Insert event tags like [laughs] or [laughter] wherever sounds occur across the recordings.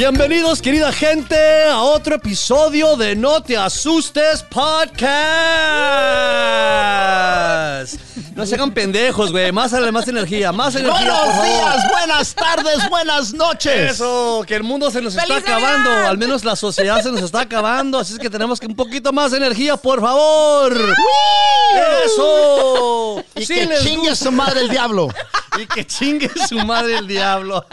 Bienvenidos, querida gente, a otro episodio de No Te Asustes Podcast. No se hagan pendejos, güey. Más, más energía, más energía. por Buenos favor. días, buenas tardes, buenas noches. Eso, que el mundo se nos está ¡Feliz acabando. Al menos la sociedad se nos está acabando. Así es que tenemos que un poquito más de energía, por favor. Eso. Y Sí que chingue su madre el diablo. y que chingue su madre el diablo.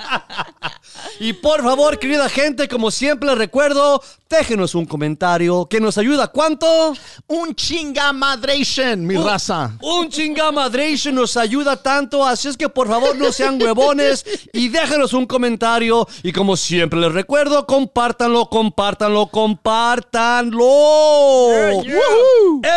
y por favor, querida gente, como siempre les recuerdo, déjenos un comentario que nos ayuda. ¿Cuánto? Un chinga madration, mi raza. Un chingamadration nos ayuda tanto, así es que por favor no sean [laughs] huevones y déjenos un comentario. Y como siempre les recuerdo, compártanlo, compártanlo, compártanlo.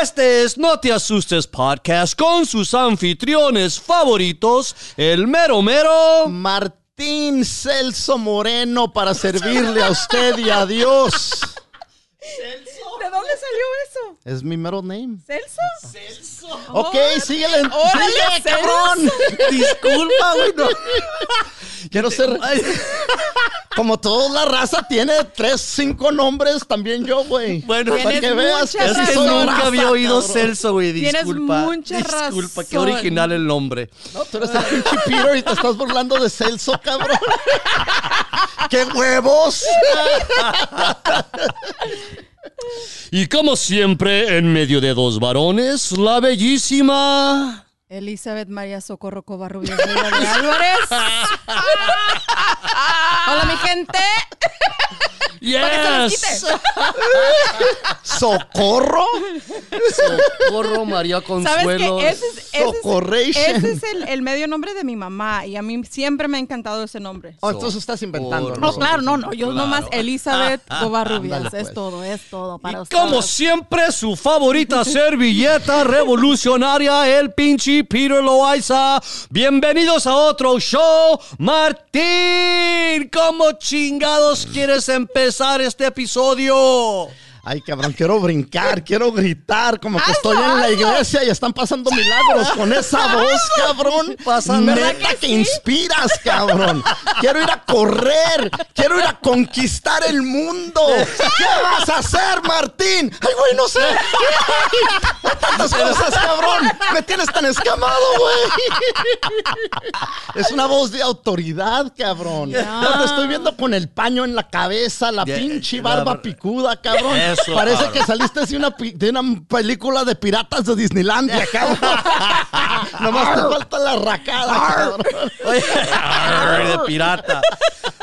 Este es No Te Asustes Podcast con sus anfitriones favoritos, el mero mero. Martín Celso Moreno para servirle a usted y a Dios. ¿De dónde salió eso? Es mi middle name. ¿Celso? Ok, síguele. órale, Sigue, Celso. cabrón. Disculpa, güey. no. [laughs] Quiero ser. Ay, Como toda la raza tiene tres, cinco nombres, también yo, güey. Bueno, para que veas mucha Es que soy nunca raza, había oído cabrón. Celso, güey. Tienes Disculpa. mucha Disculpa, qué razón. original el nombre. No, tú eres el pinche Peter y te estás burlando de Celso, cabrón. [laughs] ¡Qué huevos! [laughs] Y como siempre, en medio de dos varones, la bellísima. Elizabeth María Socorro Covarrubias de Álvarez. Hola, mi gente. Yes. ¿Socorro? Socorro María [laughs] ¿Sabes Consuelo. qué? Ese es, ese es- Socorration. ese es el, el medio nombre de mi mamá y a mí siempre me ha encantado ese nombre. Oh, entonces estás inventando. No, claro, no, no. Yo Claro. nomás Elizabeth Covarrubias. Ándale, pues. Es todo, es todo Y para ustedes. como siempre, su favorita [laughs] servilleta revolucionaria, el pinche Peter Loaiza. Bienvenidos a otro show. Martín, ¿cómo chingados quieres empezar este episodio? Ay, cabrón, quiero brincar, quiero gritar, como que estoy en la iglesia y están pasando milagros con esa voz, cabrón. Pasan- Neta ¿Verdad que que sí? inspiras, cabrón. Quiero ir a correr, quiero ir a conquistar el mundo. ¿Qué vas a hacer, Martín? Ay, güey, no sé. Hay tantas cosas, cabrón. Me tienes tan escamado, güey. Es una voz de autoridad, cabrón. No te estoy viendo con el paño en la cabeza, la pinche la- barba picuda, cabrón. Eso, Parece cabrón. que saliste de una, de una película de piratas de Disneylandia, [laughs] cabrón. Nomás te falta la racada, cabrón. Oye, [laughs] arr, de pirata.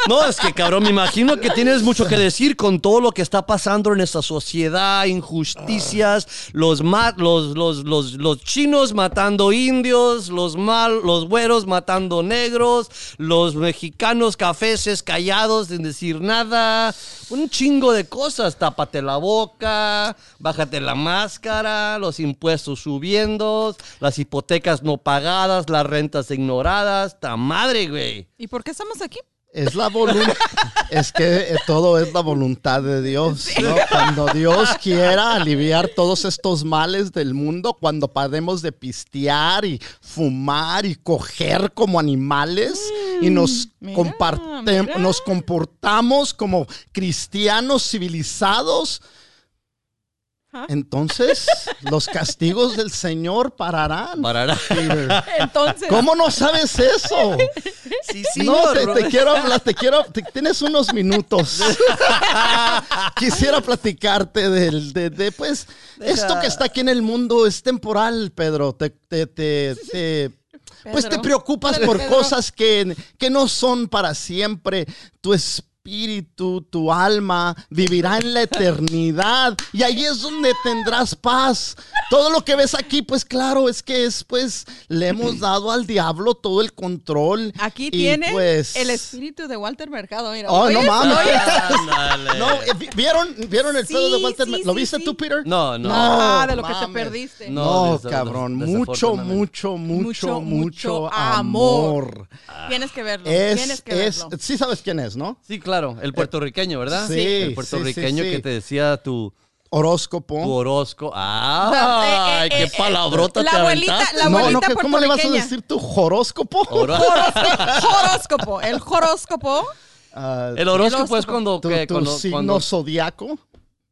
No, es que cabrón, me imagino que tienes mucho que decir con todo lo que está pasando en esta sociedad, injusticias, los, los, los, los, los chinos matando indios, los mal, los güeros matando negros, los mexicanos cafeses callados sin decir nada, un chingo de cosas. Tápate la boca, bájate la máscara, los impuestos subiendo, las hipotecas no pagadas, las rentas ignoradas. ¡Ta madre, güey! ¿Y por qué estamos aquí? Es la voluntad. Es que eh, todo es la voluntad de Dios. ¿no? Cuando Dios quiera aliviar todos estos males del mundo, cuando paremos de pistear y fumar y coger como animales y nos, mira, comparte- mira. nos comportamos como cristianos civilizados. Entonces los castigos del Señor pararán. Parará. Peter. Entonces, ¿Cómo no sabes eso? Sí, no, te, te quiero hablar, te quiero, te- tienes unos minutos. [laughs] Quisiera platicarte del, de, de, pues, esto que está aquí en el mundo es temporal, Pedro. Te, te, te, te- pues te preocupas por Pedro. cosas que, que no son para siempre. Tu espíritu, tu alma vivirá en la eternidad y ahí es donde tendrás paz. Todo lo que ves aquí, pues claro, es que es pues le hemos [clears throat] dado al diablo todo el control. aquí tiene pues, el espíritu de Walter Mercado. Mira, Oh, no mames. No, eh, vi- ¿vieron, ¿vieron el Sí, pedo de Walter? sí, Mer- ¿Lo viste sí. tú, Peter? No, no. Ah, de lo que te perdiste. No, cabrón, des- mucho, mucho, mucho, Mucho, amor. Tienes que verlo. Es, tienes que es, verlo. sí sabes quién es, ¿no? Sí, claro, el puertorriqueño, ¿verdad? Sí, El sí, puertorriqueño sí, sí. que te decía tu, Horóscopo. tu horóscopo. ¡Ah! Eh, eh, ¡Qué eh, palabrota la te abuelita- aventaste! la no, no, abuelita que- ¿cómo le vas a puertorriqueña. decir tu horóscopo? Horó- Horóscopo. [laughs] El horóscopo. ah, El horóscopo es cuando... tu, que tu cuando, signo cuando- zodiaco.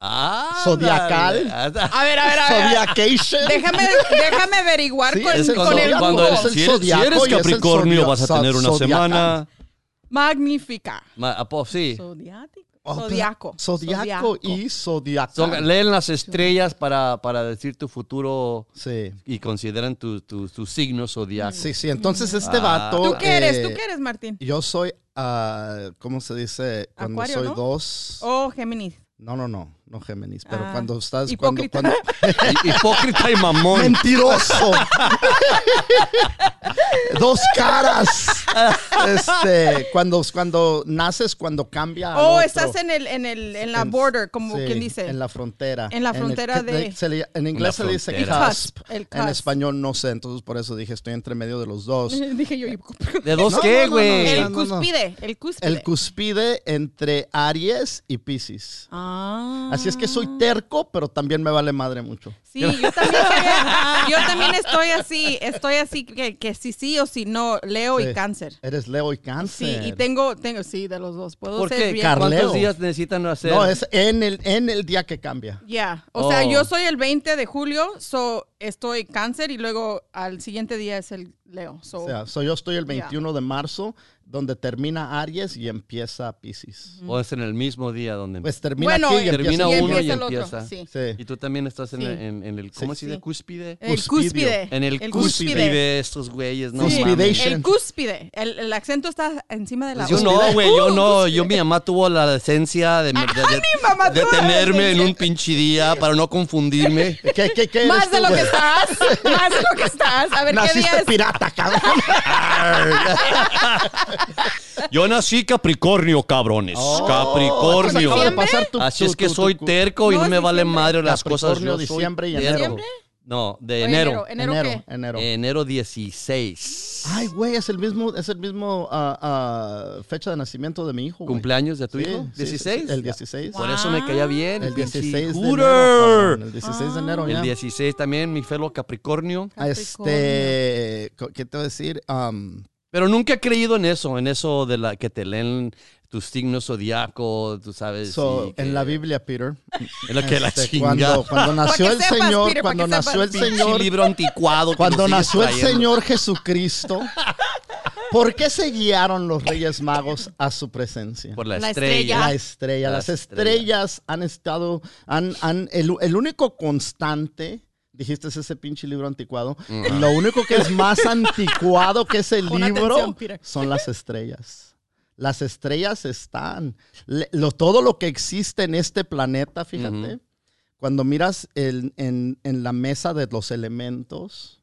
Ah, Zodiacal. A ver, a ver, a ver. Zodiacation. Déjame, déjame averiguar Sí, con, es el con Cuando, el zodiaco, cuando el si, eres, si zodiaco eres Capricornio vas a tener una zodiacal. semana... Magnífica. ma- ah, pues, sí. Zodiático. Oh, pero- Zodiaco. Zodiaco y zodiacal. Son- leen las estrellas para, para decir tu futuro Sí. y consideran tu, tu, tu signo zodiaco. Sí, sí. Entonces este Ah. vato. ¿Tú qué eres? eh, ¿Tú qué eres, Martín? Yo soy, ah, ¿cómo se dice? Cuando Acuario, soy ¿no? dos. Oh, Géminis. No, no, no, no Géminis, pero Ah, cuando estás cuando, hipócrita. cuando [laughs] Hipócrita y mamón. mentiroso. [laughs] Dos caras. Este, cuando cuando naces cuando cambia al Oh, otro. estás en el, en el, en la En- border, como sí, quien dice. En la frontera. En la el frontera de- se le- en inglés se le dice frontera. cusp. Cusp, el En español no sé, entonces por eso dije estoy entre medio de los dos. [laughs] Dije yo. ¿De dos No, qué, no, no, güey? El no, no. cúspide, el cúspide. El cuspide entre Aries y Pisces. Ah. Así es que soy terco, pero también me vale madre mucho. Sí, yo también, soy- yo también estoy así, estoy así que, que si sí o si no, Leo Sí. y Cáncer. Eres Leo y Sí, Cáncer. y tengo, tengo, sí, de los dos. Puedo ¿Por ser qué? bien. ¿Cuántos días necesitan hacer? No, es en el, en el día que cambia. Ya, o sea, Oh. yo soy el 20 de julio, so estoy Cáncer y luego al siguiente día es el Leo. So, O sea, so yo estoy el Ya. 21 de marzo, donde termina Aries y empieza Pisces. ¿O es en el mismo día donde Pues termina bueno, aquí y Termina empieza y uno y empieza el otro, empieza. sí. Sí. Y tú también estás en, Sí. en- en el, ¿cómo Sí, se dice? ¿Cúspide? El cúspide. En el, cúspide, estos güeyes, no Sí, mames. El cúspide. El, el acento está encima de la Pues yo no, güey, yo Uh, no. cúspide. Yo, mi mamá tuvo la decencia de, de, de- mi mamá de tenerme en un pinche día para no confundirme. [laughs] ¿Qué, qué, qué Más de tú, lo que estás, más de lo que estás. A ver, ¿qué día Naciste es? pirata, cabrón. [laughs] [laughs] Yo nací Capricornio, cabrones. Oh, Capricornio. entonces acaba de pasar tu- Así tu- es que tu- soy terco y No, no, me es vale diciembre. madre las cosas. Yo soy diciembre y enero. ¿Diciembre? No, de enero. enero. ¿Enero enero, qué? enero. Enero 16. Ay, güey, es el mismo, es el mismo ah, ah, fecha de nacimiento de mi hijo. güey. ¿Cumpleaños de tu Sí, hijo? sí, sí, ¿16? el 16. Por eso me caía bien. El pinche 16 de enero. cabrón, El 16 de enero, El ya. 16 también, mi fellow Capricornio. Este, ¿qué te voy a decir? Um, Pero nunca he creído en eso, en eso de la que te leen tus signos zodiacos, tú sabes. so, que- en la Biblia, Peter. [laughs] En lo que la este, chingada. cuando, [laughs] cuando nació el sepas, Señor, Peter, cuando nació el Señor, libro anticuado. que cuando nació el. Señor Jesucristo, [laughs] ¿por qué se guiaron los Reyes Magos a su presencia? Por la, La estrella. estrella. La estrella. La Las estrella. estrellas han estado, han, han, el, el único constante, dijiste es ese pinche libro anticuado, lo único que es más [laughs] anticuado que ese libro atención, son las estrellas. Las estrellas están. Le- lo- todo lo que existe en este planeta, fíjate, cuando miras el- en, en la mesa de los elementos,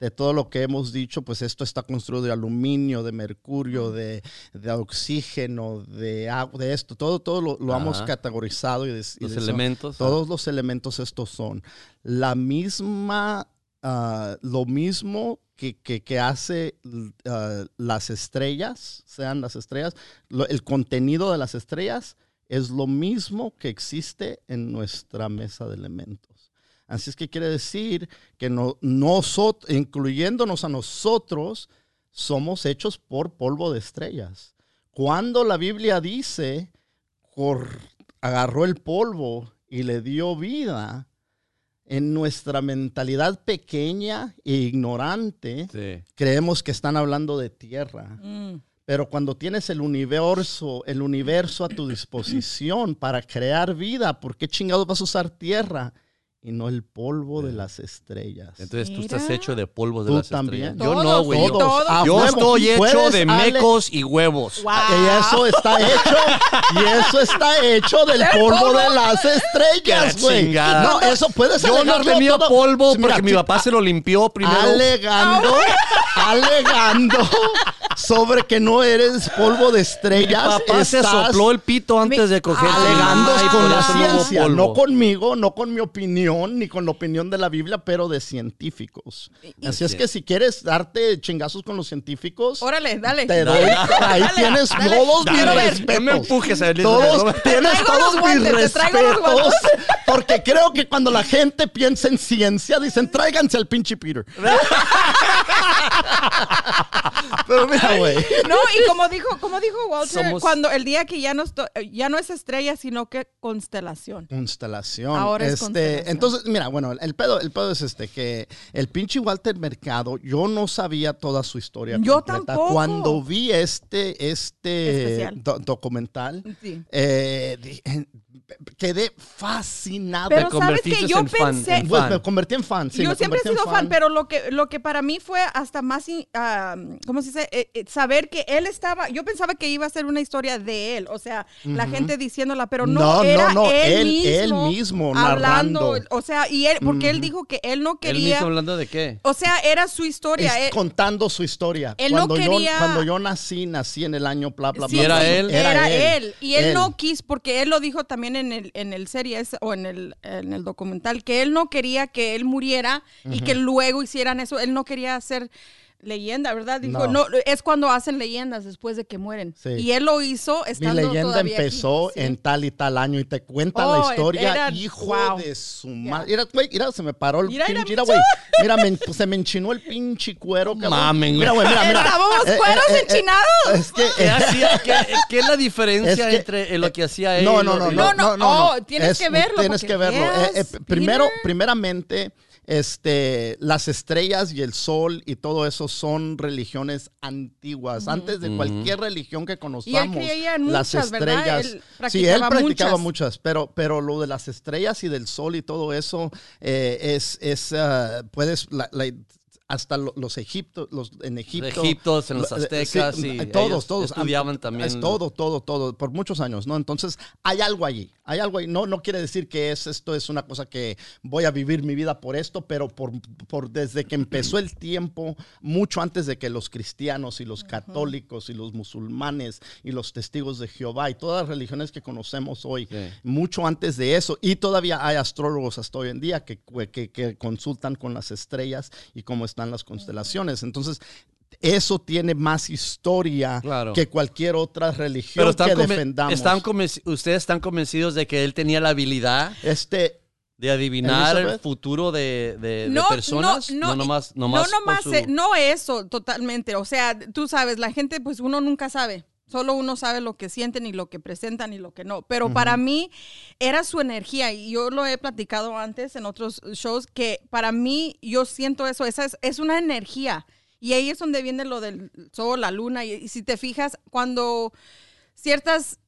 de todo lo que hemos dicho, pues esto está construido de aluminio, de mercurio, de, de oxígeno, de agua, de esto, todo, todo lo, lo hemos categorizado y, Los de eso- elementos. todos los elementos estos son la misma, ah, lo mismo que, que- que hace ah, las estrellas, sean las estrellas, lo- el contenido de las estrellas es lo mismo que existe en nuestra mesa de elementos. Así es que quiere decir que no, nosotros, incluyéndonos a nosotros, somos hechos por polvo de estrellas. Cuando la Biblia dice, cor- agarró el polvo y le dio vida, en nuestra mentalidad pequeña e ignorante, Sí. creemos que están hablando de tierra. Mm. Pero cuando tienes el universo, el universo a tu disposición para crear vida, ¿por qué chingados vas a usar tierra y no el polvo de las estrellas? Entonces tú Mira. estás hecho de polvos de Tú las también. estrellas. Yo no, güey. Yo, todos. A yo huevo. estoy hecho de Ale- mecos y huevos. Wow. Y eso está hecho, y eso está hecho del polvo de las estrellas, güey. No, eso puedes Yo no tenía todo. polvo mira, porque mi papá se lo limpió primero. alegando, alegando sobre que no eres polvo de Mi estrellas. papá se sopló el pito antes de coger. alegando con la ciencia, polvo. no conmigo, no con mi opinión, ni con la opinión de la Biblia, pero de científicos. Así es que si quieres darte chingazos con los científicos, Órale, dale. te doy, [laughs] ahí tienes dale. todos mis respetos. No me empujes, Elisa. Todos, tienes traigo todos los mis guantes, te traigo los respetos. [laughs] Porque creo que cuando la gente piensa en ciencia, dicen, tráiganse al pinche Peter. [laughs] Pero mira, güey. No, y como dijo, como dijo Walter, Somos- cuando el día que ya no ya no es estrella, sino que constelación. Constelación. Ahora es este, constelación. Entonces, mira, bueno, el pedo, el pedo es este, que el pinche Walter Mercado, yo no sabía toda su historia Yo completa. tampoco. Cuando vi este, este Especial. documental, Sí. eh, quedé fascinado. Pero Te sabes que yo fan, pensé, en Pues fan. me convertí en fan. sí, yo me siempre he sido fan, pero lo que, lo que para mí fue hasta más, in- ah, ¿cómo se dice? Eh, eh, saber que él estaba, yo pensaba que iba a ser una historia de él, o sea, la gente diciéndola, pero no, No, no, era no, él, él- mismo, él mismo hablando, narrando. o sea, y él, porque él dijo que él no ¿Él quería, mismo hablando de qué? o sea, era su historia. Es eh, contando su historia. él no cuando, quería- yo, cuando yo nací, nací en el año bla, bla, Sí, bla. ¿Y era bla. él? Era, él. Y él, Él. no quiso, porque él lo dijo también en el, en el serie ese- o en el, en el documental, que él no quería que él muriera y que luego hicieran eso. Él no quería hacer leyenda, ¿verdad? Dijo, No. no. es cuando hacen leyendas después de que mueren. Sí. Y él lo hizo Mi estando leyenda todavía aquí. empezó Sí. en tal y tal año y te cuenta Oh, la historia. era- hijo wow. de su madre. Mira, güey, mira, se me paró el Mira, mira, pinche. Mira, güey. Mira, me- pues, se me enchinó el pinche cuero. cabrón. mamen, güey. Mira, güey, mira, mira. Estábamos Eh, eh, cueros eh, eh, enchinados. Es que. ¿Qué, hacía- qué- qué es la diferencia Es que- entre lo que hacía él? No, no, no, no, No, no, no, no, oh, tienes que verlo Tienes para que que verlo. Eh, veas, eh, primero, Peter. primeramente, este, las estrellas y el sol y todo eso son religiones antiguas. Antes de cualquier religión que conozcamos, creía en las muchas, ¿verdad? estrellas. Él sí, él practicaba muchas. muchas, pero, pero lo de las estrellas y del sol y todo eso eh, es, es ah, puedes, la- la- hasta lo- los egiptos, los en Egipto, Egiptos, en los lo- aztecas, sí, y todos, ellos todos estudiaban am- también. Es todo, todo, todo, por muchos años, ¿no? Entonces hay algo allí, hay algo ahí. No, no quiere decir que es esto es una cosa que voy a vivir mi vida por esto, pero por, por desde que empezó el tiempo, mucho antes de que los cristianos y los católicos y los musulmanes y los testigos de Jehová y todas las religiones que conocemos hoy, Sí. mucho antes de eso, y todavía hay astrólogos hasta hoy en día que, que, que consultan con las estrellas y cómo están las constelaciones. Entonces, eso tiene más historia Claro. que cualquier otra religión Pero están que defendamos. están ustedes están convencidos de que él tenía la habilidad este, de adivinar el futuro de, de- de personas. No, nomás, nomás no, por nomás, su- eh, no eso totalmente. O sea, tú sabes, la gente, pues uno nunca sabe. Solo uno sabe lo que sienten y lo que presentan y lo que no. Pero para mí era su energía y yo lo he platicado antes en otros shows que para mí yo siento eso. Esa es, es una energía. Y ahí es donde viene lo del sol, la luna. Y, y si te fijas, cuando ciertas,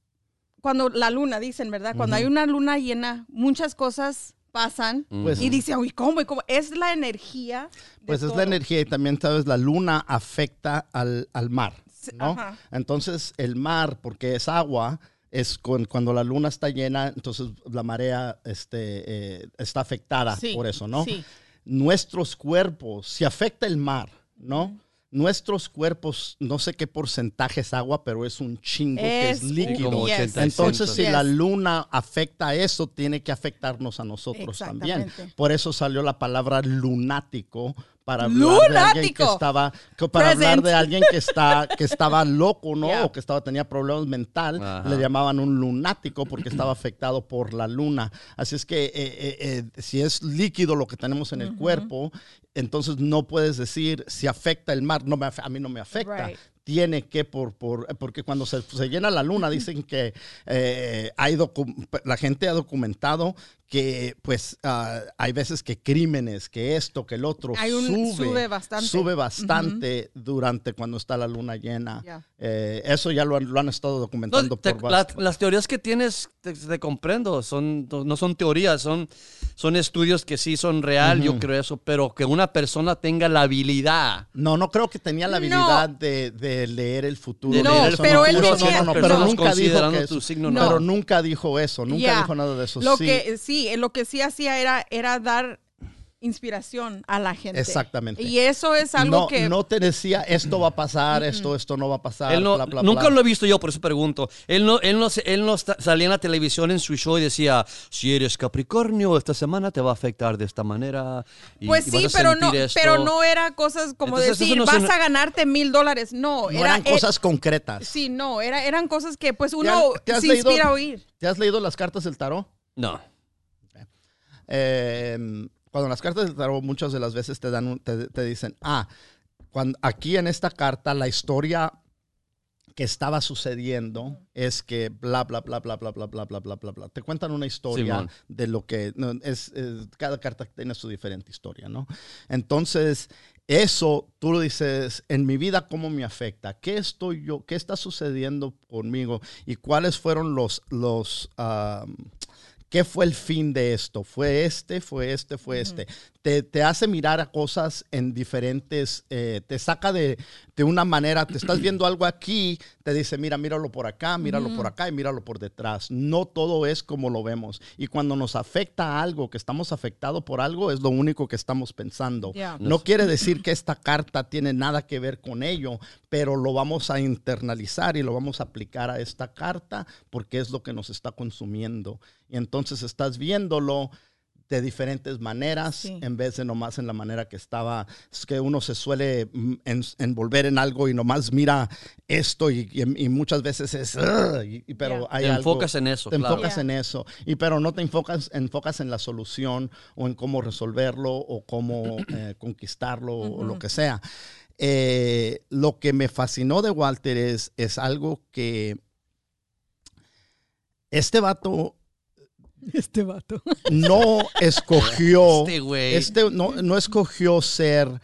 cuando la luna, dicen, ¿verdad? Cuando hay una luna llena, muchas cosas pasan. Pues- y dice, uy, ¿cómo? ¿Y cómo? Es la energía. pues es la energía y también, sabes, la luna afecta al, al mar, ¿no? ajá. Entonces, el mar, porque es agua, es con- cuando la luna está llena, entonces la marea este, eh, está afectada Sí, por eso, ¿no? sí. Nuestros cuerpos, si afecta el mar, ¿no? Nuestros cuerpos, no sé qué porcentaje es agua, pero es un chingo que es Es un- líquido. Como Yes. 80 Entonces, si Yes. la luna afecta a eso, tiene que afectarnos a nosotros también. Por eso salió la palabra lunático para hablar de alguien que estaba que- para hablar de alguien que está que estaba loco, ¿no? Yeah. O que estaba tenía problemas mental, Ajá. le llamaban un lunático porque estaba afectado por la luna. Así es que eh, eh, eh, si es líquido lo que tenemos en el cuerpo, entonces no puedes decir si afecta el mar, no me a mí no me afecta Right. tiene que por, por porque cuando se, se llena la luna dicen que eh, hay la gente ha documentado que pues ah, hay veces que crímenes que esto que el otro Hay un- sube sube bastante. sube bastante durante cuando está la luna llena. Eh, eso ya lo han, lo han estado No, documentando te- por la- las teorías que tienes, te, te comprendo, son, no son teorías, son, son estudios que sí son real, yo creo eso, pero que una persona tenga la habilidad. no, no creo que tenía la No. habilidad de, de leer el futuro. de No, leer el pero él decía- no, no, no. pero nunca dijo que tu eso. signo, No. Pero nunca dijo eso, nunca dijo nada de eso. Lo sí, que sí, lo que sí hacía era, era dar inspiración a la gente. Exactamente. Y eso es algo no, que no te decía esto va a pasar, esto, esto no va a pasar. Él no- bla, bla, nunca bla. lo he visto yo, por eso pregunto. Él no, él no, se- él no salía en la televisión en su show y decía, si eres Capricornio, esta semana te va a afectar de esta manera. y- Pues y sí, pero no, sentir esto". pero no era cosas como Entonces, decir, no vas son- a ganarte mil dólares. No, No era, eran eh, cosas concretas. sí, no, era, eran cosas que pues ¿Te uno has- te has se leído- inspira a oír. ¿Te has leído las cartas del tarot? No. Eh, cuando las cartas del tarot muchas de las veces te dan te, te dicen, ah, cuando, aquí en esta carta, la historia que estaba sucediendo es que bla, bla, bla, bla, bla, bla, bla, bla, bla, bla, bla. Te cuentan una historia Simón. de lo que no, es, es- cada carta tiene su diferente historia, ¿no? Entonces, eso tú lo dices, en mi vida, ¿cómo me afecta? ¿Qué estoy yo, qué está sucediendo conmigo? ¿Y cuáles fueron los, los, ¿Qué fue el fin de esto? ¿Fue este? ¿Fue este? ¿Fue este? Te, te hace mirar a cosas en diferentes, eh, te saca de, de una manera, te estás viendo algo aquí, te dice, mira, míralo por acá, míralo por acá y míralo por detrás. No todo es como lo vemos. Y cuando nos afecta algo, que estamos afectados por algo, es lo único que estamos pensando. No quiere decir que esta carta tiene nada que ver con ello, pero lo vamos a internalizar y lo vamos a aplicar a esta carta porque es lo que nos está consumiendo. Y entonces estás viéndolo de diferentes maneras Sí. en vez de nomás en la manera que estaba. Es que uno se suele mm, en- envolver en algo y nomás mira esto y, y- y muchas veces es... "Ugh", y- y- pero Yeah. hay Te algo- enfocas en eso, Te claro. enfocas Yeah. en eso. Y pero no te enfocas, enfocas en la solución o en cómo resolverlo o cómo eh, conquistarlo o lo que sea. Eh, lo que me fascinó de Walter es, es algo que este vato [laughs] Este vato. no escogió, [laughs] Este güey. este no, no escogió ser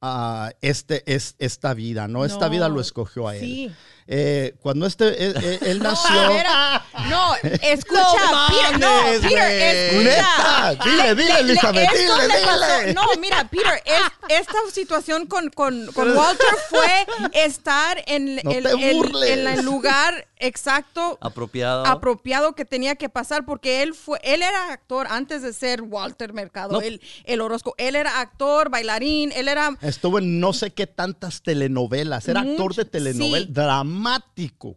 ah, este, es, esta vida, no, esta No, vida lo escogió a él. Sí. Eh, cuando este, él, él- [laughs] él No, nació... a ver, a- no, escucha, No Peter, no, Peter, escucha. Neta, dile, dile, Elizabeth, dile, pasó- dile. No, mira, Peter, es- esta situación con, con, con Walter fue [laughs] estar en, No el, te el- burles. en el lugar exacto Apropiado. apropiado que tenía que pasar porque él fue él era actor antes de ser Walter Mercado No. el, el Orozco él era actor bailarín él era Estuvo en no sé qué tantas telenovelas. Era actor de telenovela. sí.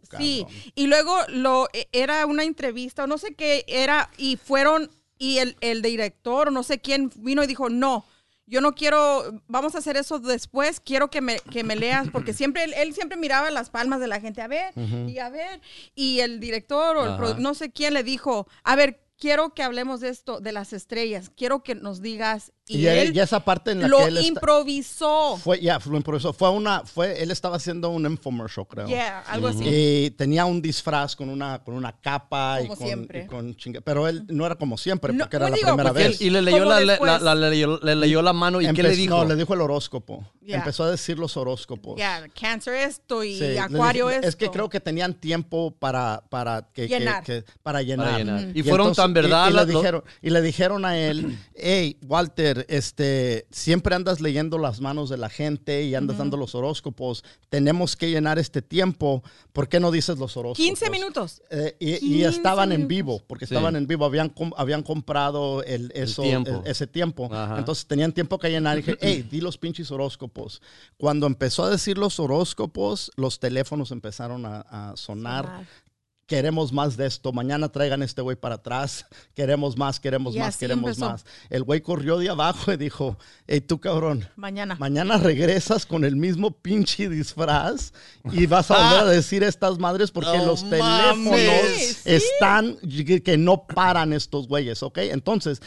Dramático, Sí, y luego lo e- era una entrevista, o no sé qué era, y fueron, y el, el director, o no sé quién, vino y dijo, no, yo no quiero, vamos a hacer eso después, quiero que me, que me leas, porque [clears throat] siempre, él, él siempre miraba las palmas de la gente, a ver, y a ver, y el director, o el no sé quién le dijo, a ver, quiero que hablemos de esto, de las estrellas, quiero que nos digas, y, Y, él- él y esa parte en la lo que él está- improvisó. fue, ya, lo improvisó. Fue una, fue, él estaba haciendo un infomercial, creo. Yeah, algo así. Y tenía un disfraz con una, con una capa y Como con, siempre. y con chinga- Pero él no era como siempre, No, porque era la digo, primera Y, vez. él- y le leyó la, la- la- le, leyó, le leyó la mano. ¿Y qué le Empe- dijo? No, le dijo el horóscopo. Ya. Empezó a decir los horóscopos. Ya, cáncer esto y Sí, acuario dije- esto. Es que creo que tenían tiempo para, para, que, que- Llenar. que- para llenar. llenar. Ujú. Y Y fueron tan verdad Y, le lo- dijeron, y le dijeron a él, hey, Walter, este, siempre andas leyendo las manos de la gente y andas dando los horóscopos. Tenemos que llenar este tiempo. ¿Por qué no dices los horóscopos? 15 minutos. Eh, y, y 15 estaban en vivo, porque Sí. estaban en vivo, habían, com- habían comprado el, eso, tiempo. el- ese tiempo. Ajá. Entonces tenían tiempo que llenar. Y dije, hey, di los pinches horóscopos. Cuando empezó a decir los horóscopos, los teléfonos empezaron a, a sonar. Sonar. Queremos más de esto. Mañana traigan este güey para atrás. Queremos más, queremos Y más, queremos empezó. más. El güey corrió de abajo y dijo, hey, tú cabrón. Mañana. Mañana regresas con el mismo pinche disfraz y vas a volver a decir estas madres porque No los mames. teléfonos Sí, están que- que no paran estos güeyes, ¿ok? Entonces,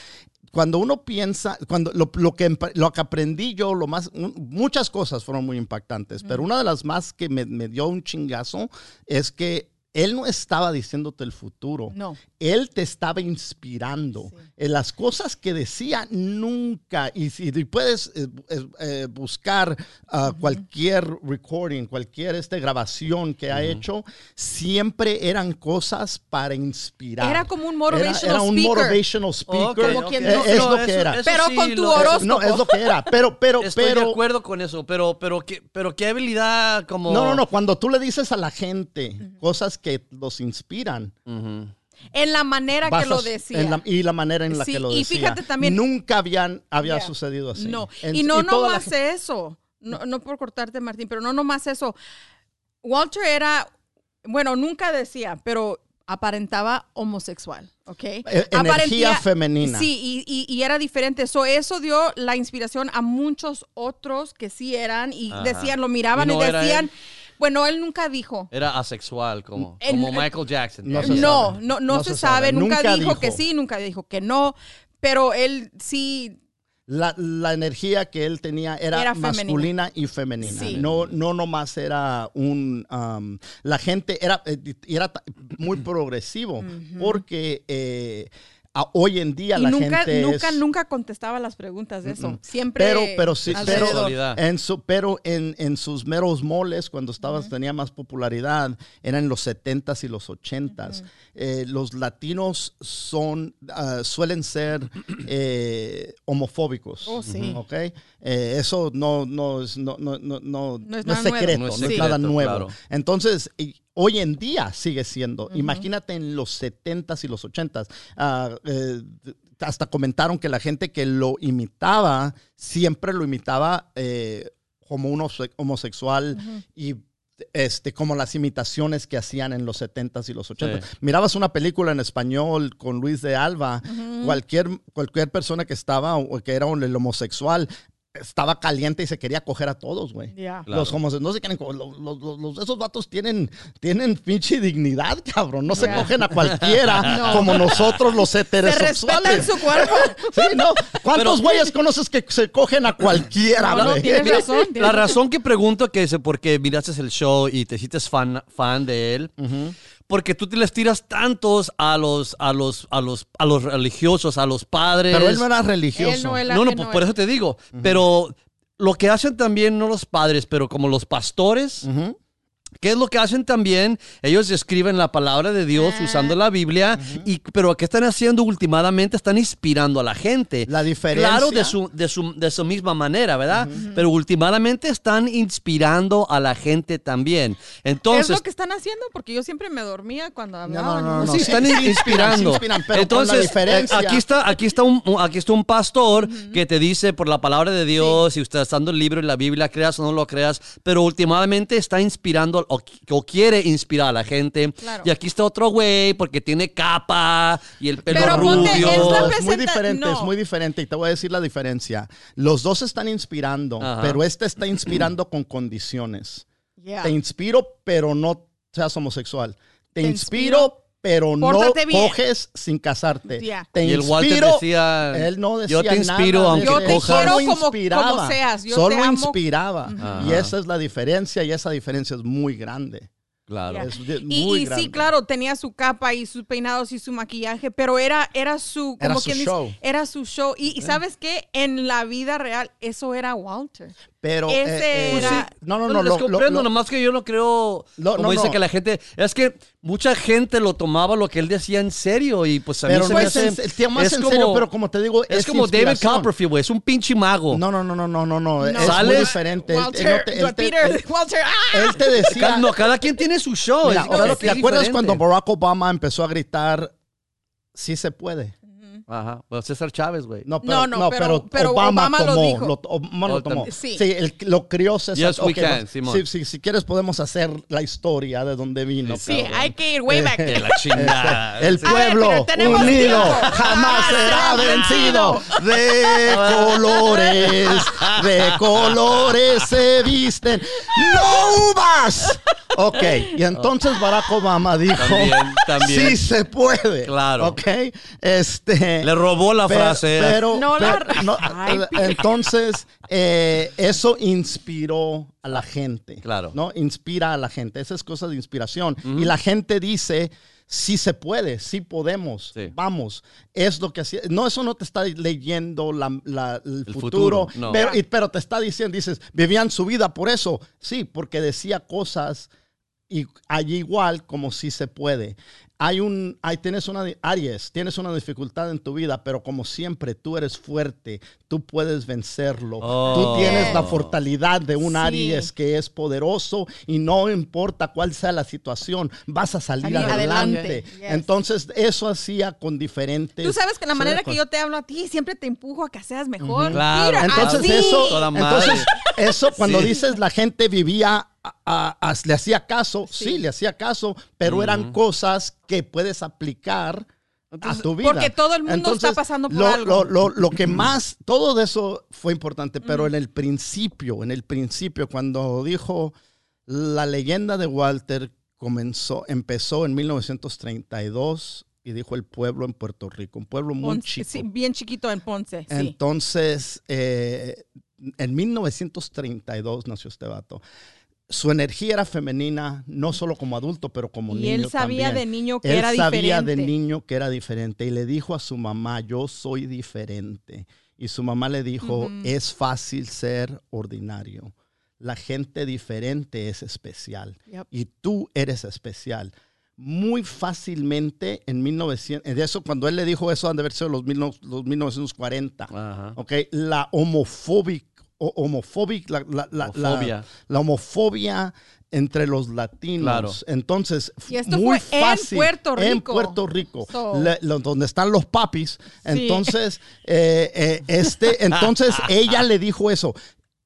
cuando uno piensa, cuando lo, lo que, lo que aprendí yo, lo más, muchas cosas fueron muy impactantes, pero una de las más que me, me dio un chingazo es que él no estaba diciéndote el futuro. No. Él te estaba inspirando. En las cosas que decía nunca, y si puedes eh, eh, eh, buscar ah, cualquier recording, cualquier este, grabación que ha hecho, siempre eran cosas para inspirar. Era como un Era, motivational era un speaker. motivational speaker. Ok, Como quien Eh, no- es no, lo que eso- era. eso Pero sí con tu horóscopo. No, es lo que era. Pero, pero, Estoy de pero. acuerdo con eso, pero, pero, ¿qué, pero qué habilidad como... No, no, no. Cuando tú le dices a la gente cosas que los inspiran. En la manera vas que lo decía. en la- y la manera en la Sí, que lo y decía. fíjate también- Nunca habían, había Yeah. sucedido así. No, En- y no la nomás eso, no, no por cortarte Martín, pero no nomás eso. Walter era, bueno, nunca decía, pero aparentaba homosexual, ¿ok? E- energía femenina. Sí, y, y- y era diferente. So, eso dio la inspiración a muchos otros que sí eran y Ajá. decían, lo miraban ¿Y y, no decían, él? Bueno, él nunca dijo. Era asexual, como, como Michael Jackson. No se No, sabe. no, no, se, sabe, Nunca, dijo, que sí, nunca dijo que no, pero él sí la, la energía que él tenía era, masculina y femenina. Sí. No, no nomás era un... um, la gente era, eh, era muy progresivo porque eh, a- hoy en día Y la nunca, gente nunca, es- nunca contestaba las preguntas de eso. Siempre. pero, pero sí, pero en, su, pero en, en sus meros moles, cuando estabas, tenía más popularidad, eran los 70s y los 80s. Eh, los latinos son, ah, suelen ser eh, homofóbicos. Oh, sí. ¿ok? Eh, eso no, no, es, no, no, no, no- No es nada nuevo. secreto, No no es nada nuevo. claro. Entonces, y hoy en día sigue siendo. Imagínate en los 70s y los 80s. ah, eh, hasta comentaron que la gente que lo imitaba siempre lo imitaba eh, como un homose- homosexual y este, como las imitaciones que hacían en los 70s y los 80s. Sí. Mirabas una película en español con Luis de Alba, cualquier, cualquier persona que estaba o que era un- el homosexual estaba caliente y se quería coger a todos, güey. Claro. Los homosexuales no se quieren co- los, los- los- los- esos vatos tienen, tienen pinche dignidad, cabrón. No se cogen a cualquiera [laughs] No. como nosotros los Se respetan heterosexuales. su cuerpo. [laughs] Sí, no. ¿Cuántos güeyes conoces que se cogen a cualquiera, No, no, tienes razón. tienes La razón. que pregunto que es porque miraste el show y te hiciste fan, fan de él, porque tú te les tiras tantos a los, a los, a los, a los religiosos, a los padres. Pero él no era religioso. Él no era- No, no, pues no por era. eso te digo. Pero lo que hacen también, no los padres, pero como los pastores. ¿Qué es lo que hacen también? Ellos escriben la palabra de Dios Ah. usando la Biblia, y, pero ¿qué están haciendo últimamente? Están inspirando a la gente. La diferencia- Claro, de su, de su, de su misma manera, ¿verdad? Pero últimamente están inspirando a la gente también. Es Entonces, lo que están haciendo, porque yo siempre me dormía cuando hablaban. no, no, no. sí, están in- inspirando. sí inspiran, pero con Entonces, la diferencia. eh, aquí está, aquí está un, aquí está un pastor que te dice por la palabra de Dios, si usted está dando el libro y la Biblia, creas o no lo creas, pero últimamente está inspirando o, o quiere inspirar a la gente. Claro. Y aquí está otro güey porque tiene capa y el pelo Pero rubio. ponte, es muy diferente, no. es muy diferente. Y te voy a decir la diferencia. Los dos están inspirando, Ajá. pero este está inspirando con condiciones. Yeah. Te inspiro, pero no seas homosexual. Te, Te inspiro, inspiro, pero no bien. coges sin casarte. Te Y el Walter decía, él no decía yo te inspiro nada de aunque Yo te cojas. quiero Solo como- inspiraba. como seas, yo Solo te amo. inspiraba. Y esa es la diferencia y esa diferencia es muy grande. Claro. Es Y, muy y grande. sí, claro, tenía su capa y sus peinados y su maquillaje, pero era, era su, Era como su quien dice, show. era su show. Y, y sabes qué, en la vida real, eso era Walter. Pero Ese eh, eh, era- sí. no, no, No, no, les lo- comprendo, lo- nomás que yo no creo, Lo- como no, dice no. que la gente, es que mucha gente lo tomaba lo que él decía en serio y pues a mí pero se no me es hace- en, el tema es es en como- serio, pero como te digo, Es, es, como David. Copperfield, güey, es un pinche mago. No, no, no, no, no, no, no. Es ¿Sales? muy diferente. Él- él Walter, él te- Peter, él- Walter, ¡ah! él te decía. No, cada quien tiene su show. Mira, es- es ¿te acuerdas diferente. cuando Barack Obama empezó a gritar, sí se puede? Ajá, bueno, César Chávez, güey. No, pero, No, no, no, pero, pero- pero Obama, Obama lo tomó, dijo. Lo, Obama lo Oh, tomó. también. Sí. él lo crió César. Yes, we Ok, can, Simón. si, si- si quieres podemos hacer la historia de dónde vino. Sí, cabrón. hay que ir way back. [laughs] La chingada. [laughs] El Sí. Ver, pueblo tenemos unido tiempo. jamás Ah, será será vencido. De colores, de colores se visten. ¡No uvas! Ok, y entonces Barack Obama dijo: También, también. Sí se puede. Claro. Ok, este. Le robó la frase. Pero, No la- pero- no, [laughs] Ay, eh, entonces, eh, eso inspiró a la gente. Claro. ¿no? Inspira a la gente. Esa es cosa de inspiración. Y la gente dice, sí se puede, sí podemos, Sí. vamos. Es lo que hacía. No, eso no te está leyendo la- la- el, El futuro, futuro, no. pero, pero te está diciendo, dices, vivían su vida por eso. Sí, porque decía cosas y allí igual como si se puede. Hay un, hay, tienes una, Aries, tienes una dificultad en tu vida, pero como siempre, tú eres fuerte, tú puedes vencerlo. Oh. Tú tienes la fortalidad de un Sí. Aries que es poderoso y no importa cuál sea la situación, vas a salir Salir adelante. adelante. Yes. Entonces, eso hacía con diferentes... Tú sabes que la manera que yo te hablo a ti, siempre te empujo a que seas mejor. Claro. Mira, Entonces así. eso, entonces eso cuando Sí. dices la gente vivía, a- a- a- le hacía caso, sí. Sí. le hacía caso, pero eran cosas que puedes aplicar a tu vida. porque todo el mundo está pasando por lo, algo. Lo, lo- lo que más, todo de eso fue importante, pero en el principio, en el principio, cuando dijo la leyenda de Walter comenzó, empezó en 1932 y dijo el pueblo en Puerto Rico, un pueblo muy Ponce, chico. sí, bien chiquito en Ponce, sí. Entonces, eh, en 1932 nació este vato. Su energía era femenina, no solo como adulto, pero como y niño él sabía también. de niño que Él era sabía de diferente. niño que era diferente y le dijo a su mamá, yo soy diferente. Y su mamá le dijo, es fácil ser ordinario. La gente diferente es especial Yep. y tú eres especial. Muy fácilmente en 1900, en eso cuando él le dijo eso han de haber sido los, mil no- los 1940. Ajá. ¿ok? La homofóbica, homofóbica, la, la- la- la- Homofobia. la homofobia entre los latinos. Claro. Entonces, Y esto muy fue en fácil. Puerto En Rico. Puerto Rico, So- le- lo- donde están los papis. Entonces, eh, eh, este, [laughs] entonces ella le dijo eso.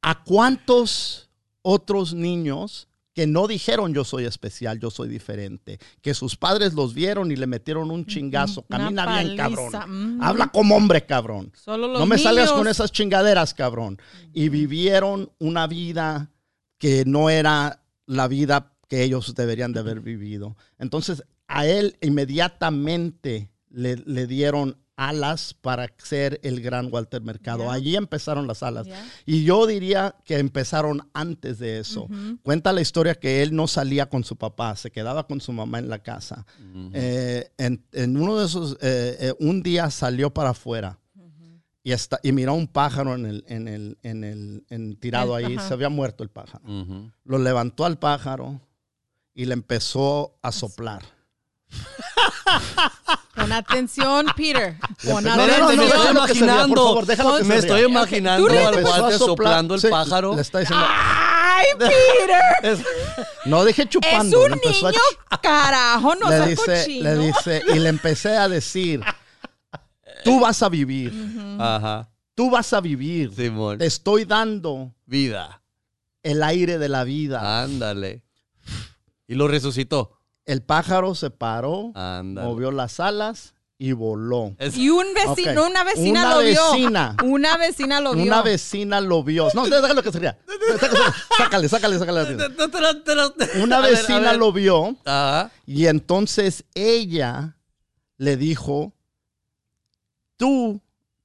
¿A cuántos otros niños que no dijeron yo soy especial, yo soy diferente, que sus padres los vieron y le metieron un chingazo, Una camina bien cabrón, habla como hombre cabrón, Solo los no me salgas con esas chingaderas cabrón, y vivieron una vida que no era la vida que ellos deberían de haber vivido. Entonces a él inmediatamente le, le dieron alas para ser el gran Walter Mercado. Allí empezaron las alas. Y yo diría que empezaron antes de eso. Cuenta la historia que él no salía con su papá, se quedaba con su mamá en la casa. Eh, en, en uno de esos, eh, eh, un día salió para afuera y, está, y miró un pájaro en el, en el, en el, en- tirado El- ahí, se había muerto el pájaro. Lo levantó al pájaro y le empezó a soplar. [laughs] Pon atención, Peter. Pon No, no, Espérate, no, me estoy por imaginando. favor, déjalo que se me estoy imaginando Tú Le al soplar, soplando el sí, pájaro. Le está diciendo, ¡Ay, [laughs] Peter! Es- no deje Es chupando. un le empezó a niño, carajo, no le dice, cochino. le dice, y le empecé a decir, tú vas a vivir, Ajá. tú vas a vivir. Simón. Te estoy dando Vida. el aire de la vida. Ándale. Y lo resucitó. El pájaro se paró, movió las alas y voló. Es- Y un vecino, una vecina Una lo vio. vecina. Una vecina lo vio. Una vecina lo vio. No, déjalo que se ría. Sácale, sácale, sácale. Una A ver, a vecina ver. lo vio y entonces ella le dijo, tú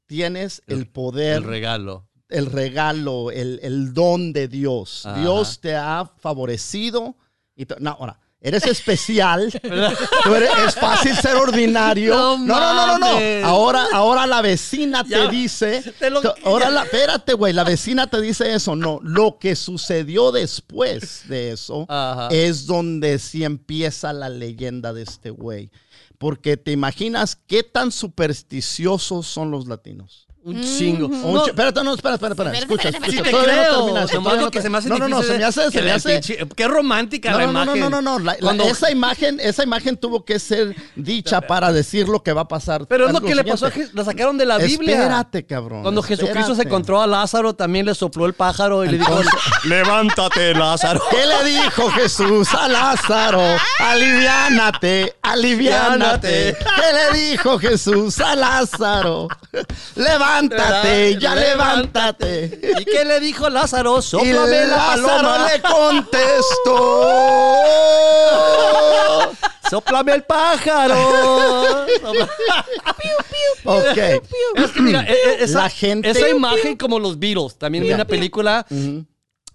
tienes el, El- poder El regalo. el regalo, el, el don de Dios. Dios te ha favorecido. Y te- no, ahora, eres especial. [laughs] Tú eres- es fácil ser ordinario. No No, no, no, no. Ahora, ahora la vecina Ya, te dice. te lo- te- ahora la, espérate, güey. La vecina te dice eso. No, lo que sucedió después de eso Ajá. es donde sí empieza la leyenda de este güey. Porque te imaginas qué tan supersticiosos son los latinos. Un chingo. Un No, chi- espérate, no, espera, espera, espera. Escucha, escucha. Sí te todavía no creo. termina eso, Nomás todavía lo no que se me hace no, no, no, se me hace, es se me la hace. Qué romántica No, la no, no, imagen. no, no, no, la- la- Cuando- esa imagen, esa imagen tuvo que ser dicha para decir lo que va a pasar. Pero es lo que le pasó a siguiente. Jesús. La sacaron de la Biblia. Espérate, cabrón. Cuando Jesucristo se espérate. encontró a Lázaro, también le sopló el pájaro y le dijo: Levántate, Lázaro. ¿Qué le dijo Jesús a Lázaro? Aliviánate, aliviánate. ¿Qué le dijo Jesús a Lázaro? Levántate, [laughs] ya levántate. ¿Y qué le dijo Lázaro? [laughs] Y Sóplame la Lázaro paloma. le contestó. [laughs] Sóplame el pájaro. [laughs] Ok. Es que mira, e- e- esa, La gente- esa imagen como los Beatles, también vi una película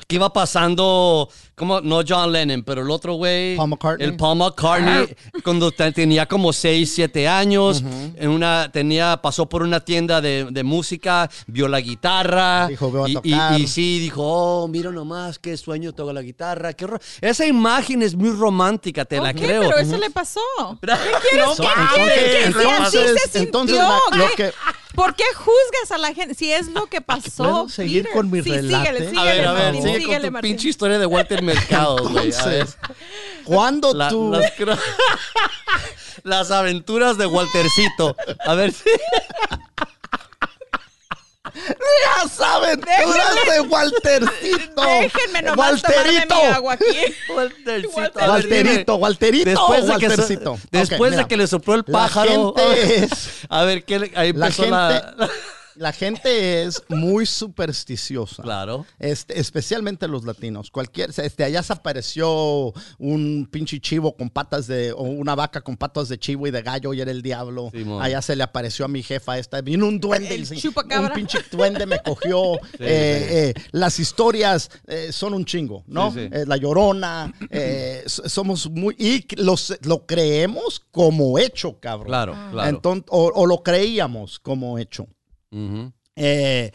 que iba pasando, como no John Lennon, pero el otro güey, Paul McCartney. el Paul McCartney, cuando te- tenía como 6, 7 años, en una, tenía, pasó por una tienda de, de música, vio la guitarra, Dijo, "Voy a y, y- tocar". y sí, dijo, oh, mira nomás, qué sueño toca la guitarra, qué ro-". esa imagen es muy romántica, te la Ok, creo. pero eso le pasó. [laughs] ¿Qué quieres que hable? Que si así se sintió. entonces la- lo que- ¿Por qué juzgas a la gente? Si es lo que pasó. ¿Puedo seguir Peter. con mi sí, relate? Síguele, síguele, A ver, a ver, Martín, sigue síguele, con tu Martín. pinche historia de Walter Mercado, güey. A ver. Entonces, cuando La- tú... las, [laughs] las aventuras de Waltercito. A ver si. Las aventuras de Waltercito. Déjenme nomás tomarme Walterito. mi agua aquí. Waltercito. Walterito, Walterito, Después de que, so- Waltercito. Después mira. de que le sopló el La pájaro. gente [laughs] es- A ver, ¿qué le- ahí La empezó la. [laughs] La gente es muy supersticiosa. Claro. Este, especialmente los latinos. Cualquier, este, allá se apareció un pinche chivo con patas de, o una vaca con patas de chivo y de gallo y era el diablo. Allá se le apareció a mi jefa esta. Vino un duende. El y. Un pinche duende me cogió. [laughs] Eh, eh, las historias eh, son un chingo, ¿no? Sí, sí. Eh, la llorona. eh, so- somos muy, y los, lo creemos como hecho, cabrón. Claro, claro. Entonces, o, o lo creíamos como hecho. Eh,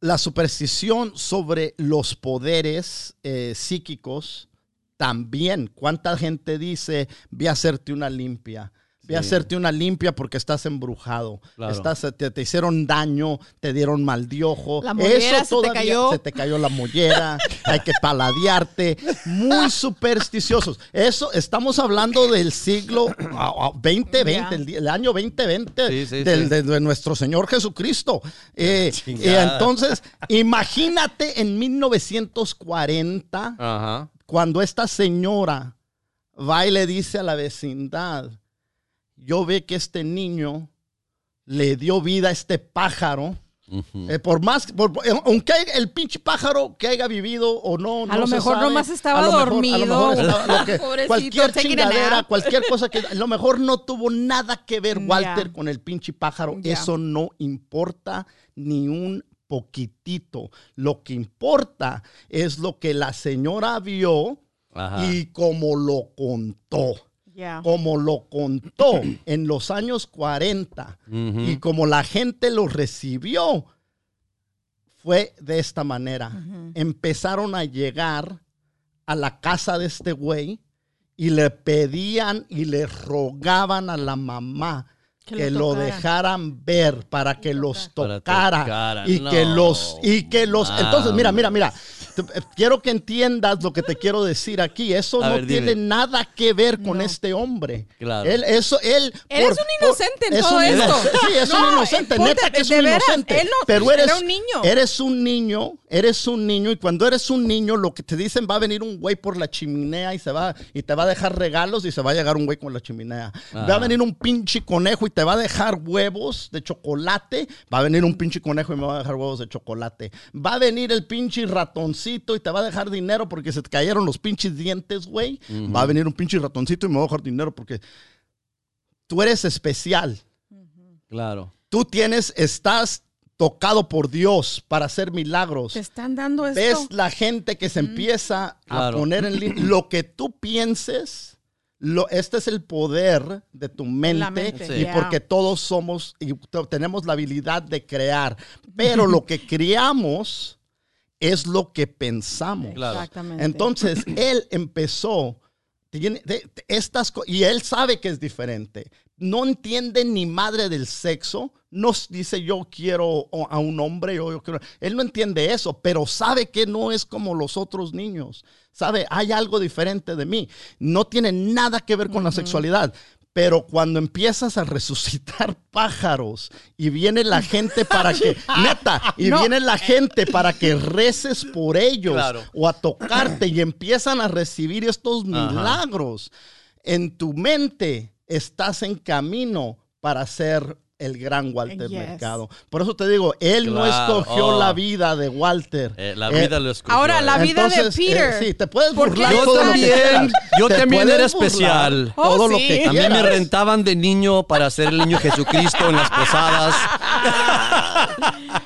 la superstición sobre los poderes eh, psíquicos también. ¿Cuánta gente dice, ve a hacerte una limpia? Ve a hacerte una limpia porque estás embrujado. Claro. Estás, te, te hicieron daño, te dieron mal de ojo. La mollera se te todavía- cayó. Se te cayó la mollera. [laughs] hay que paladearte. Muy supersticiosos. Eso, estamos hablando del siglo ah, ah, 2020, Ya. el, año 2020 Sí, sí, del, sí. de, de nuestro Señor Jesucristo. Eh, eh, entonces, imagínate en 1940, Ajá. cuando esta señora va y le dice a la vecindad, yo ve que este niño le dio vida a este pájaro. Eh, por más, por- eh, aunque el pinche pájaro que haya vivido o no, A lo se mejor sabe. nomás estaba A lo mejor- a lo dormido. mejor estaba- lo que- [laughs] cualquier chingadera, cualquier cosa que a lo mejor no tuvo nada que ver. Walter con el pinche pájaro. Eso no importa ni un poquitito. Lo que importa es lo que la señora vio Ajá. y cómo lo contó Como lo contó [clears throat] en los años 40 Ujú. y como la gente lo recibió, fue de esta manera. Empezaron a llegar a la casa de este güey y le pedían y le rogaban a la mamá Que que, lo dejaran ver para que los tocara tocara. y que los y que los entonces mira mira mira quiero que entiendas lo que te quiero decir aquí eso A no ver, dime. tiene nada que ver con No. este hombre Claro. él eso él Él es un inocente en es todo un esto. sí es No, un inocente eh, neta que es un veras, inocente él no- pero eres era un niño. eres un niño eres un niño y cuando eres un niño lo que te dicen va a venir un güey por la chimenea y se va y te va a dejar regalos y se va a llegar un güey con la chimenea. Va a Ajá. venir un pinche conejo y te va a dejar huevos de chocolate. Va a venir un pinche conejo y me va a dejar huevos de chocolate. Va a venir el pinche ratoncito y te va a dejar dinero porque se te cayeron los pinches dientes güey. Va a venir un pinche ratoncito y me va a dejar dinero porque tú eres especial. Claro. tú tienes, estás tocado por Dios para hacer milagros. Te están dando esto. Ves la gente que se empieza a Claro. poner en línea. Lo que tú pienses, lo, este es el poder de tu mente. La mente, Sí. Y yeah. porque todos somos y te- tenemos la habilidad de crear. [laughs] Pero lo que creamos es lo que pensamos. Claro. Exactamente. Entonces, él empezó, tiene- de- de- estas, y él sabe que es diferente. No entiende ni madre del sexo. No dice yo quiero a un hombre yo quiero. Él no entiende eso, pero sabe que no es como los otros niños. Sabe, hay algo diferente de mí. No tiene nada que ver con la sexualidad. Pero cuando empiezas a resucitar [laughs] pájaros y viene la gente para que, [laughs] neta, y No. viene la gente para que reces por ellos Claro. o a tocarte y empiezan a recibir estos Ajá. milagros, en tu mente estás en camino para ser el gran Walter Yes. Mercado. Por eso te digo, él no escogió oh. la vida de Walter. Eh, la Eh, vida lo escogió. ahora, la eh. vida de Peter. sí, te puedes ¿Por qué burlar Yo todo también, yo también era especial. Todo Oh, lo que A mí me quieras. rentaban de niño para ser el niño Jesucristo en las posadas.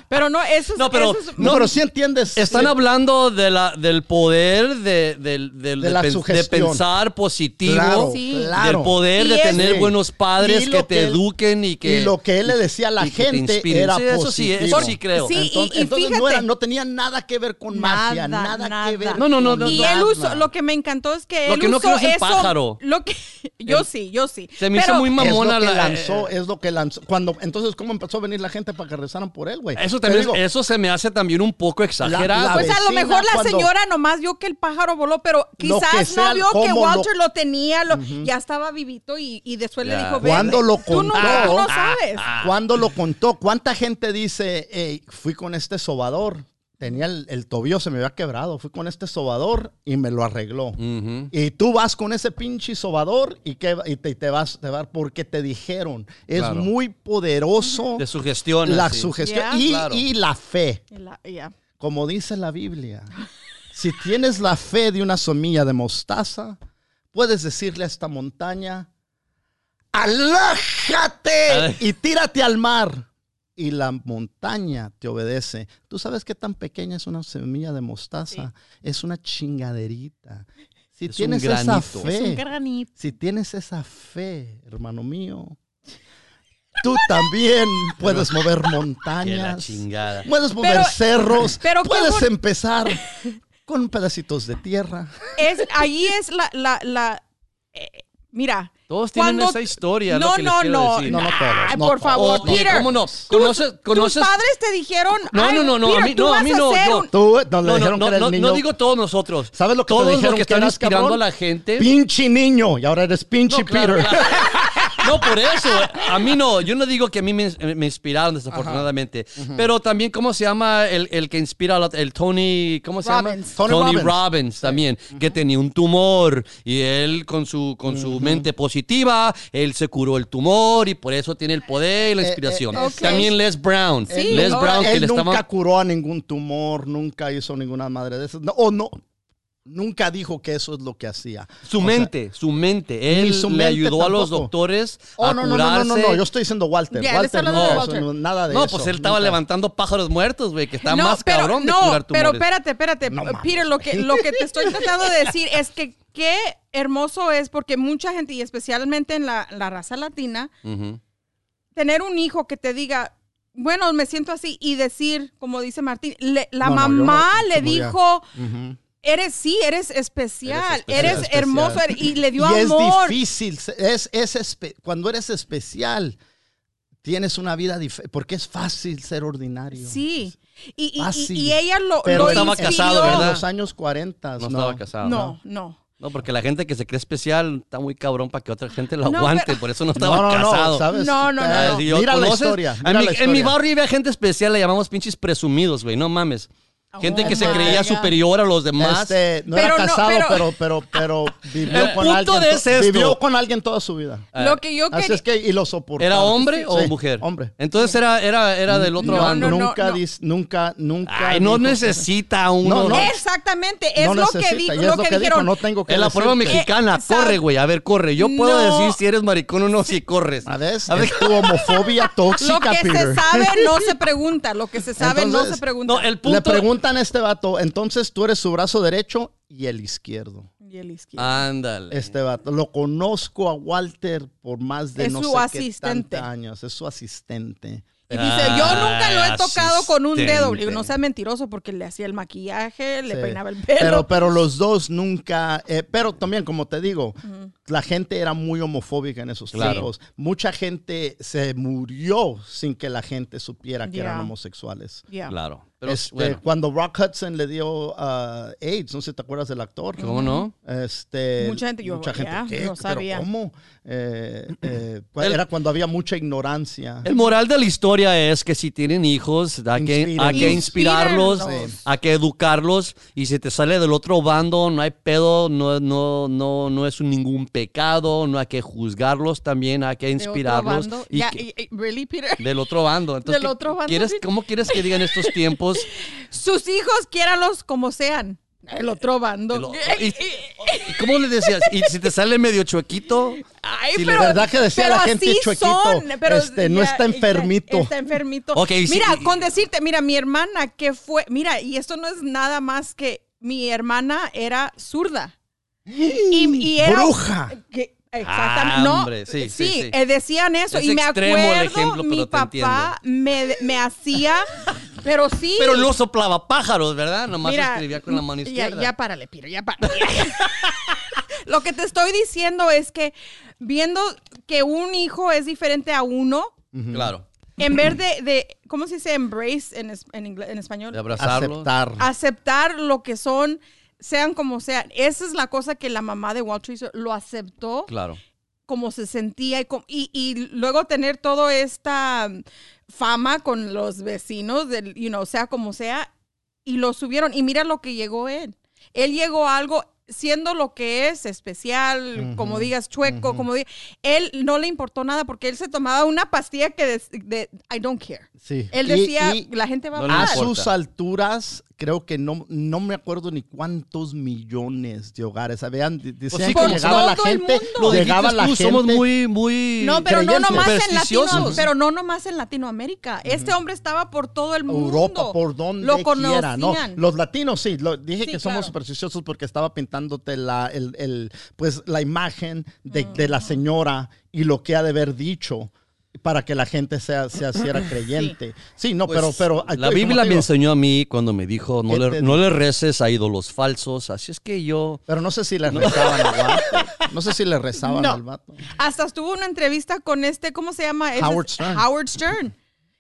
Pero no, eso es. No, pero- eso es- No, pero sí entiendes. Están sí. hablando de la, del poder de, De de la de pensar positivo. Claro, Sí. claro. Del poder Y de tener Sí. buenos padres que te que- eduquen y que. y lo que él le decía a la gente era Sí, eso sí, eso positivo. sí creo. Sí, y- Entonces, y entonces no, fíjate. era- no tenía nada que ver con magia, Nada, nada, nada. que ver. No, no, no, con no, Y nada. él usó, lo que me encantó es que Lo él que no usó creo es el eso. pájaro. Lo que, [laughs] yo El- sí, yo sí. Se me hizo muy Es lo mamona que la. lanzó, es lo que lanzó. Cuando, entonces, ¿cómo empezó a venir la gente para que rezaran por él, güey? Eso también, digo, eso se me hace también un poco exagerado. la Pues a lo mejor la cuando- señora nomás vio que el pájaro voló, pero quizás no vio que Walter lo- tenía, lo- ya estaba vivito y, después le dijo, "Ve, Cuando lo tú no, contó, tú no sabes. Cuando lo contó, ¿cuánta gente dice, "Ey, fui con este sobador? tenía el, el tobillo, se me había quebrado. Fui con este sobador y me lo arregló. Ujú. Y tú vas con ese pinche sobador y, que, y te, te vas te va porque te dijeron. Es Claro. muy poderoso De sugestión. la así. sugestión Yeah. y, Claro. y la fe. Y la- ya. Como dice la Biblia, si tienes la fe de una semilla de mostaza, puedes decirle a esta montaña, alájate y tírate al mar. Y la montaña te obedece. ¿Tú sabes qué tan pequeña es una semilla de mostaza? Es una chingaderita. Si Es un tienes esa fe, Es un granito. si tienes esa fe, hermano mío, tú también puedes mover montañas. chingada. Puedes mover Pero- cerros. pero puedes empezar [laughs] con pedacitos de tierra. Es, ahí es la, la, la eh, mira. Todos tienen cuando- esa historia. No, lo que no, no. decir. No, no todos, Ay, no por todos. favor, Oye, Peter. ¿cómo no? Tus- ¿Conoces- conoces- Tus padres te dijeron. No, "Ay, no, no, no, a mí- no, a mí no, ser yo- un-". Tú no, le No, dijeron no, que eres no, niño. no digo todos nosotros. ¿Sabes lo que te todos dijeron los que que están eras, inspirando cabrón? a la gente. Pinche niño. Y ahora eres pinche No, claro, Peter. claro. No, por eso. A mí no. Yo no digo que a mí me, me inspiraron, desafortunadamente. Pero también, ¿cómo se llama el, el que inspira a la- el Tony? ¿Cómo se llama? Tony Tony Robbins. Robbins, también. Que tenía un tumor. Y él, con su, con su mente positiva, él se curó el tumor y por eso tiene el poder y la Eh, inspiración. eh, ok. También Les Brown. Sí, Les no, Brown, que le nunca curó a ningún tumor, nunca hizo ninguna madre de esas. No, o no, nunca dijo que eso es lo que hacía. Su O sea, mente, su mente. Él su le mente ayudó a los doctores Oh, a no, no, curarse. no, no, no, no, yo estoy diciendo Walter. Walter, no, de eso, Walter. no, nada de No, eso. pues él estaba nunca. levantando pájaros muertos, güey, que está más pero, cabrón de no, curar tumores. pero espérate, espérate. No. Peter, lo que, lo que te estoy [laughs] tratando de decir es que qué hermoso es porque mucha gente, y especialmente en la, la raza latina, tener un hijo que te diga, bueno, me siento así, y decir, como dice Martín, le- la No, no, mamá no, le dijo. Eres sí, eres especial, Eres eres, especial. hermoso, y le dio y amor. es difícil, es, es espe- cuando eres especial, tienes una vida diferente, porque es fácil ser ordinario. Sí. Y, y- y- ella lo, Pero lo estaba inspiró. casado, En ¿verdad? los años 40. No, estaba casado. No, no. No, porque la gente que se cree especial está muy cabrón para que otra gente lo No, aguante, pero- por eso no No, estaba no, no, casado. ¿sabes? No, no, no, no. Si yo- Mira la historia. En mira mi, la en mi historia. barrio había gente especial, le llamamos pinches presumidos, güey, no mames. Gente Oh que se creía God. superior a los demás. Este, no Pero era no, casado, pero- pero, pero, pero, [laughs] vivió El con punto alguien. es esto. Vivió con alguien toda su vida. Lo que yo Así quería... es que, y lo soportó. ¿Era hombre o Sí, mujer? Hombre. Entonces era, era, era del otro No, bando. no, no, nunca, no. dis- nunca, nunca. Ay, no necesita uno. No, no. Exactamente, es no lo que lo es que, lo que dijeron. dijo, no tengo que Es la prueba mexicana. Eh, corre, güey. A ver, corre. Yo puedo No. decir si eres maricón o no si corres. A ver, A ver. es tu homofobia [laughs] Lo tóxica, que Peter. se sabe no se pregunta, lo que se sabe no se pregunta. No, el punto. Preguntan a este vato, entonces tú eres su brazo derecho y el izquierdo. Y el izquierdo. Ándale. Este vato. Lo conozco a Walter por más de Es no su sé asistente. qué tantos años. Es su asistente. Y dice, yo nunca lo he tocado con un dedo. Digo, no sea mentiroso porque le hacía el maquillaje, le Sí. peinaba el pelo. Pero, pero los dos nunca, eh, pero también como te digo, la gente era muy homofóbica en esos Claro. tiempos. Mucha gente se murió sin que la gente supiera que eran homosexuales. Claro. Pero Este, bueno, Cuando Rock Hudson le dio uh, AIDS, no sé si te acuerdas del actor. ¿cómo no? Este, Mucha gente, yo, mucha gente, no ¿Pero sabía. ¿Cómo? Eh, eh, [clears throat] El- era cuando había mucha ignorancia. El moral de la historia es que si tienen hijos, hay que, hay que inspirarlos, Inspírenlos. hay que educarlos. Y si te sale del otro bando, no hay pedo, no, no, no, no es ningún pecado, no hay que juzgarlos también, hay que De otro inspirarlos. bando. y Ya, que- y- y- really, Peter? del otro bando. Entonces, Del ¿qué- otro bando, ¿quieres, sí. ¿Cómo quieres que digan estos [laughs] tiempos? Sus hijos, quiéralos como sean. El otro bando. El o- [laughs] y- ¿Y ¿Cómo le decías? ¿Y si te sale medio chuequito? Ay, pero, la verdad que decía la gente chuequito, son, pero este, no está enfermito. Está, enfermito. Mira, con decirte, mira, mi hermana que fue, mira, y esto no es nada más que mi hermana era zurda. Y, [gasps] y era ¡Bruja! que- exactamente. Ah, no, hombre, sí, sí, sí. eh, decían eso. Es y me acuerdo, ejemplo, mi papá me, me hacía, pero sí. Pero no soplaba pájaros, ¿verdad? Nomás Mira, escribía con la mano ya- izquierda. Ya, párale, Piro, ya párale. [laughs] Lo que te estoy diciendo es que viendo que un hijo es diferente a uno, Claro. en vez de, de ¿cómo se dice embrace en, es- en, en español? De abrazarlos. Aceptar. Aceptar lo que son, sean como sean. Esa es la cosa que la mamá de Walt Disney lo aceptó Claro. Como se sentía y, com- y, y luego tener toda esta fama con los vecinos, del, you know, sea como sea. y lo subieron. Y mira lo que llegó él. Él llegó a algo siendo lo que es especial, como digas chueco, como digas, él no le importó nada porque él se tomaba una pastilla que de, de- I don't care. Sí. Él decía, y la gente va No a a sus alturas, creo que no, no me acuerdo ni cuántos millones de hogares. Habían, di- decían sí, que llegaba la gente. Lo llegaba la tú, gente. somos muy, muy No, pero no nomás en Supersticiosos. Latino, pero no nomás en Latinoamérica. Este hombre estaba por todo el mundo. Europa, por donde lo quiera, ¿no? conocían. Los latinos sí, lo, dije Sí, que somos claro. supersticiosos porque estaba pintándote la, el, el, pues, la imagen de, de la señora y lo que ha de haber dicho para que la gente sea, se hiciera creyente. Sí, no, Pues, pero, pero la Biblia me enseñó a mí cuando me dijo no ¿Qué le, te no le reces a ídolos falsos, así es que yo Pero no sé si le rezaban al vato. [laughs] No sé si le rezaban No. al vato. Hasta estuvo una entrevista con este, ¿cómo se llama? Howard Stern. Howard Stern.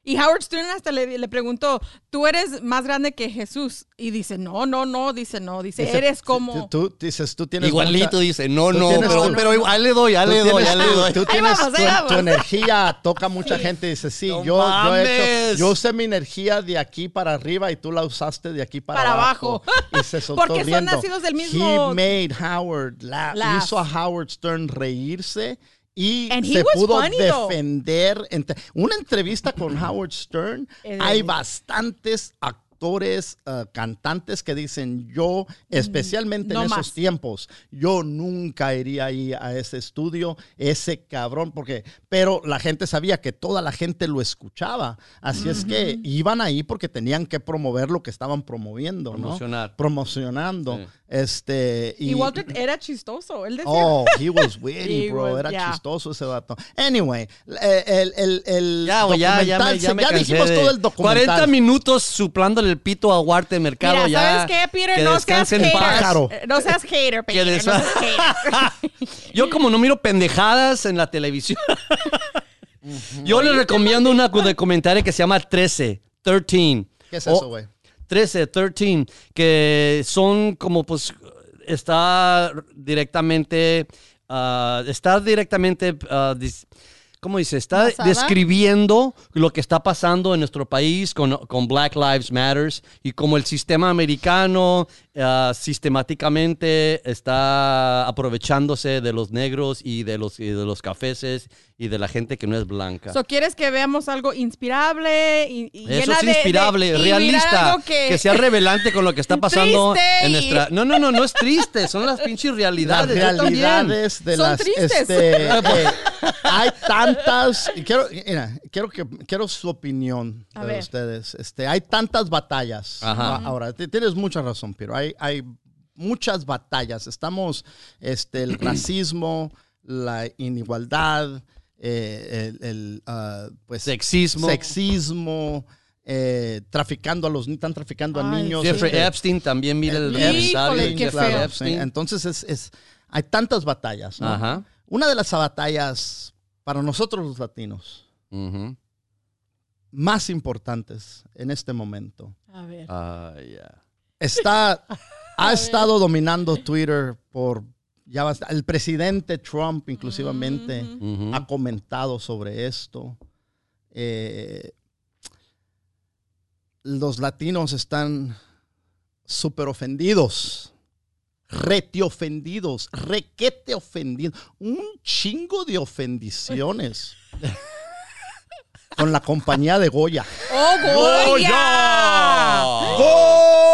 Y Howard Stern hasta le, le preguntó, ¿tú eres más grande que Jesús? Y dice, no, no, no, dice, no, dice, Dice, eres como... tú dices, tú tienes. igualito mucha- dice, no, no, tienes pero, pero igual le doy, ya le doy, ya le doy. Tú tienes vamos, tu, energía, toca a mucha gente y dice, sí, No yo, yo, he hecho, yo usé mi energía de aquí para arriba y tú la usaste de aquí para, Para abajo. [laughs] Y se soltó Porque son nacidos del mismo- He made Howard laugh. Laugh. Hizo a Howard Stern reírse y And se pudo funny, though. defender. Entre- una entrevista con Howard Stern, hay bastantes actores, uh, cantantes que dicen yo, especialmente no en esos más. tiempos, yo nunca iría ahí a ese estudio, ese cabrón, porque, pero la gente sabía que toda la gente lo escuchaba, así es que iban ahí porque tenían que promover lo que estaban promoviendo, ¿no? Promocionar. Promocionando, Sí. este, Y Walter era chistoso, él decía... Oh, he [laughs] was witty, He bro. was- Era yeah. chistoso ese vato. Anyway, eh, el, el, el Ya, güey, ya, ya me, documental, ya me ya dijimos de- todo el documental. 40 minutos suplándole el pito a Huarte Mercado Mira, ya. ¿sabes qué, Peter? que No seas hater. paz. Pájaro. Eh, No seas hater, Peter. no seas hater. [laughs] Yo como no miro pendejadas en la televisión. [laughs] Yo le recomiendo una documentaria que se llama 13, 13. ¿Qué es eso, güey? 13, 13, que son como pues está directamente, ah, está directamente, dis- ¿cómo dice? Está describiendo lo que está pasando en nuestro país con, con Black Lives Matters y como el sistema americano ah, sistemáticamente está aprovechándose de los negros y de los, y de los cafeses y de la gente que no es blanca. So, ¿Quieres que veamos algo inspirable y, y Eso llena es de- de- inspirable, realista, que... sea revelante con lo que está [laughs] pasando Triste en y- nuestra... No, no, no, no es triste, son las pinches Las realidades. también. realidades de Son las tristes. este, [laughs] eh, hay tantas y quiero mira, quiero que quiero su opinión A de ver. ustedes este hay tantas batallas Ajá. Ahora tienes mucha razón pero hay hay muchas batallas estamos este el [clears throat] racismo la inigualdad eh, el, el, ah, pues Sexismo. sexismo eh, traficando a los están traficando a niños Jeffrey este, Epstein también mira el Jeffrey feo. Epstein. Entonces es, es- hay tantas batallas. ¿no? Ajá. Una de las batallas para nosotros los latinos más importantes en este momento A ver. Ah, ya. Está [laughs] ha estado dominando Twitter por ya bast- el presidente Trump inclusivamente ha comentado sobre esto. Eh, los latinos están súper ofendidos. Rete ofendidos, requete ofendidos, un chingo de ofendiciones [laughs] con la compañía de Goya. ¡Oh, Goya! ¡Goya!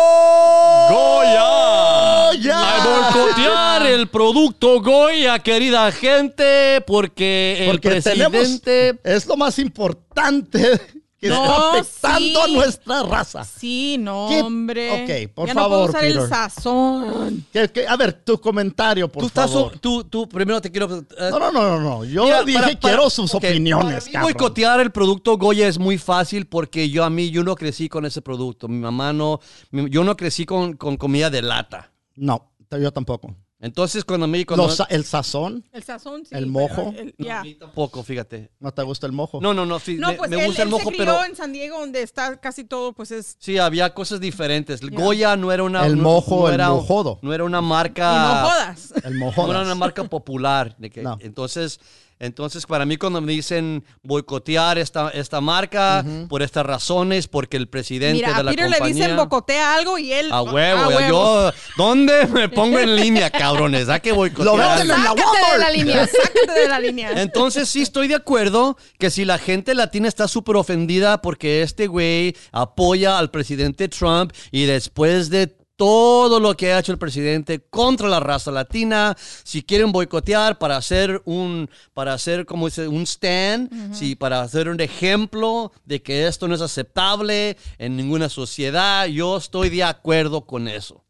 A boicotear el producto Goya, querida gente, porque el Porque presidente... es lo más importante que No, está afectando sí. a nuestra raza. Sí, no, ¿Qué? hombre. Ok, por ya favor, no puedo usar Peter. el sazón. A ver, tu comentario, por Tú estás... favor. Tú, tú, primero te quiero... eh, No, no, no, no, no. Yo Mira, dije para- para- quiero sus opiniones, para mí. Boicotear el producto Goya es muy fácil porque yo a mí, yo no crecí con ese producto. Mi mamá no, mi- yo no crecí con, con comida de lata. No, yo tampoco. Entonces cuando me... Cuando, Los sa- el sazón, El sazón, sí. ¿El mojo? el- No, ya. a mí tampoco, fíjate. ¿no te gusta el mojo? No, no, no, sí, No, me, pues me él, gusta el él mojo, se crió pero... en San Diego, donde está casi todo, pues es... Sí, había cosas diferentes. El Goya no era una... El no- mojo, no el era, mojodo. No era una Y marca... no jodas. El mojo. No era una marca popular. de que- No. Entonces, Entonces, para mí, cuando me dicen boicotear esta, esta marca por estas razones, porque el presidente Mira, de a la Peter le compañía... dicen bocotea algo y él. A huevo, a huevo. yo... ¿Dónde me pongo en línea, cabrones? ¿A qué boicotear? Lo venden en la Sácate de Walmart. la línea, sácate de la línea. Entonces sí estoy de acuerdo que si la gente latina está súper ofendida porque este güey apoya al presidente Trump y después de todo lo que ha hecho el presidente contra la raza latina, si quieren boicotear para hacer un, para hacer como dice, un stand, si para hacer un ejemplo de que esto no es aceptable en ninguna sociedad, yo estoy de acuerdo con eso.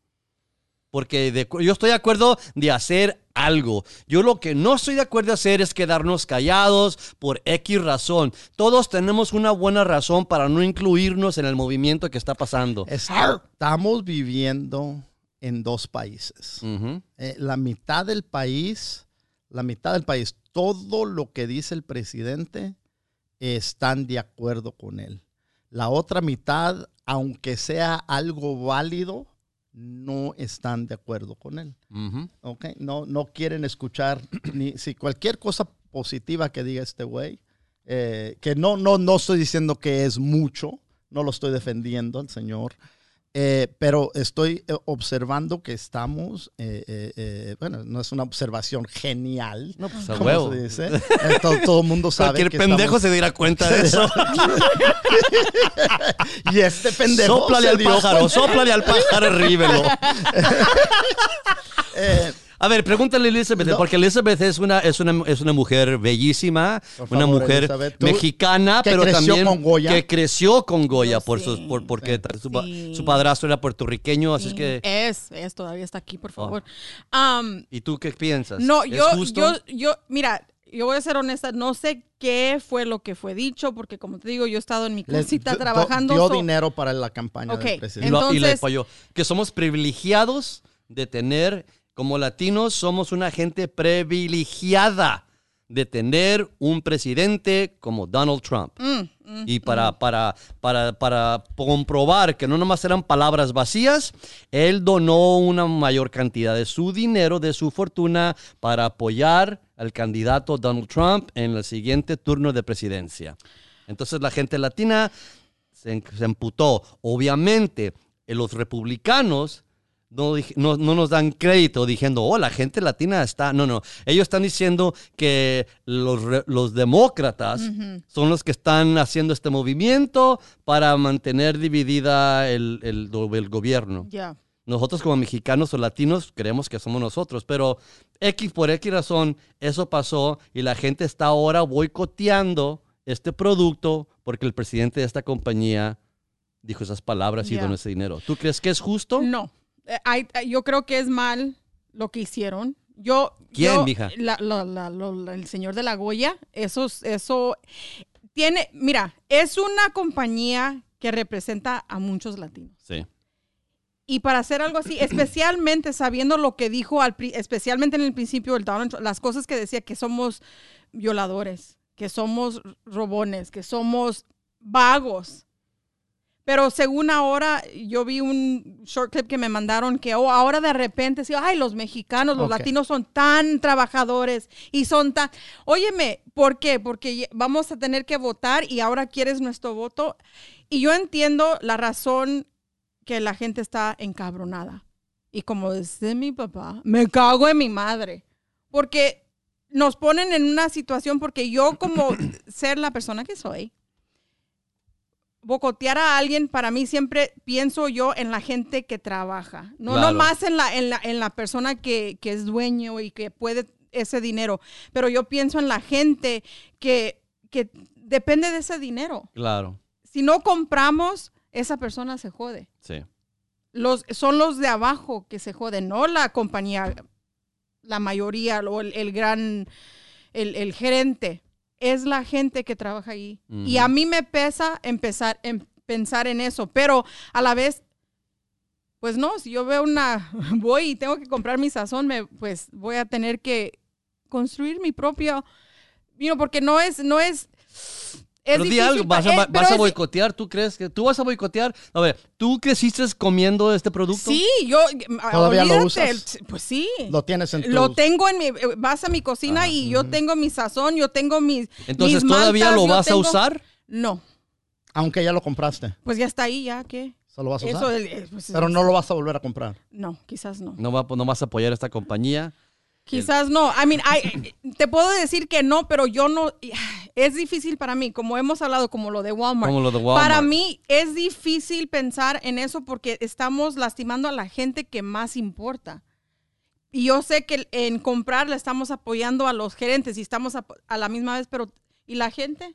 Porque de- yo estoy de acuerdo de hacer algo. Yo lo que no estoy de acuerdo de hacer es quedarnos callados por X razón. Todos tenemos una buena razón para no incluirnos en el movimiento que está pasando. Estamos viviendo en dos países. Eh, la mitad del país, la mitad del país, todo lo que dice el presidente están de acuerdo con él. La otra mitad, aunque sea algo válido, no están de acuerdo con él. Ujú. ¿ok? No, no quieren escuchar [clears throat] ni si cualquier cosa positiva que diga este güey, eh, que no, no, no estoy diciendo que es mucho, no lo estoy defendiendo al señor, eh, pero estoy eh, observando que estamos, eh, eh, eh, bueno, no es una observación genial. No, pues a huevo. se dice. Eh, todo, el mundo sabe Cualquier que pendejo estamos- se diera cuenta de eso. [laughs] y este pendejo Sóplale al pájaro, sóplale al pájaro, rívelo. [laughs] A ver, pregúntale a Elizabeth, No. porque Elizabeth es una, es una, es una mujer bellísima, una mujer Elizabeth, mexicana, que pero creció también con Goya. que creció con Goya, Yo por sé. sus, por, porque su, pa- Sí. su padrastro era puertorriqueño, así es que... Es, es, todavía está aquí, por Oh. favor. ¿Y tú qué piensas? no, ¿Es yo, justo? yo, yo, mira, yo voy a ser honesta, no sé qué fue lo que fue dicho, porque como te digo, yo he estado en mi casita trabajando. dio so- dinero para la campaña Ok, del Y, presidente. lo- y le Entonces- apoyó. Que somos privilegiados de tener, como latinos, somos una gente privilegiada de tener un presidente como Donald Trump. Mm, y para, para, para, para comprobar que no nomás eran palabras vacías, él donó una mayor cantidad de su dinero, de su fortuna, para apoyar al candidato Donald Trump en el siguiente turno de presidencia. Entonces la gente latina se, se emputó. Obviamente, los republicanos no, no, no nos dan crédito diciendo, oh, la gente latina está... No, no. Ellos están diciendo que los, los demócratas son los que están haciendo este movimiento para mantener dividida el, el, el gobierno. Nosotros como mexicanos o latinos creemos que somos nosotros, pero X por X razón, eso pasó y la gente está ahora boicoteando este producto porque el presidente de esta compañía dijo esas palabras y donó ese dinero. ¿Tú crees que es justo? No, Eh, eh, yo creo que es mal lo que hicieron. Yo, ¿Quién, yo- mija? la- el señor de la Goya, eso, es- eso tiene, mira, es una compañía que representa a muchos latinos. Sí. Y para hacer algo así, [clears throat] especialmente sabiendo lo que dijo, al, especialmente en el principio, el Donald Trump, las cosas que decía que somos violadores, que somos robones, que somos vagos. Pero según ahora, yo vi un short clip que me mandaron que oh, ahora de repente, sí, ay, los mexicanos, los latinos son tan trabajadores y son tan... Óyeme, ¿por qué? Porque vamos a tener que votar y ahora quieres nuestro voto. Y yo entiendo la razón que la gente está encabronada. Y como dice mi papá, me cago en mi madre. Porque nos ponen en una situación, porque yo como [clears throat] ser la persona que soy, bocotear a alguien, para mí siempre pienso yo en la gente que trabaja. No Claro. nomás en la, en la, en la persona que, que es dueño y que puede ese dinero. Pero yo pienso en la gente que, que depende de ese dinero. Claro. Si no compramos, esa persona se jode Sí. los, son los de abajo que se joden, no la compañía, la mayoría, o el, el gran, el, el gerente. Es la gente que trabaja ahí. Y a mí me pesa empezar en pensar en eso, pero a la vez, pues no, si yo veo una, [laughs] voy y tengo que comprar mi sazón, me, pues voy a tener que construir mi propio, you know, porque no es, no es, Es Pero di difícil algo, vas, a, eh, vas a boicotear, ¿tú crees que tú vas a boicotear? A ver, ¿tú creciste comiendo este producto? Sí, yo. ¿Todavía lo usas? Pues sí. Lo tienes en tu... Lo tengo en mi. eh, Vas a mi cocina y yo tengo mi sazón, yo tengo mis. Entonces, mis ¿todavía lo vas a usar? No. Aunque ya lo compraste. Pues ya está ahí, ya, ¿qué? ¿Se lo vas a usar? Eso, eh, pues, Pero no lo vas a volver a comprar. No, quizás no. No, va, no vas a apoyar esta compañía. Quizás no. I mean, I- te puedo decir que no, pero yo no. Es difícil para mí, como hemos hablado, como lo de Walmart. Como lo de Walmart. Para mí es difícil pensar en eso porque estamos lastimando a la gente que más importa. Y yo sé que en comprar le estamos apoyando a los gerentes y estamos a, a la misma vez, pero ¿y la gente?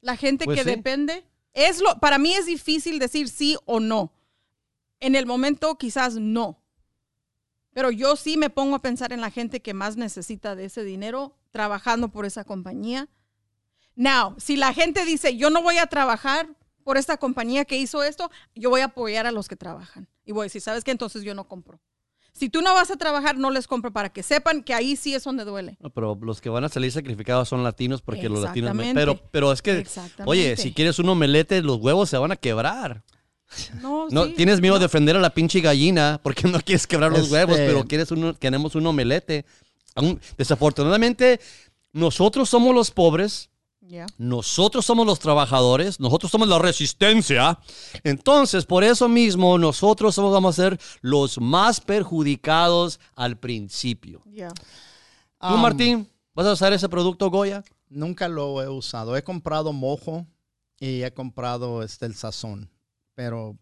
La gente Pues que sí. depende. Es lo, para mí es difícil decir sí o no. En el momento quizás no. Pero yo sí me pongo a pensar en la gente que más necesita de ese dinero trabajando por esa compañía. Now, si la gente dice, yo no voy a trabajar por esta compañía que hizo esto, yo voy a apoyar a los que trabajan. Y voy a decir, ¿sabes qué? Entonces yo no compro. Si tú no vas a trabajar, no les compro para que sepan que ahí sí es donde duele. No, pero los que van a salir sacrificados son latinos porque los latinos... me-. Pero, pero es que, oye, si quieres un omelete, los huevos se van a quebrar. No, [laughs] No, sí. tienes miedo de ofender a la pinche gallina porque no quieres quebrar los Este- huevos, pero quieres uno, queremos un omelete. Desafortunadamente, nosotros somos los pobres, Ya. nosotros somos los trabajadores, nosotros somos la resistencia. Entonces, por eso mismo, nosotros somos, vamos a ser los más perjudicados al principio. Ya. ¿Tú, Um, Martín, vas a usar ese producto Goya? Nunca lo he usado. He comprado mojo y he comprado este, el sazón. Pero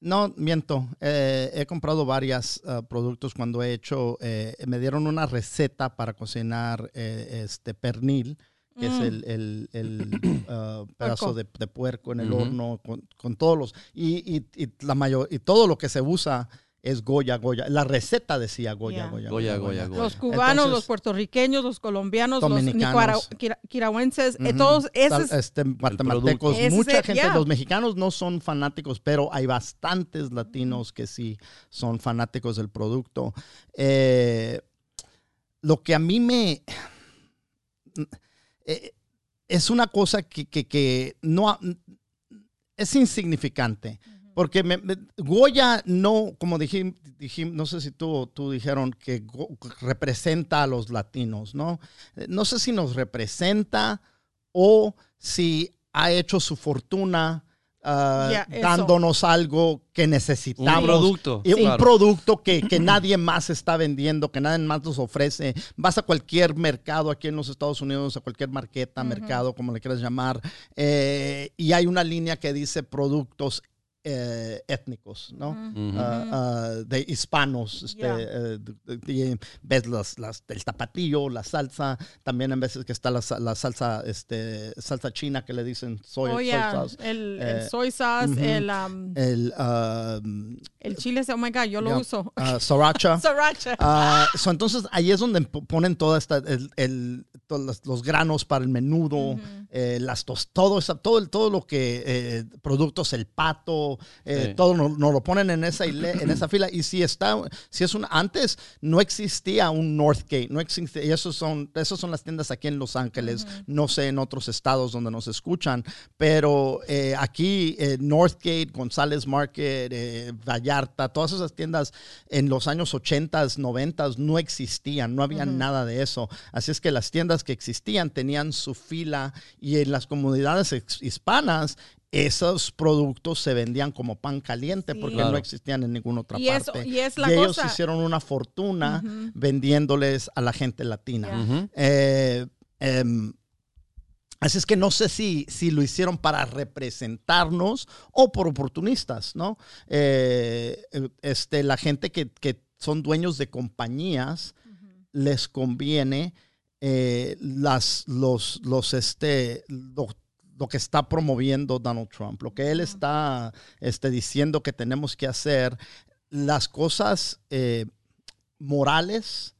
no, miento. Eh, he comprado varios productos cuando he hecho. eh, me dieron una receta para cocinar eh, este pernil, que es Mm. el, el- el, [clears throat] ah, pedazo de, de puerco en el horno, con, con todos los. Y, y- y la mayor, y todo lo que se usa es Goya, Goya. La receta decía Goya, Ya. Goya, Goya, Goya, Goya. Los cubanos, Entonces- los puertorriqueños, los colombianos, los quirahuenses, eh, todos esos. este, guatemaltecos, mucha gente, los mexicanos no son fanáticos, pero hay bastantes latinos que sí son fanáticos del producto. Eh, lo que a mí me... eh, es una cosa que, que- que no... es insignificante. Porque me- me- Goya no, como dijimos, no sé si tú, tú dijeron que Go- representa a los latinos, ¿no? Eh, No sé si nos representa o si ha hecho su fortuna ah, dándonos algo que Un necesitamos. producto. Y un claro. producto que, que nadie más está vendiendo, que nadie más nos ofrece. Vas a cualquier mercado aquí en los Estados Unidos, a cualquier marqueta, mercado, como le quieras llamar, eh, y hay una línea que dice productos eh, étnicos, ¿no? Ah, ah, de hispanos. Este, eh, de- de- ves las, las- el tapatillo, la salsa, también en veces que está la, la salsa, este, salsa china que le dicen soy, Oh, soy yeah, sauce. El, Eh, el soy sauce, el, um, El el chile, oh my God, yo lo uso. ah, sriracha. [laughs] Sriracha. So, entonces ahí es donde po- ponen toda esta, el, los, los granos para el menudo, eh, las tos, todo, todo, el- todo lo que eh, productos, el pato, eh, Sí. todo nos no lo ponen en esa, en esa fila. Y si está, si es un, antes no existía un Northgate, no existía, y esos son, esos son las tiendas aquí en Los Ángeles, no sé en otros estados donde nos escuchan, pero eh, aquí eh, Northgate, González Market, eh, Vallarta, todas esas tiendas en los años 80, 90 no existían, no había nada de eso. Así es que las tiendas que existían tenían su fila y en las comunidades hispanas esos productos se vendían como pan caliente Sí. porque Claro. no existían en ninguna otra Y eso- parte. y es la ellos cosa. hicieron una fortuna vendiéndoles a la gente latina. Eh, em, así es que no sé si, si lo hicieron para representarnos o por oportunistas, ¿no? Eh, eh, este, la gente que, que son dueños de compañías les conviene eh, las, los, los, este, lo, lo que está promoviendo Donald Trump, lo que él está este, diciendo que tenemos que hacer, las cosas eh, morales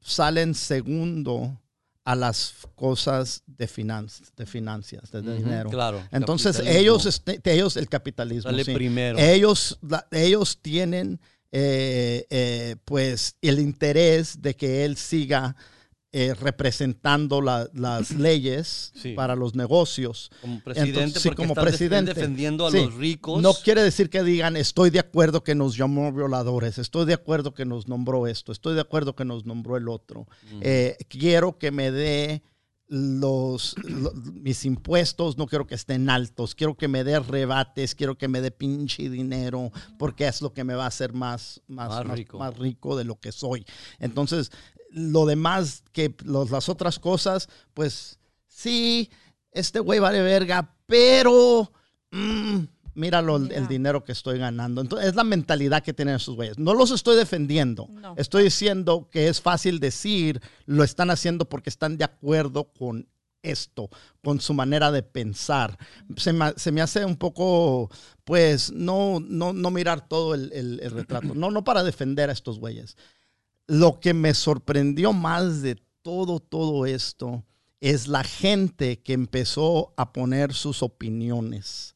salen segundo a las cosas de, finanz- de finanzas, de, dinero. Claro. Entonces ellos, este- ellos, el capitalismo, Sale sí. primero. ellos, la- ellos tienen eh, eh, pues el interés de que él siga eh, representando la- las [clears throat] leyes Sí. para los negocios. Como presidente, Entonces, sí, porque como estás def- presidente. defendiendo a Sí. los ricos. No quiere decir que digan, estoy de acuerdo que nos llamó violadores, estoy de acuerdo que nos nombró esto, estoy de acuerdo que nos nombró el otro. Eh, quiero que me dé los, lo- mis impuestos, no quiero que estén altos, quiero que me dé rebates, quiero que me dé pinche dinero, porque es lo que me va a hacer más, más, Más más- rico. más rico de lo que soy. Entonces, lo demás, que los- las otras cosas, pues sí, este güey vale verga, pero mm, míralo el, dinero que estoy ganando. Entonces, es la mentalidad que tienen esos güeyes. No los estoy defendiendo. No. Estoy diciendo que es fácil decir, lo están haciendo porque están de acuerdo con esto, con su manera de pensar. Se me, se me hace un poco, pues, no, no, no mirar todo el, el- el retrato. No, no para defender a estos güeyes. Lo que me sorprendió más de todo, todo esto es la gente que empezó a poner sus opiniones.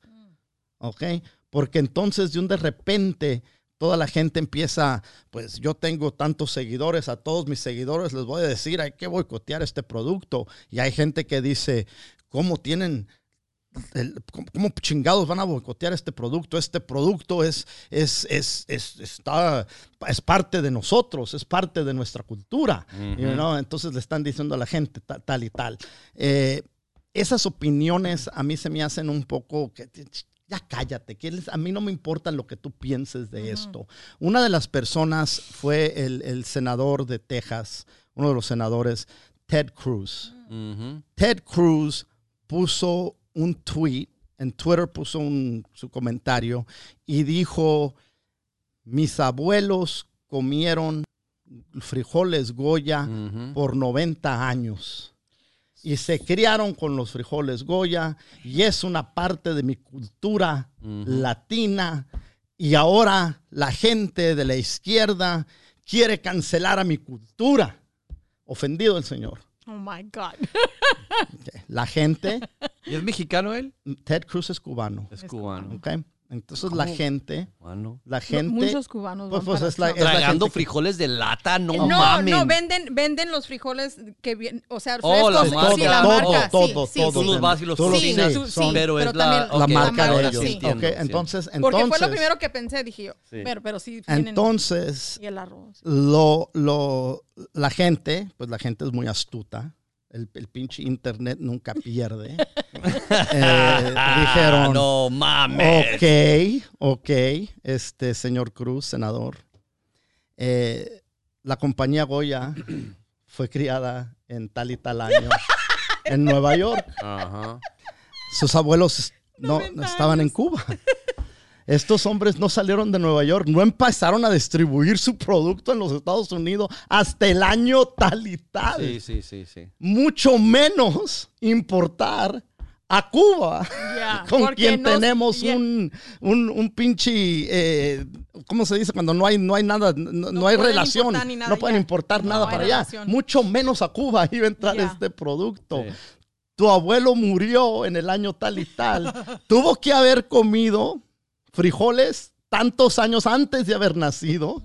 ¿Ok? Porque entonces de un de repente toda la gente empieza, pues yo tengo tantos seguidores, a todos mis seguidores les voy a decir, hay que boicotear este producto. Y hay gente que dice, ¿cómo tienen... el- ¿cómo, chingados van a boicotear este producto? Este producto es, es, es, es, está, es parte de nosotros, es parte de nuestra cultura. you know? Entonces le están diciendo a la gente ta- tal, y tal. Eh, esas opiniones a mí se me hacen un poco que ya cállate, que les- a mí no me importa lo que tú pienses de esto. Una de las personas fue el, el senador de Texas, uno de los senadores, Ted Cruz. Ted Cruz puso un tweet, en Twitter puso un- su comentario y dijo, mis abuelos comieron frijoles Goya por 90 años y se criaron con los frijoles Goya y es una parte de mi cultura latina y ahora la gente de la izquierda quiere cancelar a mi cultura. Ofendido el señor. Oh my God. [laughs] La gente, ¿Y es mexicano él? Ted Cruz es cubano. Es cubano. ok. Entonces la gente, Cubano. la gente, Muchos cubanos. pues, pues, es la- es la Tragando que- frijoles de lata, no, No, mames. no, venden, venden los frijoles que vienen, o sea, Oh, la frescos. marca. sí, la todo, marca, todo, sí, todo, sí, todo. Tú los vas y los los- cocinas, pero, es la, también- ok, la marca la de ellos. sí. entiendo, Ok, sí. entonces, Porque fue lo entonces, primero que pensé, dije yo. Sí. Pero, pero sí. tienen- entonces y el arroz. lo, lo, la gente, pues la gente es muy astuta. El, el pinche internet nunca pierde. [laughs] Eh, dijeron, Ah, no mames. ok, ok, este señor Cruz, senador. eh, la compañía Goya [clears throat] fue criada en tal y tal año en Nueva York. Ajá. Sus abuelos no, 90 estaban en Cuba. [laughs] Estos hombres no salieron de Nueva York, no empezaron a distribuir su producto en los Estados Unidos hasta el año tal y tal. Sí, sí, sí, sí. Mucho menos importar a Cuba, [laughs] con quien no- tenemos un, un, un pinche, eh, ¿cómo se dice? Cuando no hay, no hay nada, no, no No hay pueden relación, importar ni nada no pueden importar nada para allá. Mucho menos a Cuba iba a entrar este producto Sí. tu abuelo murió en el año tal y tal, [laughs] tuvo que haber comido frijoles tantos años antes de haber nacido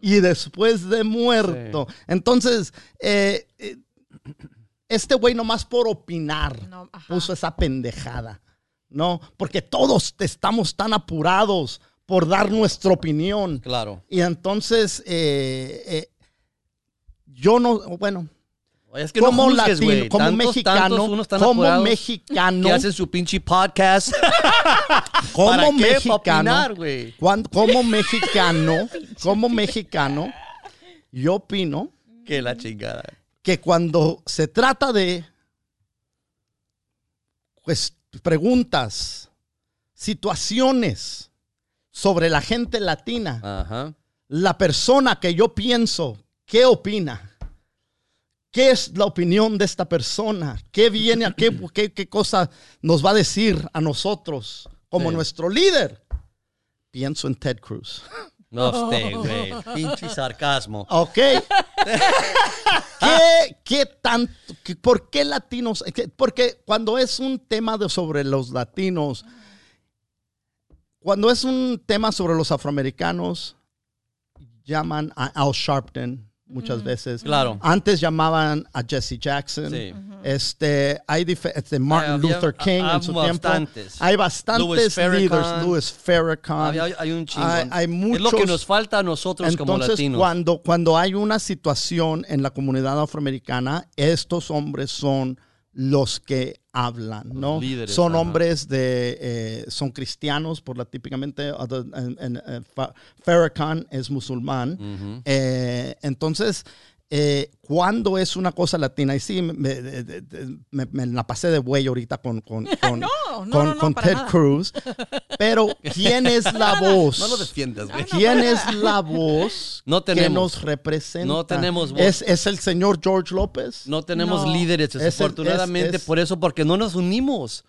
y después de muerto. Entonces, eh, eh, este güey nomás por opinar No, puso esa pendejada, ¿no? Porque todos estamos tan apurados por dar nuestra opinión. Claro. Y entonces, eh, eh, yo no, bueno, Es que no como juzgues, latino, como Tantos, mexicano, tantos como apurados mexicano, Que hacen su pinche podcast. [laughs] como ¿Para qué? Mexicano, opinar, güey. cuan- como mexicano, como mexicano, yo opino Que la chingada. que cuando se trata de pues, preguntas, situaciones sobre la gente latina, Ajá. la persona que yo pienso, ¿qué opina? ¿Qué es la opinión de esta persona? ¿Qué viene a qué, qué, qué cosa nos va a decir a nosotros como Sí. nuestro líder? Pienso en Ted Cruz. No usted, güey. [laughs] Pinche sarcasmo. ¿Ok? [laughs] ¿Qué, qué tanto? qué- ¿Por qué latinos? qué- Porque cuando es un tema de sobre los latinos, cuando es un tema sobre los afroamericanos, llaman a Al Sharpton muchas veces. Claro. Antes llamaban a Jesse Jackson. Sí. Este, hay este, Martin Había- Luther King en su tiempo. bastantes. Hay Louis bastantes Farrakhan. líderes. Louis Farrakhan. Hay, un chingo. Hay, hay es lo muchos. que nos falta a nosotros como Entonces, latinos. cuando, cuando hay una situación en la comunidad afroamericana, estos hombres son los que hablan, ¿no? líderes, son ajá. hombres de, eh, son cristianos, por la típicamente, other- en- en- eh, Fa- Farrakhan es musulmán. Eh, entonces, eh, cuando es una cosa latina, y sí, me, me- me- me la pasé de buey ahorita con, con, [laughs] con, No, no, con- no, no, con Ted nada. Cruz, pero ¿quién es [laughs] la voz? No lo defiendas, güey. ¿Quién es la voz [laughs] No que nos representa? No tenemos voz. ¿Es, es el señor George López? No tenemos No. líderes, desafortunadamente, es- es- por eso, porque no nos unimos.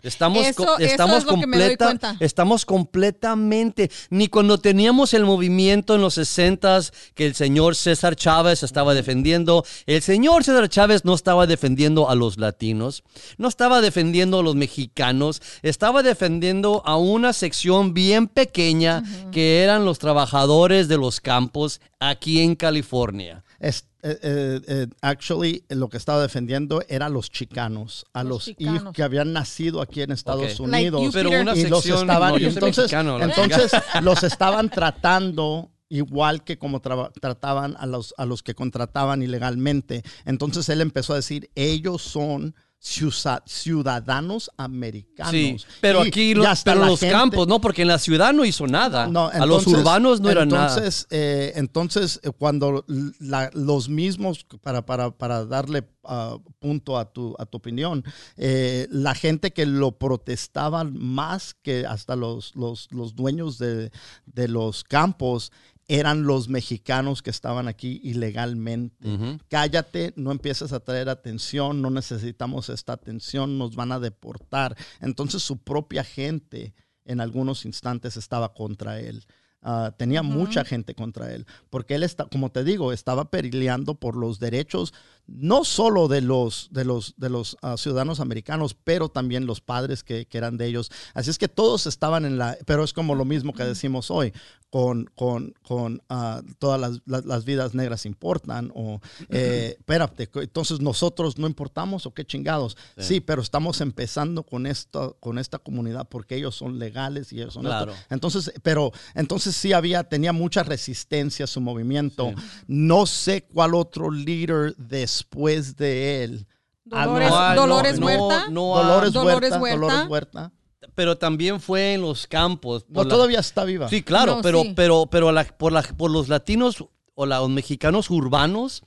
Estamos, Eso- co- eso estamos es lo que me doy completa, cuenta. estamos completamente, ni cuando teníamos el movimiento en los 60 que el señor César Chávez estaba defendiendo, el señor César Chávez no estaba defendiendo a los latinos, no estaba defendiendo a los mexicanos, estaba defendiendo a una sección bien pequeña que eran los trabajadores de los campos aquí en California. Es- eh, eh, eh, actually, lo que estaba defendiendo era a los chicanos, a Los los, chicanos. hijos que habían nacido aquí en Estados. Like Unidos. you, Pero Peter. una y los estaban, no, entonces, mexicano, entonces [laughs] los estaban tratando igual que como trataban a los, a los que contrataban ilegalmente. Entonces él empezó a decir, ellos son ciudadanos americanos. Sí, pero Y- aquí y lo- hasta pero la los gente- campos, no, porque en la ciudad no hizo nada. no, a los entonces- urbanos no era nada. entonces, eh, entonces, eh, cuando la- los mismos, para, para, para darle ah, punto a tu, a tu opinión, eh, la gente que lo protestaban más que hasta los, los, los dueños de, de los campos eran los mexicanos que estaban aquí ilegalmente. Cállate, no empieces a traer atención, no necesitamos esta atención, nos van a deportar. Entonces su propia gente en algunos instantes estaba contra él. Ah, tenía mucha gente contra él, porque él está, como te digo, estaba peleando por los derechos no solo de los de los de los ah, ciudadanos americanos, pero también los padres que, que eran de ellos. Así es que todos estaban en la, pero es como lo mismo que decimos hoy, con, con, con ah, todas las, las- las vidas negras importan, o eh, espérate, entonces nosotros no importamos o qué chingados. Sí, pero estamos empezando con esta, con esta comunidad porque ellos son legales y ellos son esto. Claro. Entonces, pero entonces sí había, tenía mucha resistencia a su movimiento. No sé cuál otro líder después de él. Dolores, Ah, no, Dolores no, Huerta. no, Dolores, Dolores Huerta, Huerta. Dolores Huerta. pero también fue en los campos. No, la- todavía está viva. Sí, claro, No, pero, sí. pero, pero la- por, la- por los latinos o la- los mexicanos urbanos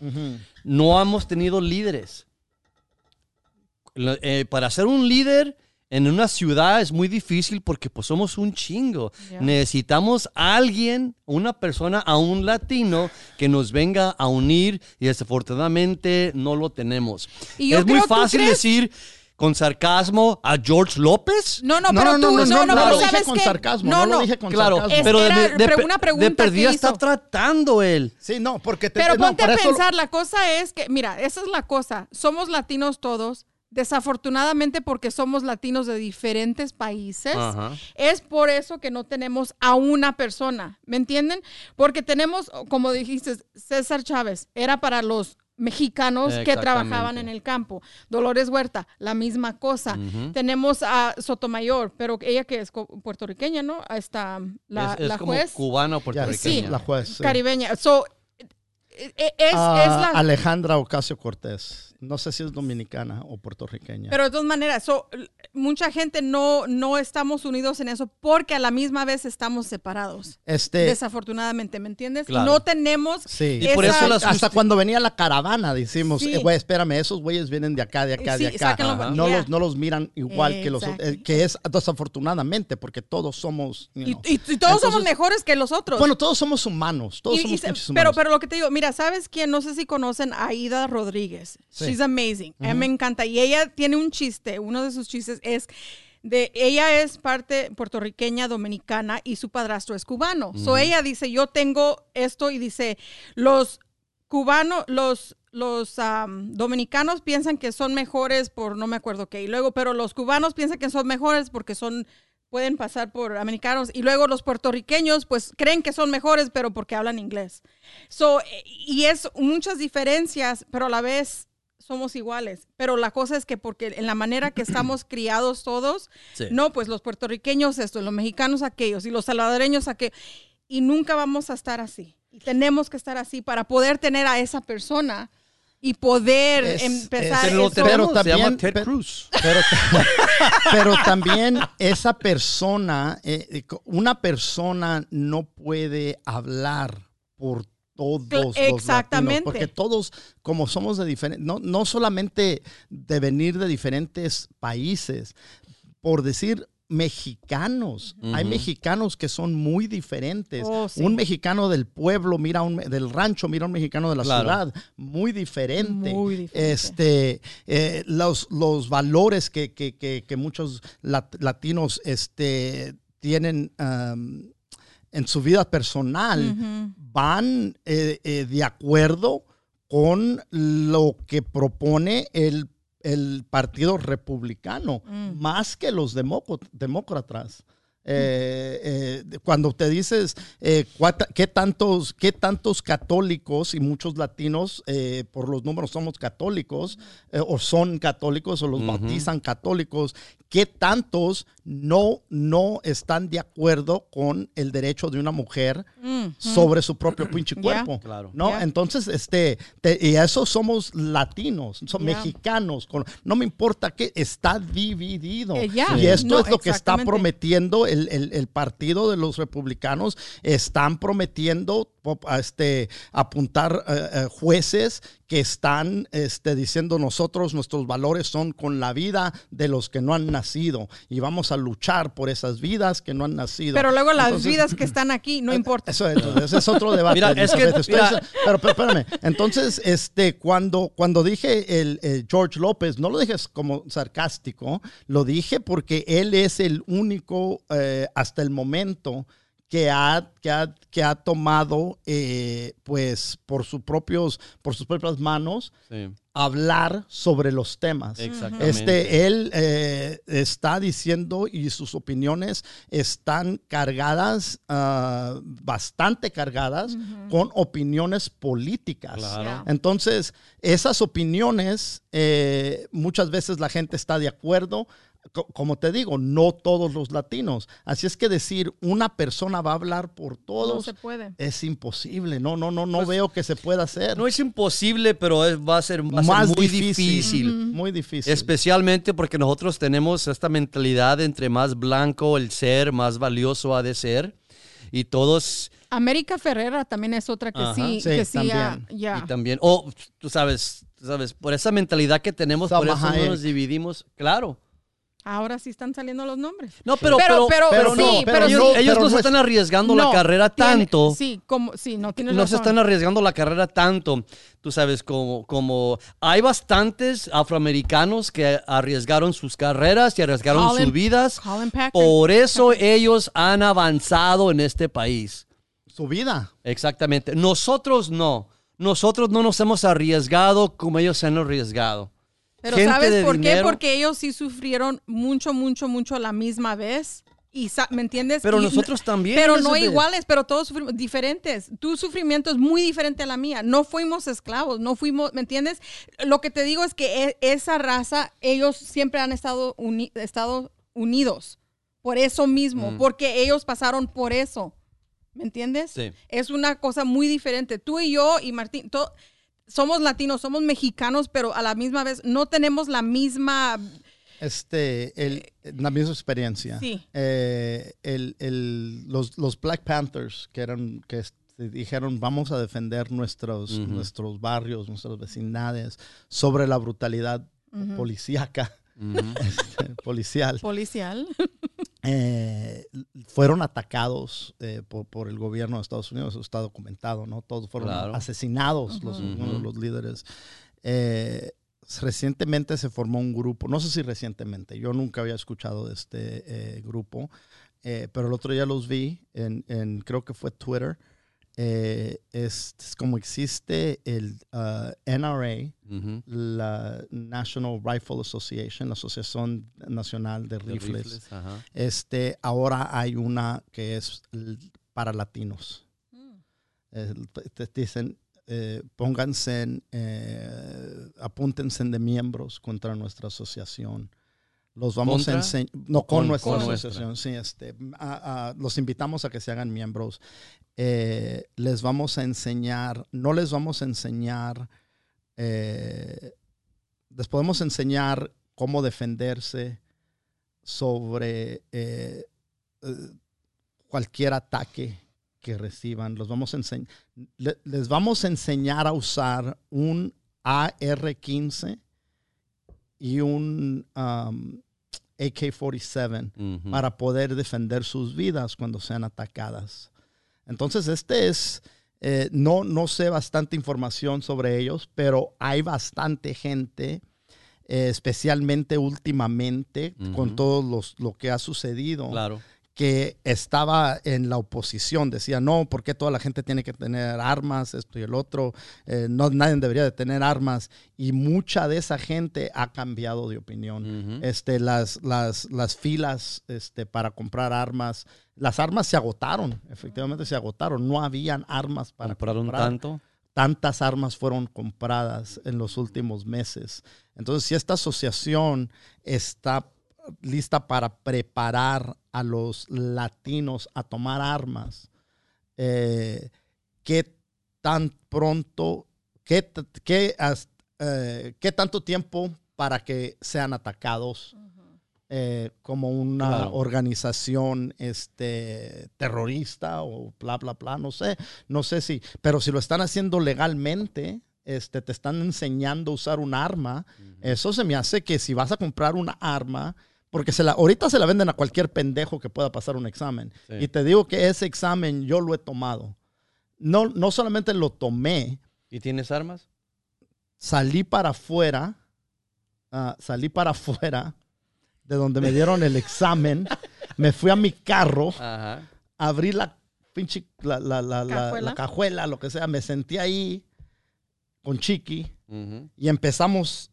no hemos tenido líderes. Eh, para ser un líder en una ciudad es muy difícil porque pues somos un chingo. Ya. Necesitamos a alguien, una persona, a un latino que nos venga a unir y desafortunadamente no lo tenemos. Y yo es muy creo, ¿tú fácil crees? decir con sarcasmo a George López. No, no, No, pero no, tú, no, no, no, pero lo dije ¿sabes con sarcasmo, no lo dije con Claro, sarcasmo. Pero de, de- de una de pregunta perdida que está tratando él. Sí, no, porque te Pero no, ponte a pensar, la cosa es que, mira, esa es la cosa. Somos latinos todos. Desafortunadamente, porque somos latinos de diferentes países, Ajá. es por eso que no tenemos a una persona, ¿me entienden? Porque tenemos, como dijiste, César Chávez, era para los mexicanos que trabajaban en el campo. Dolores Huerta, la misma cosa. Tenemos a Sotomayor, pero ella que es puertorriqueña, ¿no? Está la, es es la como juez cubana o Ya, puertorriqueña. sí, la juez. sí. caribeña. So, es, es la... Alejandra Ocasio Cortés. No sé si es dominicana o puertorriqueña. Pero de todas maneras, so, mucha gente no, no estamos unidos en eso porque a la misma vez estamos separados. este, Desafortunadamente, ¿me entiendes? Claro. No tenemos sí. Y por esa- eso las hasta cuando venía la caravana decimos, Sí. eh, güey, espérame, esos güeyes vienen de acá, de acá, Sí, de acá. No yeah. los, no los miran igual que los otros, eh, que es desafortunadamente porque todos somos, you Y, know. y- y todos somos mejores que los otros. Bueno, todos somos humanos, todos Y- somos se- pinches pero, humanos. pero lo que te digo, mira, ¿sabes quién? No sé si conocen a Aida Rodríguez. Sí. She's amazing. A mí me encanta. Y ella tiene un chiste. Uno de sus chistes es de ella es parte puertorriqueña dominicana y su padrastro es cubano. So ella dice, yo tengo esto y dice, los cubanos, los los am, dominicanos piensan que son mejores por no me acuerdo qué. Y luego, pero los cubanos piensan que son mejores porque son pueden pasar por americanos y luego los puertorriqueños pues creen que son mejores pero porque hablan inglés. So, eh, y es muchas diferencias, pero a la vez somos iguales. Pero la cosa es que porque en la manera que estamos [clears throat] criados todos, Sí. no, pues los puertorriqueños esto, los mexicanos aquellos y los salvadoreños aquellos. Y nunca vamos a estar así. Y tenemos que estar así para poder tener a esa persona y poder Es- empezar. Pero lo eso. Pero se llama también- Ted pe- Cruz. Pero, [laughs] pero también esa persona, eh, eh, una persona no puede hablar por todos Cla- los exactamente. latinos, porque todos, como somos de diferentes, no, no solamente de venir de diferentes países, por decir mexicanos. Hay mexicanos que son muy diferentes. Oh, sí. Un mexicano del pueblo mira a un, del rancho, mira a un mexicano de la Claro. ciudad, muy diferente. Muy diferente. Este, eh, los, los valores que, que- que- que muchos lat- latinos este, tienen um, en su vida personal van eh, eh, de acuerdo con lo que propone el, el Partido Republicano, más que los demócr- demócratas. Eh, eh, cuando te dices eh, qué tantos qué tantos católicos y muchos latinos eh, por los números somos católicos eh, o son católicos o los bautizan católicos qué tantos no no están de acuerdo con el derecho de una mujer sobre su propio pinche cuerpo Claro. no entonces este te- y eso somos latinos son mexicanos con- no me importa que está dividido. Eh, y esto No, es lo que está prometiendo el, el- el partido de los republicanos. Están prometiendo este, apuntar eh, eh, jueces que están este, diciendo nosotros, nuestros valores son con la vida de los que no han nacido y vamos a luchar por esas vidas que no han nacido. Pero luego las Entonces, vidas que [clears throat] están aquí, no importa. eso es, otro debate. Mira, es que- Elizabeth. Estoy- mira. pero, pero espérame. Entonces, este, cuando, cuando dije el, el George López, no lo dije como sarcástico, lo dije porque él es el único eh, hasta el momento que ha, que ha, que ha tomado, eh, pues, por, sus propios, por sus propias manos, Sí, hablar sobre los temas. exactamente. Este, él eh, está diciendo y sus opiniones están cargadas, ah, bastante cargadas, con opiniones políticas. Claro. Entonces, esas opiniones, eh, muchas veces la gente está de acuerdo. Co- Como te digo, no todos los latinos. Así es que decir una persona va a hablar por No todos se puede. es imposible. No, no, no, no veo que se pueda hacer. Pues, No es imposible, pero es- va a ser, va a ser Más muy difícil. difícil. Muy difícil. Especialmente porque nosotros tenemos esta mentalidad entre más blanco el ser, más valioso ha de ser. Y todos, América Ferrera también es otra que Ajá. sí, Sí, que sí, ya, también. ya. y también, oh, tú sabes, tú sabes, por esa mentalidad que tenemos, por eso no nos dividimos. Claro. Ahora sí están saliendo los nombres. No, pero, Pero- pero, pero- pero sí, no, pero ellos, sí. ellos pero no se están arriesgando la carrera tiene- tanto. Sí, como, sí, no tienes no se están arriesgando la carrera tanto. Tú sabes, como, como hay bastantes afroamericanos que arriesgaron sus carreras y arriesgaron Colin- sus vidas. Colin. Por eso ellos han avanzado en este país. su vida. Exactamente. Nosotros no. Nosotros no nos hemos arriesgado como ellos se han arriesgado. Pero Gente ¿sabes de por qué? Porque ellos sí sufrieron mucho, mucho, mucho a la misma vez. Y ¿Me entiendes? Pero Y- nosotros también, Pero no iguales, pero todos sufrimos diferentes. Tu sufrimiento es muy diferente a la mía. No fuimos esclavos, no fuimos, ¿me entiendes? Lo que te digo es que e- esa raza, ellos siempre han estado, uni- estado unidos. Por eso mismo, Mm. porque ellos pasaron por eso. ¿Me entiendes? Sí. Es una cosa muy diferente. Tú y yo y Martín, to- somos latinos, somos mexicanos, pero a la misma vez no tenemos la misma... Este, el, la misma experiencia. Sí. Eh, el, el- los, los Black Panthers que eran que este, dijeron vamos a defender nuestros, nuestros barrios, nuestras vecindades sobre la brutalidad policíaca, [laughs] este, policial. Policial. Eh, fueron atacados eh, por, por el gobierno de Estados Unidos, eso está documentado, ¿no? Todos fueron Claro. asesinados, los, uno de los líderes. Eh, recientemente se formó un grupo, no sé si recientemente, yo nunca había escuchado de este eh, grupo, eh, pero el otro día los vi en, en- creo que fue Twitter, eh, es, es como existe el uh, NRA, Ujú. la National Rifle Association, la Asociación Nacional de De Rifles. Este, ahora hay una que es para latinos. Mm. Eh, te- dicen, eh, pónganse, en, eh, apúntense de miembros contra nuestra asociación. Los vamos ¿Contra? a enseñar, no, con, Con- nuestra con nuestra. asociación, sí, este, a- a- los invitamos a que se hagan miembros. Eh, les vamos a enseñar, no les vamos a enseñar, eh, les podemos enseñar cómo defenderse sobre eh, cualquier ataque que reciban. Los vamos a les vamos a enseñar a usar un AR-15 y un um, AK-47 Ujú. para poder defender sus vidas cuando sean atacadas. Entonces, este es, eh, no, no sé bastante información sobre ellos, pero hay bastante gente, eh, especialmente últimamente, con todo los, lo que ha sucedido, Claro. Que estaba en la oposición. Decía, no, ¿por qué toda la gente tiene que tener armas? Esto y el otro. Eh, no, nadie debería de tener armas. Y mucha de esa gente ha cambiado de opinión Ujú. este, las, las, las filas este, para comprar armas. Las armas se agotaron, efectivamente se agotaron. No habían armas para ¿Compraron comprar. tanto? Tantas armas fueron compradas en los últimos meses. Entonces, si esta asociación está lista para preparar a los latinos a tomar armas, eh, ¿qué tan pronto, qué, qué, eh, qué tanto tiempo para que sean atacados eh, como una Claro. organización este, terrorista o bla, bla, bla, no sé, no sé si, pero si lo están haciendo legalmente, este, te están enseñando a usar un arma, eso se me hace que si vas a comprar una arma, porque se la, ahorita se la venden a cualquier pendejo que pueda pasar un examen. Sí. Y te digo que ese examen yo lo he tomado. No, no solamente lo tomé, ¿Y tienes armas? salí para afuera, ah, salí para afuera de donde me dieron el examen, me fui a mi carro, Ajá. abrí la pinche, la, la, la, la- ¿Cajuela? la cajuela, lo que sea, me senté ahí con Chiqui y empezamos,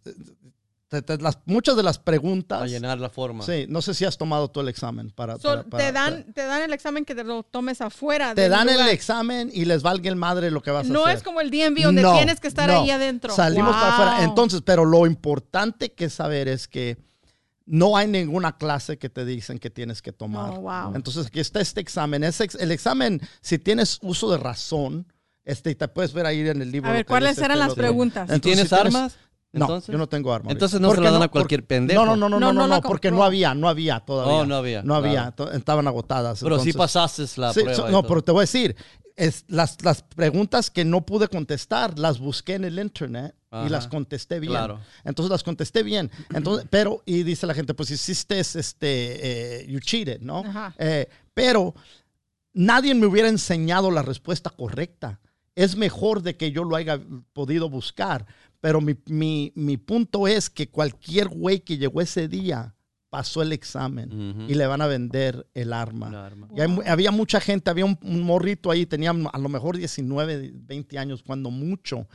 te- te- las, muchas de las preguntas, A llenar la forma. sí, no sé si has tomado tú el examen para... So, para- para- te, dan, te dan el examen que te lo tomes afuera. te del dan el examen y les valga el madre lo que vas a No hacer. es como el DMV donde No, tienes que estar no. ahí adentro. Salimos para afuera. Entonces, pero lo importante que saber es que no hay ninguna clase que te dicen que tienes que tomar. Oh, wow. Entonces, aquí está este examen. Ex- el examen, si tienes uso de razón, este, y te puedes ver ahí en el libro. A ver, ¿cuáles eran las preguntas? ¿Y Entonces, tienes si tienes- armas? No, yo no tengo armas. Entonces no se la dan a por- cualquier pendejo. No, no, no, no, No, no, no porque no había, no había todavía. Oh, no había, No había, claro. estaban agotadas. Pero sí entonces- pasaste la Sí, prueba. so- no, todo. pero te voy a decir, es, las, las preguntas que no pude contestar, las busqué en el internet Ajá. y las contesté bien. Claro. Entonces las contesté bien. Entonces, [clears throat] pero, y dice la gente, pues hiciste este, eh, you cheated, ¿no? Ajá. Eh, pero nadie me hubiera enseñado la respuesta correcta. Es mejor de que yo lo haya podido buscar. Pero mi, mi- mi punto es que cualquier güey que llegó ese día pasó el examen y le van a vender el arma. Y hay había mucha gente, había un, un morrito ahí, tenía a lo mejor 19, 20 años, cuando mucho.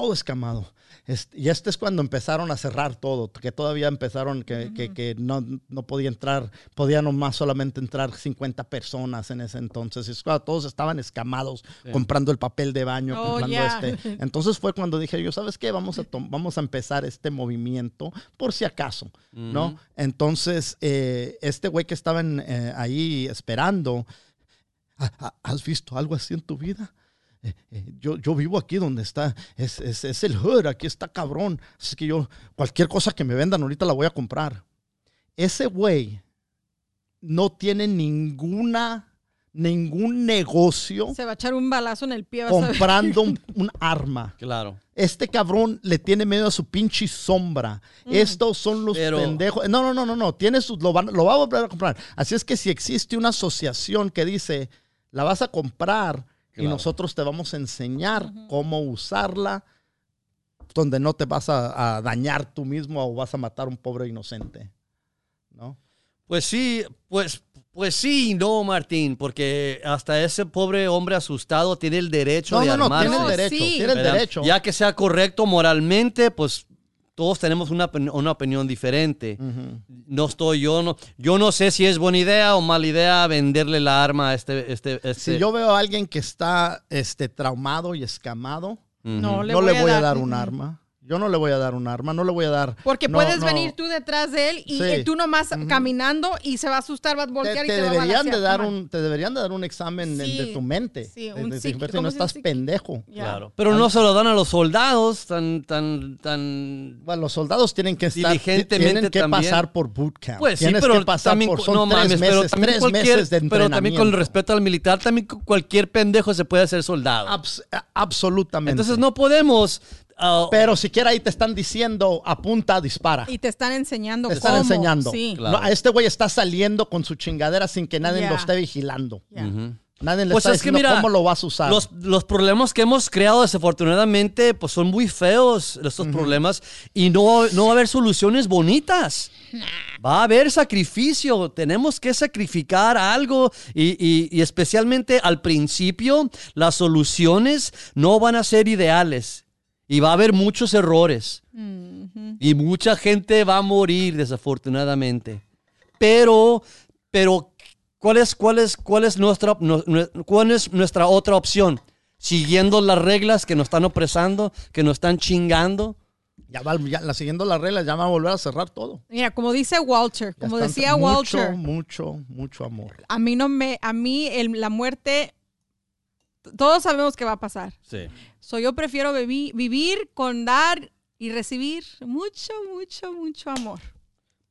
Todo escamado. Este, y este es cuando empezaron a cerrar todo, que todavía empezaron, que, que- que no, no podía entrar, podía nomás solamente entrar 50 personas en ese entonces. Es cuando todos estaban escamados Sí. comprando el papel de baño, Oh, comprando este. [laughs] Entonces fue cuando dije yo, ¿sabes qué? Vamos a, vamos a empezar este movimiento por si acaso. ¿no? Entonces, eh, este güey que estaba en, eh, ahí esperando, "¿Ha- ha- ¿has visto algo así en tu vida? Eh, eh, yo, yo vivo aquí donde está, es, es, es el hood, aquí está cabrón. Así que yo, cualquier cosa que me vendan ahorita la voy a comprar. Ese güey no tiene ninguna, ningún negocio Se va a echar un balazo en el pie. vas a ver. comprando un, [laughs] un arma. Claro. Este cabrón le tiene miedo a su pinche sombra. Estos son los Pero- pendejos. No, no, no, no, no. Tiene sus, lo, van- lo va a volver a comprar. Así es que si existe una asociación que dice, la vas a comprar y nosotros te vamos a enseñar cómo usarla, donde no te vas a, a dañar tú mismo o vas a matar a un pobre inocente. ¿No? Pues sí, pues Pues sí, y no, Martín, porque hasta ese pobre hombre asustado tiene el derecho No, de no, no, armarse. tiene el derecho, sí. tiene el ¿verdad? derecho. Ya que sea correcto moralmente, pues todos tenemos una, una opinión diferente. No estoy yo, no, yo no sé si es buena idea o mala idea venderle la arma a este... este, este Si yo veo a alguien que está este, traumado y escamado, No le no voy, le voy a dar un arma. Yo no le voy a dar un arma, no le voy a dar. Porque no, puedes no. venir tú detrás de él y Sí. eh, tú nomás caminando y se va a asustar, va a Te, voltear y te te va a deberían de dar un, te deberían de dar un examen de- Sí. de tu mente. Sí, De- un de- psiqui- ver si ¿cómo no estás pendejo. Claro. Pero no se lo dan a los soldados tan, tan, tan... Bueno, los soldados tienen que estar, Diligentemente tienen que también. pasar por bootcamp. Pues sí, Tienes pero que pasar también, por, son no tres mames, meses, pero también tres cualquier, meses de pero también con respeto al militar, también cualquier pendejo se puede hacer soldado. Abs- absolutamente. Entonces no podemos... ah, Pero siquiera ahí te están diciendo, apunta, dispara. Y te están enseñando Te están cómo. enseñando. Sí. Claro. No, este güey está saliendo con su chingadera sin que nadie Ya. lo esté vigilando. Ya. Nadie le Pues está es que diciendo mira, cómo lo vas a usar. Los, los problemas que hemos creado desafortunadamente pues son muy feos estos problemas y no, no va a haber soluciones bonitas. Va a haber sacrificio, tenemos que sacrificar algo y, y- y especialmente al principio las soluciones no van a ser ideales y va a haber muchos errores y mucha gente va a morir desafortunadamente. Pero, pero, ¿cuál es, cuál es, cuál es nuestra, no- no- cuál es nuestra otra opción? Siguiendo las reglas que nos están opresando, que nos están chingando. ya va, ya, la, siguiendo las reglas, ya va a volver a cerrar todo. Mira, como dice Walter, Ya como decía mucho, Walter, Mucho, mucho amor. a mí no me, a mí el- la muerte, todos sabemos que va a pasar. Sí. So, yo prefiero vivi- vivir con dar y recibir mucho, mucho, mucho amor.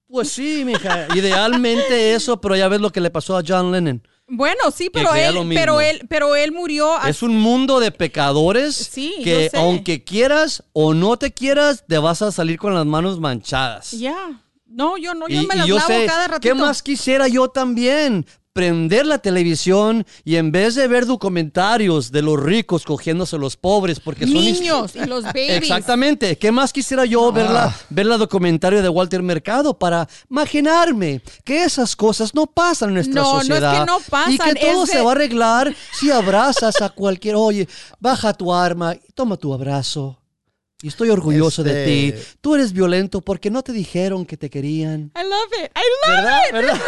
Pues sí, mija, idealmente [laughs] eso, pero ya ves lo que le pasó a John Lennon. Bueno, sí, pero él, pero él, pero él murió. a- Es un mundo de pecadores Sí, que aunque quieras o no te quieras, te vas a salir con las manos manchadas. Ya. No, yo no, yo Y, me las yo lavo sé, cada ratito. ¿qué más quisiera yo también? Prender la televisión y en vez de ver documentarios de los ricos cogiéndose a los pobres porque son Niños y los [laughs] babies. Exactamente. ¿Qué más quisiera yo ver, la, ver la documentario de Walter Mercado para imaginarme que esas cosas no pasan en nuestra No, no es que sociedad? no pasan, Y que todo se va a arreglar si abrazas a cualquier... Oye, baja tu arma y toma tu abrazo. Y estoy orgulloso de ti. Este- Tú eres violento porque no te dijeron que te querían. I love it. I love ¿Verdad? it. ¿Verdad? [laughs]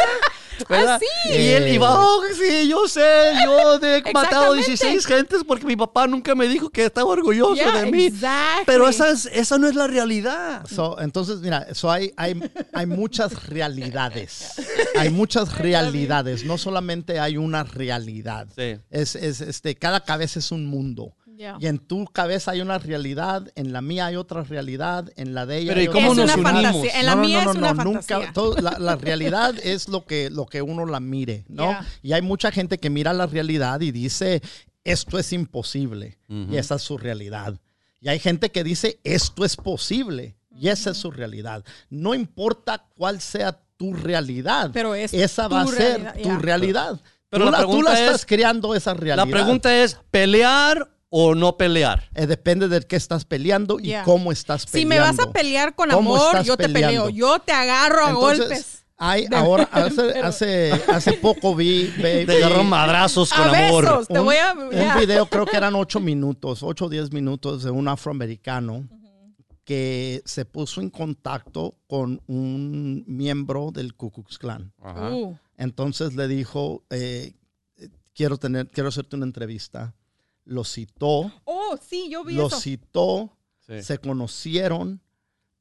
¿Verdad? Así. Y él iba, oh, sí, yo sé, yo [laughs] he matado Exactamente. 16 gentes porque mi papá nunca me dijo que estaba orgulloso Yeah, de mí. exactly. Pero esa, es- esa no es la realidad. So, entonces, mira, so hay, hay, hay muchas realidades. Hay muchas [laughs] realidades. No solamente hay una realidad. Sí. Es, es, este, cada cabeza es un mundo. Yeah. Y en tu cabeza hay una realidad, en la mía hay otra realidad, en la de ella Pero hay ¿y cómo es nos una unimos? fantasía. En la mía es una nunca- fantasía. todo- la, la realidad [laughs] es lo que, lo que uno la mire, ¿no? Yeah. Y hay mucha gente que mira la realidad y dice, esto es imposible. Y esa es su realidad. Y hay gente que dice, esto es posible. Y esa es su realidad. No importa cuál sea tu realidad. Pero es esa tu va a ser realidad, tu realidad. Pero tú la la, tú pregunta la estás es- creando esa realidad. La pregunta es, ¿pelear o no pelear? Eh, depende de qué estás peleando y Yeah. cómo estás Si peleando. me vas a pelear con ¿Cómo amor, yo te peleando? peleo. Yo te agarro a Entonces, golpes. Hay, ahora, hace, hace, hace poco vi, vi- Te vi agarro madrazos con A amor. besos. Te un, voy a- un video, creo que eran ocho minutos, ocho o diez minutos de un afroamericano que se puso en contacto con un miembro del Ku Klux Klan. Entonces le dijo, eh, quiero, tener, quiero hacerte una entrevista. Lo citó, Oh, sí, yo vi lo eso. citó, Sí. se conocieron,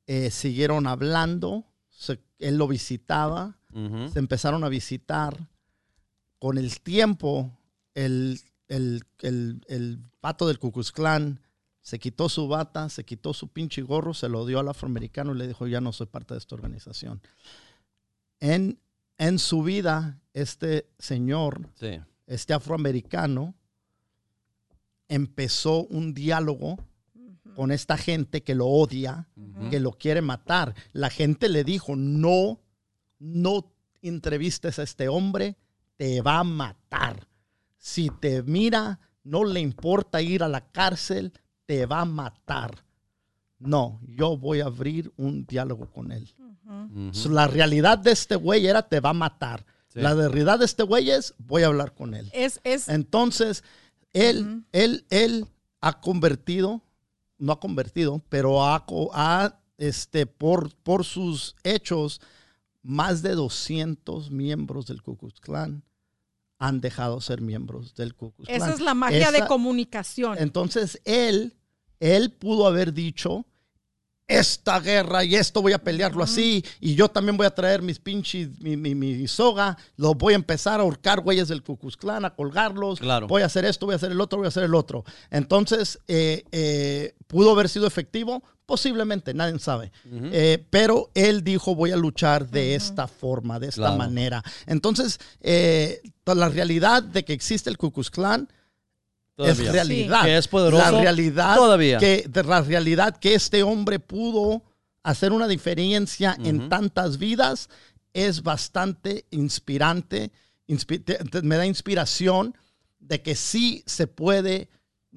eh, siguieron hablando, se- él lo visitaba, se empezaron a visitar. Con el tiempo, el, el, el, el vato del Ku Klux Klan se quitó su bata, se quitó su pinche gorro, se lo dio al afroamericano y le dijo, ya no soy parte de esta organización. En, en su vida, este señor, Sí. este afroamericano, empezó un diálogo con esta gente que lo odia, que lo quiere matar. La gente le dijo, no, no entrevistes a este hombre, te va a matar. Si te mira, no le importa ir a la cárcel, te va a matar. No, yo voy a abrir un diálogo con él. So, La realidad de este güey era te va a matar. Sí. La realidad de este güey es, voy a hablar con él. Es, es, Entonces, él, él, él ha convertido, no ha convertido, pero ha, ha, este, por, por sus hechos, más de 200 miembros del Ku Klux Klan han dejado ser miembros del Ku Klux Klan. esa es la magia de comunicación. Entonces, él, él pudo haber dicho, esta guerra y esto voy a pelearlo así y yo también voy a traer mis pinches, mi, mi, mi soga, lo voy a empezar a ahorcar güeyes del Klan, a colgarlos, Claro. voy a hacer esto, voy a hacer el otro, voy a hacer el otro. Entonces, eh, eh, ¿pudo haber sido efectivo? Posiblemente, nadie sabe. Eh, pero él dijo, voy a luchar de esta forma, de esta Claro. manera. Entonces, eh, la realidad de que existe el Klan Todavía. es realidad. Que es poderoso La realidad todavía. Que, de la realidad que este hombre pudo hacer una diferencia en tantas vidas es bastante inspirante. Inspi- te- te- me da inspiración de que sí se puede.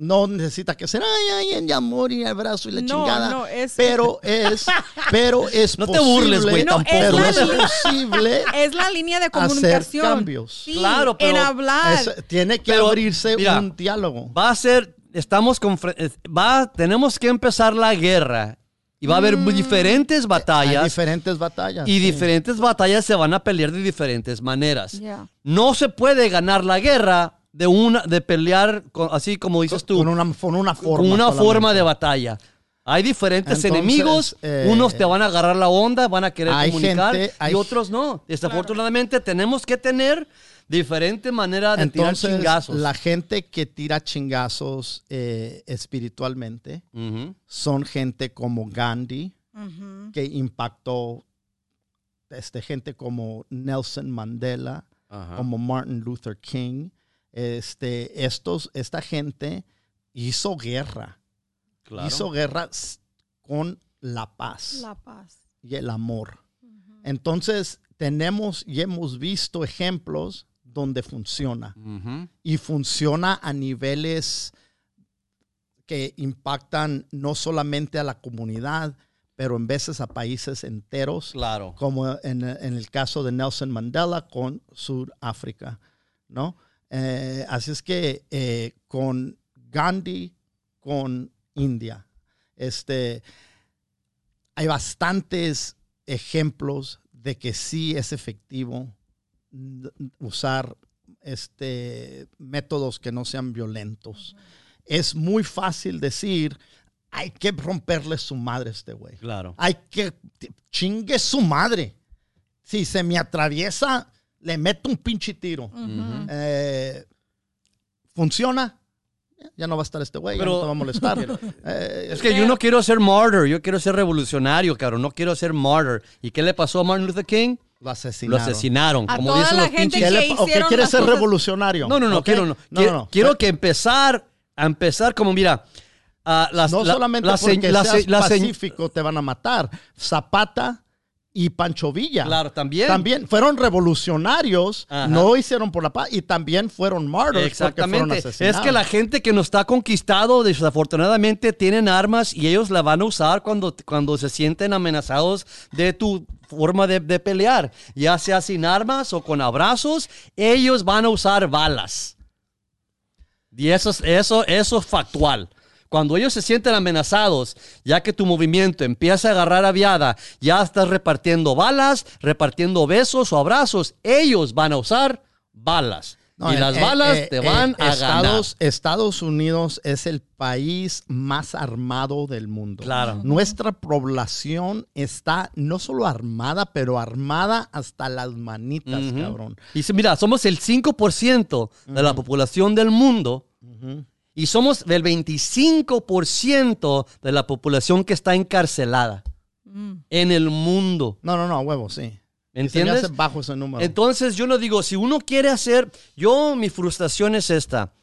No necesita que ser ay, ay, en amor y abrazo y la No, chingada. no, es- pero es, pero es [laughs] No te burles, güey, No, tampoco. es pero es posible [laughs] Es la línea de hacer comunicación. cambios. Sí, Claro, pero en hablar. Es- tiene que Pero, abrirse mira, un diálogo. Va a ser, estamos con, va, tenemos que empezar la guerra y va a haber diferentes Hay batallas diferentes batallas. y sí. diferentes batallas se van a pelear de diferentes maneras. No se puede ganar la guerra de una, de pelear con- así como dices tú, con una, con una forma. con una solamente. forma de batalla. Hay diferentes Entonces, enemigos, eh, unos te van a agarrar la onda, van a querer hay comunicar gente- hay- y otros no. Desafortunadamente tenemos que tener diferentes maneras de Entonces, tirar chingazos. la gente que tira chingazos eh, espiritualmente son gente como Gandhi, que impactó este, gente como Nelson Mandela, Ajá. como Martin Luther King. Este, estos, esta gente hizo guerra. Claro. Hizo guerra con la paz. La paz. y el amor. Entonces, tenemos y hemos visto ejemplos donde funciona. Y funciona a niveles que impactan no solamente a la comunidad, pero en veces a países enteros, Claro. como en, en el caso de Nelson Mandela con Sudáfrica, ¿no? Eh, así es que eh, con Gandhi, con India, este, hay bastantes ejemplos de que sí es efectivo usar este, métodos que no sean violentos. Es muy fácil decir, hay que romperle su madre a este güey. Claro. Hay que chingue su madre. Si se me atraviesa, le meto un pinche tiro. Eh, ¿Funciona? Ya no va a estar este güey, ya no te va a molestar. [laughs] Eh, Es que yo no quiero ser martyr, yo quiero ser revolucionario, cabrón. No quiero ser martyr. ¿Y qué le pasó a Martin Luther King? lo Lo asesinaron. asesinaron. A como toda dicen la los gente pinches- ¿Qué le- que ¿O qué hicieron quiere las ser cosas- revolucionario? No, no, no, quiero, no. No, Quiero, no, no. quiero que empezar, a empezar como, mira, ah, las, No la- solamente la porque la seas se- la se- pacífico te van a matar. Zapata y Pancho Villa. Claro, también. También fueron revolucionarios, Ajá. no hicieron por la paz y también fueron martyrs porque fueron Exactamente. Es asesinados. que la gente que nos está conquistado, desafortunadamente, tienen armas y ellos la van a usar cuando, cuando se sienten amenazados de tu forma de, de pelear. Ya sea sin armas o con abrazos, ellos van a usar balas. Y eso es, eso, eso es factual. Cuando ellos se sienten amenazados, ya que tu movimiento empieza a agarrar aviada, ya estás repartiendo balas, repartiendo besos o abrazos, ellos van a usar balas. No, y eh, las eh, balas eh, te eh, van a Estados, Estados Unidos es el país más armado del mundo. Claro. Nuestra población está no solo armada, pero armada hasta las manitas, ganar. Ujú. cabrón. Y si- mira, somos el 5% de la población del mundo y somos del 25% de la población que está encarcelada Mm. en el mundo. No, no, no, a huevo, sí. ¿Me Se me entiendes? hace bajo ese número. Entonces yo no digo, si uno quiere hacer, yo mi frustración es esta.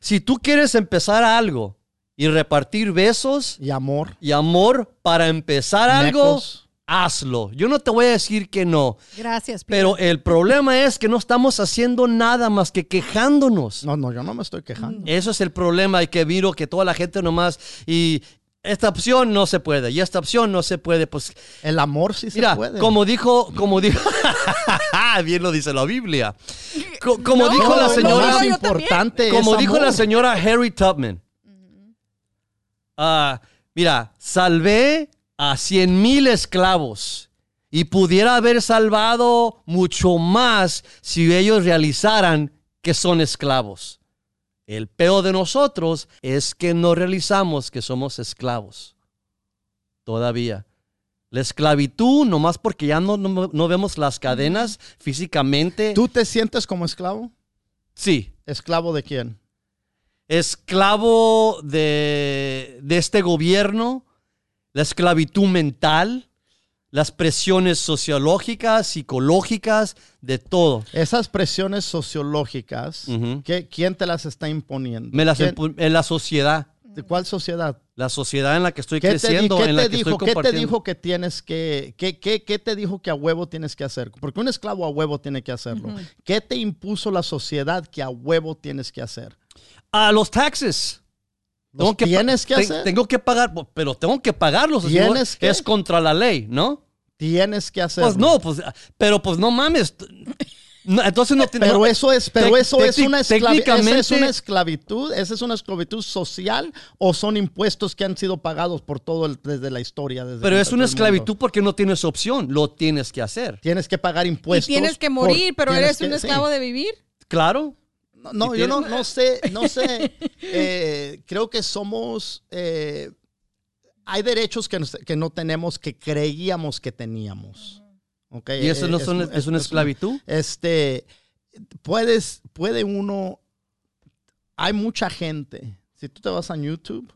Si tú quieres empezar algo y repartir besos y amor. y amor para empezar algo. Hazlo. Yo no te voy a decir que no, Gracias, pero el problema es que no estamos haciendo nada más que quejándonos. No, no, yo no me estoy quejando. Eso es el problema y que miro que toda la gente nomás y esta opción no se puede y esta opción no se puede, pues El amor sí se puede. como dijo, como dijo, [laughs] bien lo dice la Biblia. Co- como No, dijo la señora, no, importante como dijo la señora Harry Tubman. Ah, mira, salvé a cien mil esclavos y pudiera haber salvado mucho más si ellos realizaran que son esclavos. El peor de nosotros es que no realizamos que somos esclavos. Todavía. La esclavitud, nomás porque ya no, no- no vemos las cadenas físicamente. ¿Tú te sientes como esclavo? Sí. ¿Esclavo de quién? esclavo de, de este gobierno, la esclavitud mental, las presiones sociológicas, psicológicas, de todo. Esas presiones sociológicas. ¿qué- ¿quién te las está imponiendo? Me las ¿Quién- empu- en la sociedad, ¿De cuál sociedad? la sociedad en la que estoy ¿Qué te, di- creciendo, qué en te la que dijo, estoy ¿Qué te dijo que tienes que, qué, qué- qué te dijo que a huevo tienes que hacer? Porque un esclavo a huevo tiene que hacerlo. ¿Qué te impuso la sociedad que a huevo tienes que hacer? A los taxes. ¿Los pa- tienes que hacer? Tengo que pagar, pero tengo que pagarlos. ¿Tienes que? Es contra la ley, ¿no? Tienes que hacerlo. Pues no, pues, pero pues no mames. No, entonces no te- Pero eso es, pero eso es una esclavitud. ¿Esa es una esclavitud? ¿Esa es una esclavitud social o son impuestos que han sido pagados por todo el- desde la historia? Desde Pero que es una esclavitud porque no tienes opción, lo tienes que hacer. Tienes que pagar Y impuestos. tienes que por- morir, pero eres que- un sí. esclavo de vivir. Claro. No, no, yo no, [laughs] no sé, no sé. Eh, creo que somos. eh, hay derechos que, nos- que no tenemos que creíamos que teníamos. ¿ok? ¿Y eso no son- es una esclavitud? Este, puedes, puede uno. Hay mucha gente. Si tú te vas a YouTube,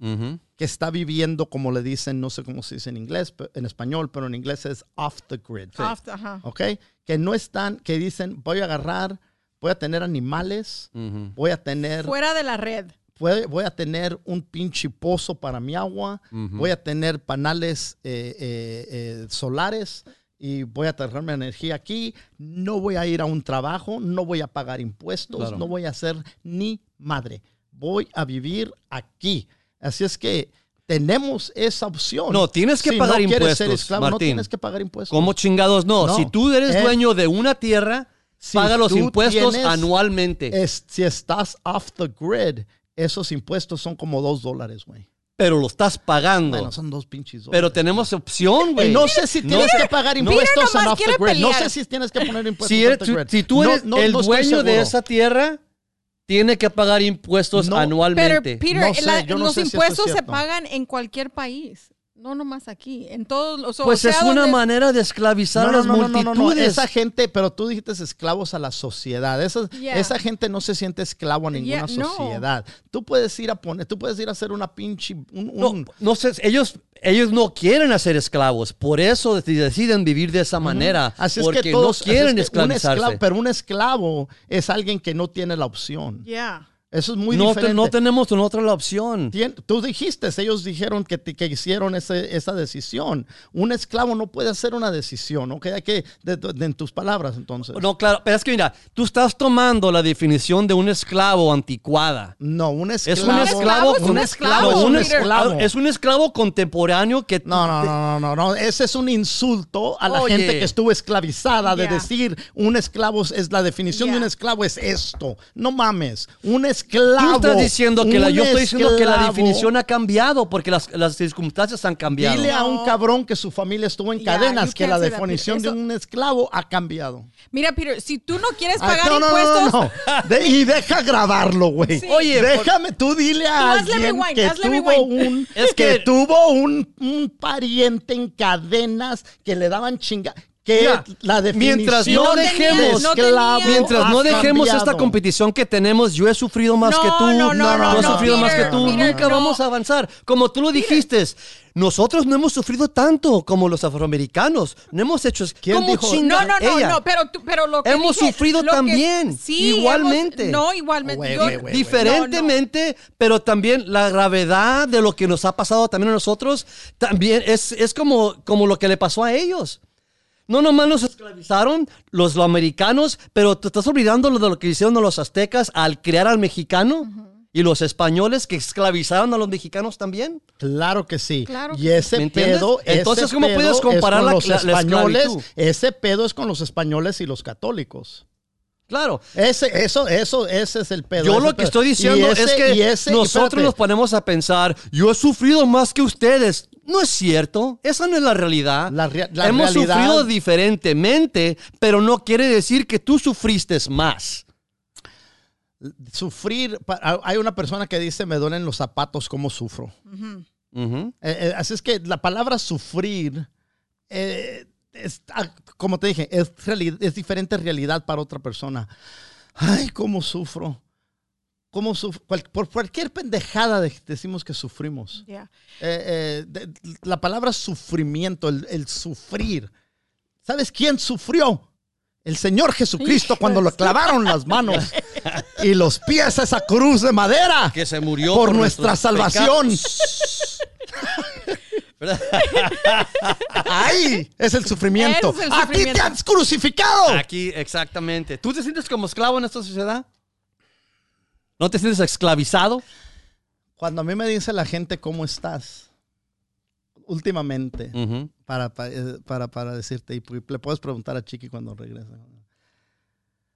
que está viviendo, como le dicen, no sé cómo se dice en inglés, en español, pero en inglés es off the grid. Off, ajá. ¿Ok? Que no están, que dicen, voy a agarrar, voy a tener animales, voy a tener, Fuera de la red. voy, voy a tener un pinche pozo para mi agua, voy a tener panales eh, eh, eh, solares y voy a traer mi energía aquí, no voy a ir a un trabajo, no voy a pagar impuestos, Claro. no voy a hacer ni madre, voy a vivir aquí. Así es que tenemos esa opción. No, tienes que Si pagar no quieres ser impuestos, esclavo, no Martín. tienes que pagar impuestos. ¿Cómo chingados no? No. Si tú eres Eh, dueño de una tierra, si paga los impuestos tienes- anualmente. Es- si estás off the grid, esos impuestos son como dos dólares, güey. pero lo estás pagando. Bueno, son dos pinches dólares. pero tenemos opción, Y güey. no sé si tienes que pagar [laughs] impuestos en off the grid. No sé si tienes que poner impuestos si, off the grid. si tú eres no- el no dueño de esa tierra, tiene que pagar impuestos No, Pero, anualmente. Peter, No sé, la- yo no los sé si esto es impuestos se pagan en cualquier país. No nomás aquí. En todos los. o pues sea, es una donde- manera de esclavizar a las no, no, no, multitudes. no. Esa gente, pero tú dijiste esclavos a la sociedad. Esa, Yeah. esa gente no se siente esclavo a ninguna Yeah, no. sociedad. Tú puedes ir a poner, tú puedes ir a hacer una pinche. Un, No, un- no sé, ellos, ellos no quieren hacer esclavos, por eso de- deciden vivir de esa manera, Así es porque que todos no quieren así es que un esclavizarse. esclavo- pero un esclavo es alguien que no tiene la opción. Yeah. Eso es muy no, te- no tenemos otra la opción. Tien- Tú dijiste, ellos dijeron que, que hicieron ese- esa decisión. Un esclavo no puede hacer una decisión, ¿ok? Hay que, de- de- en tus palabras, entonces. No, claro, pero es que mira, tú estás tomando la definición de un esclavo anticuada. No, un Es esclavo. un esclavo, es un esclavo, no, un esclavo- es un esclavo contemporáneo que No, no, no, no, no, no. Ese es un insulto a la Oye. gente que estuvo esclavizada de decir un esclavo es la definición de un esclavo es esto. No mames, un esclavo. Tú estás diciendo que la, yo estoy diciendo que la esclavo. definición ha cambiado porque las, las circunstancias han cambiado. Dile a un cabrón que su familia estuvo en cadenas que la definición de un esclavo ha cambiado. Mira, Peter, si tú no quieres pagar no, no, no, impuestos. no, no. De- y [laughs] deja grabarlo, güey. Sí. Oye, déjame, tú dile a Tú alguien rewind, que hazle tuvo un, Es que, que- tuvo un, un pariente en cadenas que le daban chinga. Que Mira, la definición mientras no No de dejemos, tenía- esclavo mientras no dejemos esta competición que tenemos, yo he sufrido más No, que tú, no, no, no, no, sufrido más que tú, Peter, nunca no. vamos a avanzar. Como tú lo dijiste, nosotros no hemos sufrido tanto como los afroamericanos, no hemos hecho... ¿Quién ¿Cómo dijo? No, no, no, ella? no, pero, tú- pero lo que Hemos dije- sufrido lo que- también, sí, igualmente. hemos- no, igualmente. Güey, Diferentemente, pero también la gravedad de lo que nos ha pasado también a nosotros, también es, es como, como lo que le pasó a ellos. No nomás nos esclavizaron los americanos, pero te estás olvidando lo de lo que hicieron los aztecas al crear al mexicano. ¿Y los españoles que esclavizaron a los mexicanos también? Claro que sí. Claro que y ese pedo. Entonces, ese ¿cómo pedo puedes es comparar con la- los la- la españoles? esclavitud? Ese pedo es con los españoles y los católicos. Claro. Ese, eso, eso, ese es el pedo. Yo lo que pedo. estoy diciendo ese- es que ese- nosotros espérate. nos ponemos a pensar, yo he sufrido más que ustedes. No es cierto, esa no es la realidad. La rea- la Hemos realidad- sufrido diferentemente, pero no quiere decir que tú sufriste más. Sufrir, hay una persona que dice, me duelen los zapatos, ¿cómo sufro? Eh, eh, así es que la palabra sufrir, eh, es, ah, como te dije, es, es diferente realidad para otra persona. Ay, cómo sufro. Cual- por cualquier pendejada de- decimos que sufrimos. Yeah. Eh, eh, de- la palabra sufrimiento, el, el sufrir. ¿Sabes quién sufrió? El Señor Jesucristo cuando lo [laughs] clavaron las manos y los pies a esa cruz de madera Que se murió por, por nuestra salvación. [laughs] Ahí es el sufrimiento. Es el A ti sufrimiento. te han crucificado. Aquí, exactamente. ¿Tú te sientes como esclavo en esta sociedad? ¿No te sientes esclavizado? Cuando a mí me dice la gente cómo estás, últimamente, para, pa- eh, para, para decirte, y le puedes preguntar a Chiqui cuando regrese.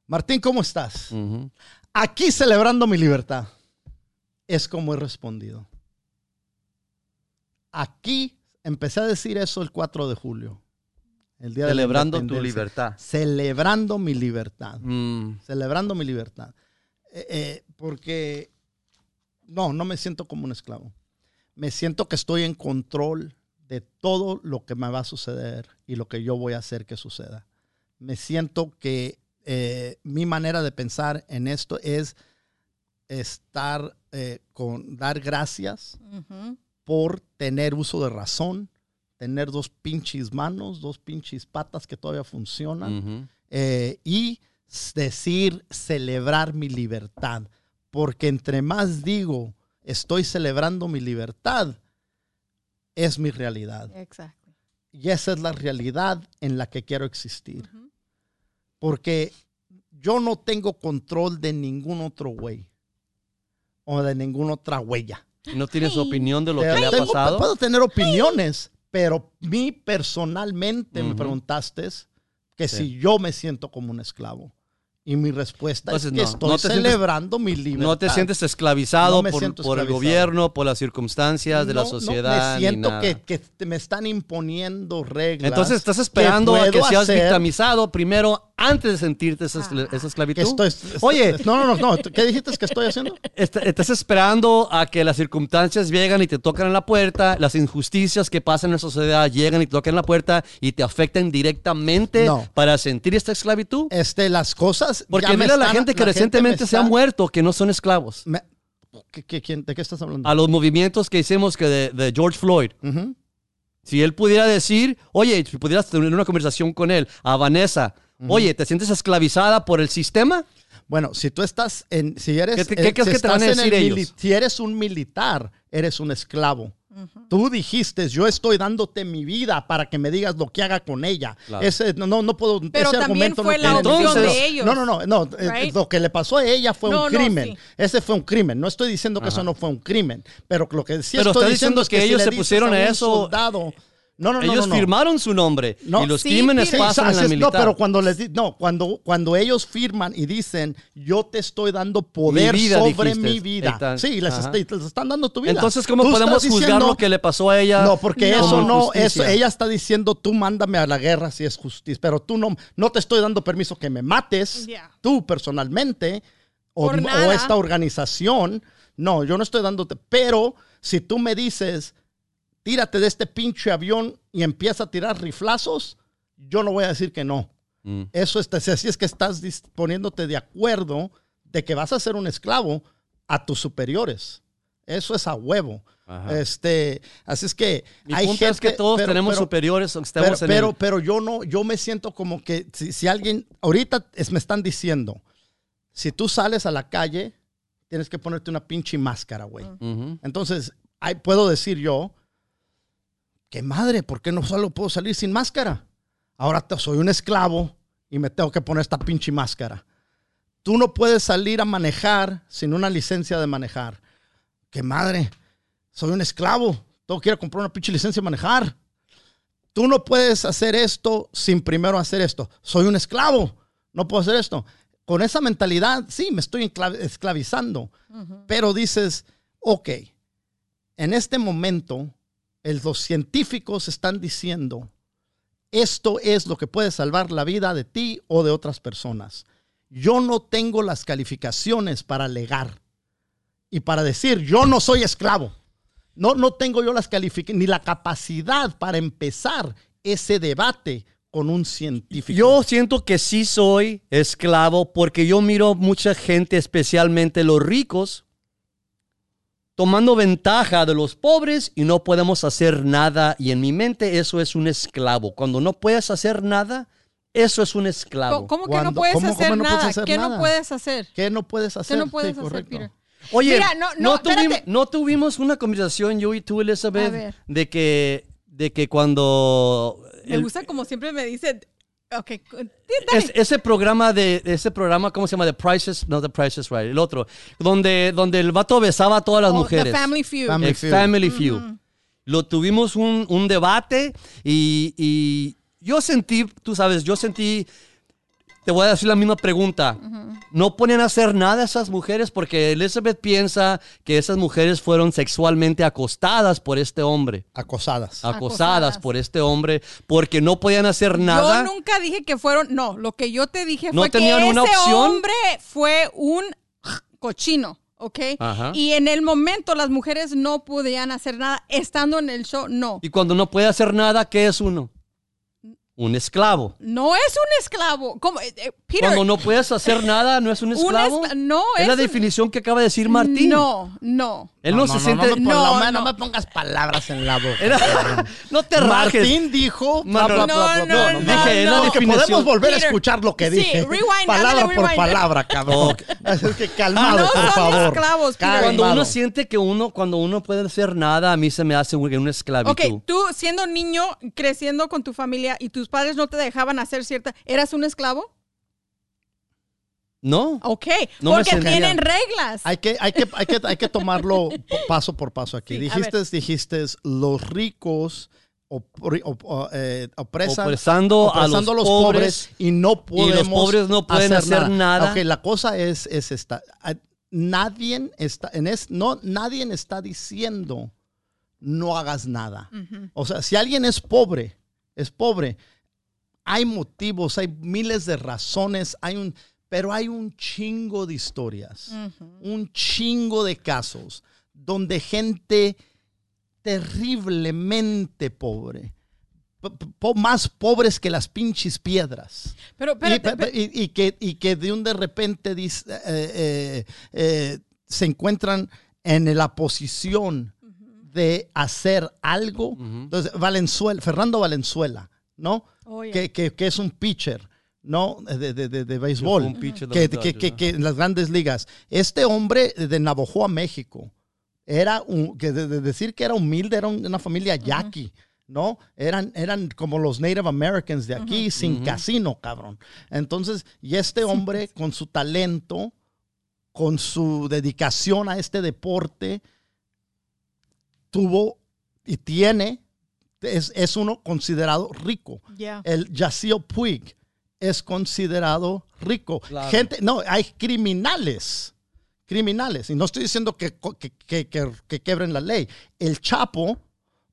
Martín, ¿cómo estás? Aquí celebrando mi libertad. Es como he respondido. Aquí empecé a decir eso el 4 de julio. El día Celebrando de tu libertad. Celebrando mi libertad. Mm. Celebrando mi libertad. Eh, eh, porque no, no me siento como un esclavo. Me siento que estoy en control de todo lo que me va a suceder y lo que yo voy a hacer que suceda. Me siento que eh, mi manera de pensar en esto es estar eh, con dar gracias por tener uso de razón, tener dos pinches manos, dos pinches patas que todavía funcionan eh, y decir, celebrar mi libertad. Porque entre más digo, estoy celebrando mi libertad, es mi realidad. Exacto. Y esa es la realidad en la que quiero existir. Porque yo no tengo control de ningún otro güey o de ninguna otra huella. ¿Y ¿No tienes opinión de lo que le ha tengo- pasado? Puedo tener opiniones, pero mí personalmente me preguntaste que Sí. si yo me siento como un esclavo. Y mi respuesta Entonces, es que no, estoy no te sientes- celebrando mi libertad. No te sientes esclavizado No por, por el gobierno, por las circunstancias de la sociedad. me ni siento nada. que, que me están imponiendo reglas. Entonces estás esperando a que seas hacer, victimizado primero antes de sentirte esa, esclavitud. estoy- Oye, no, no, no, no. ¿Qué dijiste que estoy haciendo? [laughs] est- estás esperando a que las circunstancias lleguen y te tocan en la puerta, las injusticias que pasan en la sociedad llegan y te tocan en la puerta y te afectan directamente No. para sentir esta esclavitud. Este, las cosas. Porque ya me mira a la gente que me recientemente se ha muerto, que no son esclavos. me- ¿Qué- qué- quién- ¿De qué estás hablando? A los movimientos que hicimos que de, de George Floyd. Si él pudiera decir, oye, si pudieras tener una conversación con él, a Vanessa, oye, ¿te sientes esclavizada por el sistema? Bueno, si tú estás en, si eres, ¿Qué te- qué eh, crees si que te van a decir el ellos? Si eres un militar, eres un esclavo. Tú dijiste, yo estoy dándote mi vida para que me digas lo que haga con ella. Claro. Ese, no, no, no puedo. Pero ese también argumento fue no la opción de ellos. No, no, no, no. eh, Right? Lo que le pasó a ella fue No, un no, crimen. sí. Ese fue un crimen. No estoy diciendo que eso no fue un crimen, pero lo que sí Pero estoy está diciendo diciendo es que si ellos le se pusieron a un eso- soldado- no, no, no, ellos no, no. firmaron su nombre No. y los Sí, crímenes pasan en Así la militar. No, pero cuando les di- no, cuando, cuando ellos firman y dicen yo te estoy dando poder Mi vida, sobre dijiste. mi vida. Están- sí, les, están dando tu vida. Entonces, ¿cómo podemos juzgar diciendo- lo que le pasó a ella? No, porque No. eso no, eso, ella está diciendo tú mándame a la guerra si es justicia, pero tú no, no te estoy dando permiso que me mates, Yeah. tú personalmente, o, o esta organización. No, yo no estoy dándote, pero si tú me dices tírate de este pinche avión y empieza a tirar riflazos, yo no voy a decir que no. Mm. Eso es, así es que estás poniéndote de acuerdo de que vas a ser un esclavo a tus superiores. Eso es a huevo. Ajá. Este, así es que Mi hay punto es que gente- todos pero- tenemos pero- superiores, aunque pero, en pero, el- pero yo no, yo me siento como que si, si alguien, ahorita es- me están diciendo, si tú sales a la calle, tienes que ponerte una pinche máscara, güey. Entonces, ahí puedo decir yo, que madre, ¿por qué no solo puedo salir sin máscara? Ahora te- soy un esclavo y me tengo que poner esta pinche máscara. Tú no puedes salir a manejar sin una licencia de manejar. ¡Qué madre! Soy un esclavo. Tengo que ir a comprar una pinche licencia de manejar. Tú no puedes hacer esto sin primero hacer esto. Soy un esclavo. No puedo hacer esto. Con esa mentalidad, sí, me estoy esclavizando. Pero dices, ok, en este momento, los científicos están diciendo, esto es lo que puede salvar la vida de ti o de otras personas. Yo no tengo las calificaciones para alegar y para decir, yo no soy esclavo. No, no tengo yo las calificaciones ni la capacidad para empezar ese debate con un científico. Yo siento que sí soy esclavo porque yo miro mucha gente, especialmente los ricos, tomando ventaja de los pobres y no podemos hacer nada. Y en mi mente eso es un esclavo. Cuando no puedes hacer nada, eso es un esclavo. ¿Cómo, cómo que no puedes cómo- hacer cómo no puedes nada? hacer ¿Qué nada? no puedes hacer? ¿Qué no puedes ¿Qué hacer? no puedes Sí, hacer, correcto. Peter? Oye, Mira, no, no, tuvimos, no tuvimos una conversación yo y tú, Elizabeth, de que, de que cuando... Me el- gusta como siempre me dice. Ok, dale. Es- ese programa de ese programa cómo se llama The Prices no The Prices Right el otro donde donde el vato besaba a todas las Oh, mujeres The Family Feud. Family Ex- Feud. Family Feud. Lo tuvimos un, un debate y, y yo sentí, tú sabes, yo sentí, te voy a decir la misma pregunta. No ponen a hacer nada esas mujeres porque Elizabeth piensa que esas mujeres fueron sexualmente acostadas por este hombre. Acosadas. Acosadas, Acosadas. por este hombre porque no podían hacer nada. Yo nunca dije que fueron. No, lo que yo te dije ¿No fue que tenían ese una opción? hombre fue un cochino. ¿Ok? Ajá. Y en el momento las mujeres no podían hacer nada. Estando en el show, no. Y cuando no puede hacer nada, ¿qué es uno? Un esclavo. No es un esclavo. ¿Cómo? Eh, eh, Peter, Cuando no puedes hacer nada, ¿no es un Un esclavo? escla- no, es, es la un- definición que acaba de decir Martín. No, no. Él no, se siente... No, me, pon- No, no me- no no. me pongas palabras en la boca. Era- [laughs] no te rajes. Martín dijo. No, no, no, no, no, dije, es la no. Definición. podemos volver a Peter, escuchar lo que sí, dije. rewind, palabra ándale, por rewind. palabra, cabrón. Así [laughs] es que calmado, No por favor. esclavos, Peter. Cuando Calmado. uno siente que uno, cuando uno puede hacer nada, a mí se me hace un, una esclavitud. Ok, tú siendo niño, creciendo con tu familia y tus padres no te dejaban hacer cierta... ¿Eras un esclavo? No. Ok, No porque tienen reglas. Hay que, hay, que, hay, que, hay que tomarlo [laughs] paso por paso aquí. Sí, dijiste, dijiste, los ricos opri- op- eh, opresan, Opresando a los pobres, pobres, y no podemos pobres no pueden hacer nada. Ok, la cosa es, es esta. Ah, Nadie está, en es, no, nadie está diciendo no hagas nada. O sea, si alguien es pobre, es pobre, hay motivos, hay miles de razones, hay un, pero hay un chingo de historias, un chingo de casos donde gente terriblemente pobre, po- po- más pobres que las pinches piedras. Pero, Y, espérate, y- y que, y que de un de repente dis- eh, eh, eh, se encuentran en la posición de hacer algo. Entonces, Valenzuela, Fernando Valenzuela, ¿no? Oh, yeah. que, que- que es un pitcher, ¿no? De, de, de, de béisbol. Un pitcher de que, que- que- ¿no? que en las grandes ligas. Este hombre de Navojoa, México, era un, que de, de decir que era humilde, era un- una familia yaqui. ¿No? Eran, eran como los Native Americans de aquí, sin casino, cabrón. Entonces, y este hombre con su talento, con su dedicación a este deporte, tuvo y tiene, es, es uno considerado rico. Yeah. El Yacio Puig es considerado rico. Claro. Gente, no, hay criminales, criminales. Y no estoy diciendo que, que, que, que- que quebren la ley. El Chapo,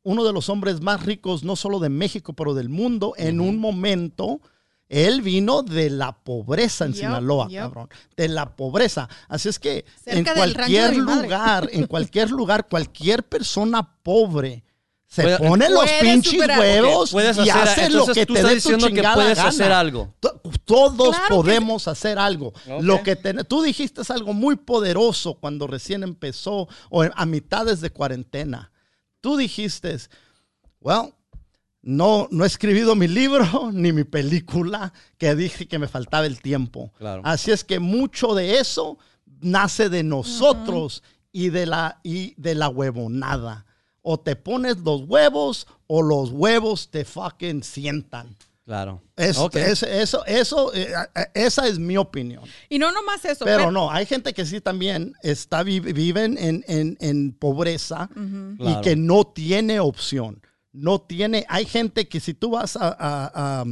uno de los hombres más ricos, no solo de México, pero del mundo, en un momento, él vino de la pobreza en Sinaloa, cabrón. De la pobreza. Así es que en Cerca cualquier lugar, en cualquier lugar, cualquier persona pobre se Puede- pone los pinches superar. huevos y hace lo que tú te estás dé tu que puedes gana. hacer algo. To- Todos Claro que podemos hacer algo. Lo que tú dijiste es algo muy poderoso cuando recién empezó o a mitades de cuarentena. Tú dijiste, well, no, no he escribido mi libro [laughs] ni mi película que dije que me faltaba el tiempo. Claro. Así es que mucho de eso nace de nosotros y, de la, y de la huevonada. O te pones los huevos o los huevos te fucking sientan. Claro. Es- Ok. es- eso, eso, eh, esa es mi opinión. Y no nomás eso. Pero no, hay gente que sí también está, vi- viven en, en- en pobreza y Claro. que no tiene opción. No tiene, hay gente que si tú vas a, a- a-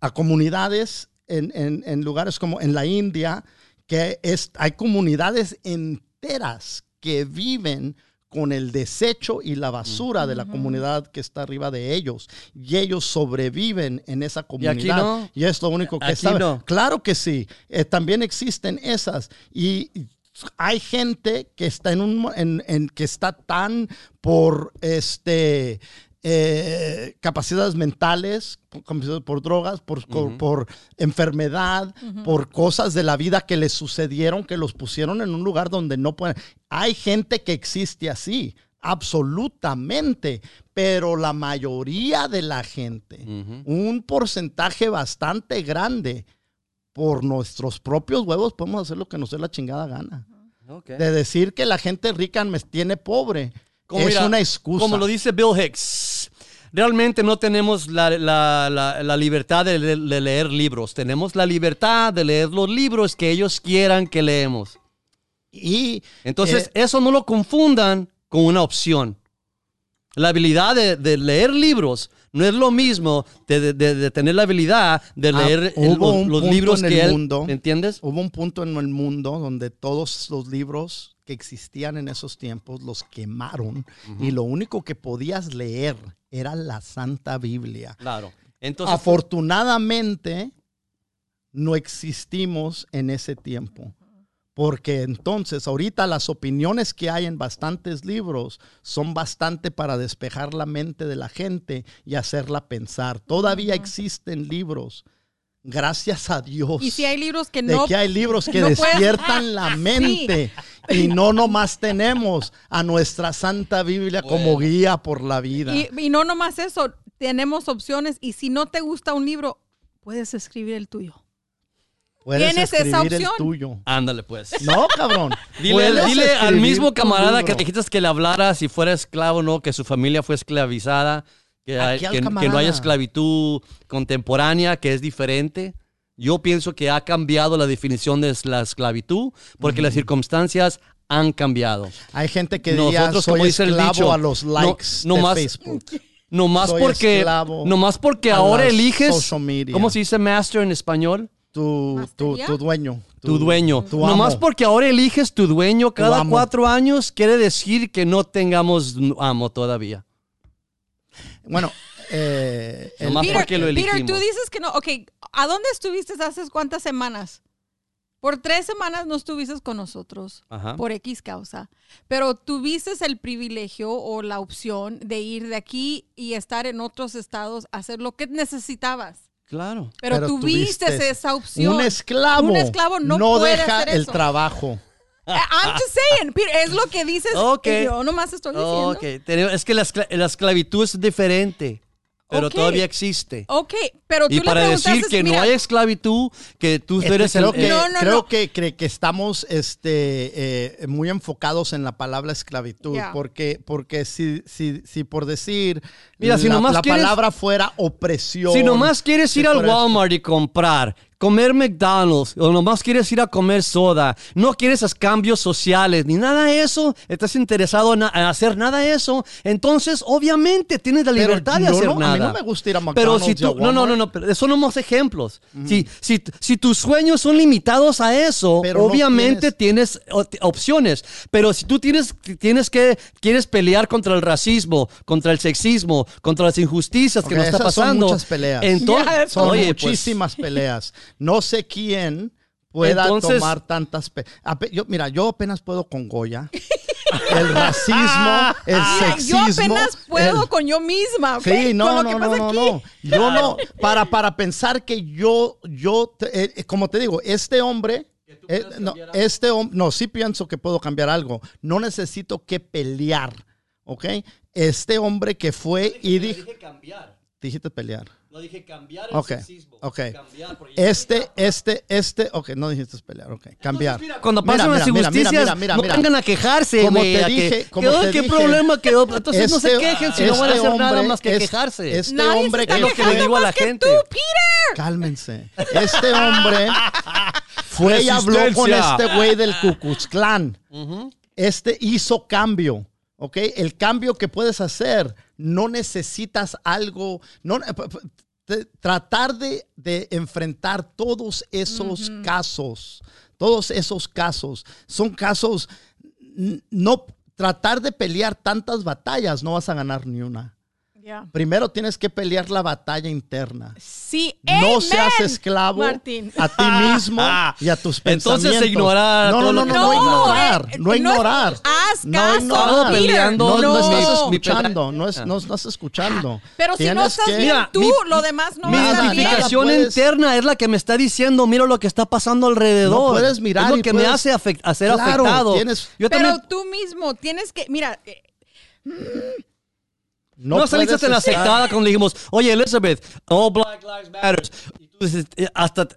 a comunidades en, en- en lugares como en la India, que es, hay comunidades enteras que viven con el desecho y la basura de la comunidad que está arriba de ellos. Y ellos sobreviven en esa comunidad. aquí no. Y es lo único que Aquí saben. no. Claro que sí. Eh, también existen esas. Y hay gente que está en un en, en- que está tan por este eh, capacidades mentales, por, por drogas, por, enfermedad, por cosas de la vida que les sucedieron, que los pusieron en un lugar donde no pueden. Hay gente que existe así, absolutamente, pero la mayoría de la gente, un porcentaje bastante grande, por nuestros propios huevos podemos hacer lo que nos dé la chingada gana. De decir que la gente rica me tiene pobre Como es mira, una excusa. Como lo dice Bill Hicks, realmente no tenemos la, la- la- la libertad de, le- de leer libros. Tenemos la libertad de leer los libros que ellos quieran que leemos. y Entonces, eh, eso no lo confundan con una opción. La habilidad de, de leer libros no es lo mismo de, de- tener la habilidad de Ah, leer el- hubo los, los libros en que el él... mundo. ¿Entiendes? hubo un punto en el mundo donde todos los libros que existían en esos tiempos los quemaron y lo único que podías leer era la Santa Biblia. Claro. Entonces, Afortunadamente, no existimos en ese tiempo. Porque entonces, ahorita las opiniones que hay en bastantes libros son bastante para despejar la mente de la gente y hacerla pensar. Todavía existen libros, gracias a Dios. Y si hay libros que de no. que hay libros que [laughs] no puedes- despiertan la [laughs] mente y no nomás tenemos a nuestra Santa Biblia como guía por la vida. Y, y no nomás eso, tenemos opciones y si no te gusta un libro, puedes escribir el tuyo. Puedes tienes esa escribir el opción. tuyo. ándale pues. No, cabrón. [laughs] Dile, al mismo camarada que te dijiste que le hablara si fuera esclavo, ¿no? Que su familia fue esclavizada, que, ¿A hay- que- que no haya esclavitud contemporánea, que es diferente. Yo pienso que ha cambiado la definición de la esclavitud porque las circunstancias han cambiado. Hay gente que diría, Nosotros, soy como dice el esclavo dicho, a los no- likes no de más- Facebook. No más Soy porque, no más porque ahora eliges. ¿cómo se dice master en español? Tu, tu, tu dueño. Tu dueño. Tu No más amo. porque ahora eliges tu dueño cada cuatro años, quiere decir que no tengamos amo todavía. Bueno, eh, el- Nomás Peter, porque lo Peter, tú dices que no. Ok, ¿a dónde estuviste hace cuántas semanas? Por tres semanas no estuviste con nosotros, Ajá. por X causa, pero tuviste el privilegio o la opción de ir de aquí y estar en otros estados, hacer lo que necesitabas. Claro. Pero, Pero tuviste tuviste esa opción. un esclavo, Un esclavo no, puede deja hacer el trabajo. I'm just saying, Peter, es lo que dices. Ok. y yo nomás estoy diciendo. Es que la, escla- la esclavitud es diferente, pero todavía existe. Ok, pero tú Y le para decir que no hay esclavitud, que tú Este, eres creo el... que, eh, No, no, creo no. que, que, que estamos este, eh, muy enfocados en la palabra esclavitud, porque, porque si, si, si por decir Mira, si la, nomás la quieres- palabra fuera opresión. Si nomás quieres si ir al esto. Walmart y comprar, comer McDonald's, o nomás quieres ir a comer soda, no quieres esos cambios sociales, ni nada de eso, estás interesado en, hacer nada de eso, entonces obviamente tienes la Pero libertad de hacer no- a mí nada. no me gusta ir a Pero si tú, no, no, no, no, pero eso no más ejemplos. si, si, si tus sueños son limitados a eso, Pero no obviamente tienes, op- opciones. Pero si tú tienes, tienes que, quieres pelear contra el racismo, contra el sexismo, contra las injusticias que nos está esas son pasando. muchas peleas. Entonces, Son oye, pues, muchísimas peleas. No sé quién pueda Entonces- tomar tantas pe- yo, Mira, yo apenas puedo con Goya. [laughs] El racismo, el mira, sexismo. yo apenas puedo el- con yo misma. Sí, Con no, lo no, que no, pasa no, aquí. no. Yo no, para, para pensar que yo, yo, te- eh, como te digo, este hombre, eh, no, este hombre, no, sí pienso que puedo cambiar algo. No necesito que pelear, ¿ok? Este hombre que fue y dijo, Dijiste pelear. No dije cambiar el Ok, sexismo. ok. Cambiar, Este, este, este, ok, no dijiste pelear, ok, cambiar. Mira, cuando pasan mira, las mira, mira, injusticias, mira, no vengan a quejarse, Como te que, dije, como ¿qué, te qué dije, problema quedó? Entonces no se Este- quejen si no van a este hacer nada más que quejarse. Este Nadie hombre se está es lo que le digo a la que gente. tú, Peter. Cálmense. Este hombre [laughs] fue y habló con este güey del Klux Klan. Este hizo cambio. ¿Ok? El cambio que puedes hacer, no necesitas algo. No, tratar de, de enfrentar todos esos casos. Todos esos casos. Son casos. No tratar de pelear tantas batallas, no vas a ganar ni una. Primero tienes que pelear la batalla interna. Sí, No amen, seas esclavo Martín. a ti [laughs] mismo y a tus Entonces, pensamientos. ignorar No, todo no, lo no, que no, está ignorar, eh, no ignorar. haz No caso, ignorar. Peter. Peleando, No, no, no. estás escuchando, no, es, no, no estás escuchando. Pero si no Tienes estás que- bien Mira, tú, mi- lo demás no Mi identificación puedes- interna es la que me está diciendo, mira lo que está pasando alrededor. No puedes mirar Es lo que me hace afect- a ser Claro, afectado. tienes- Yo Pero también tú mismo tienes que, mira, eh, No, no, saliste tan estar- afectada cuando dijimos, oye, Elizabeth, all Black Lives Matters. Y tú dices, eh, hasta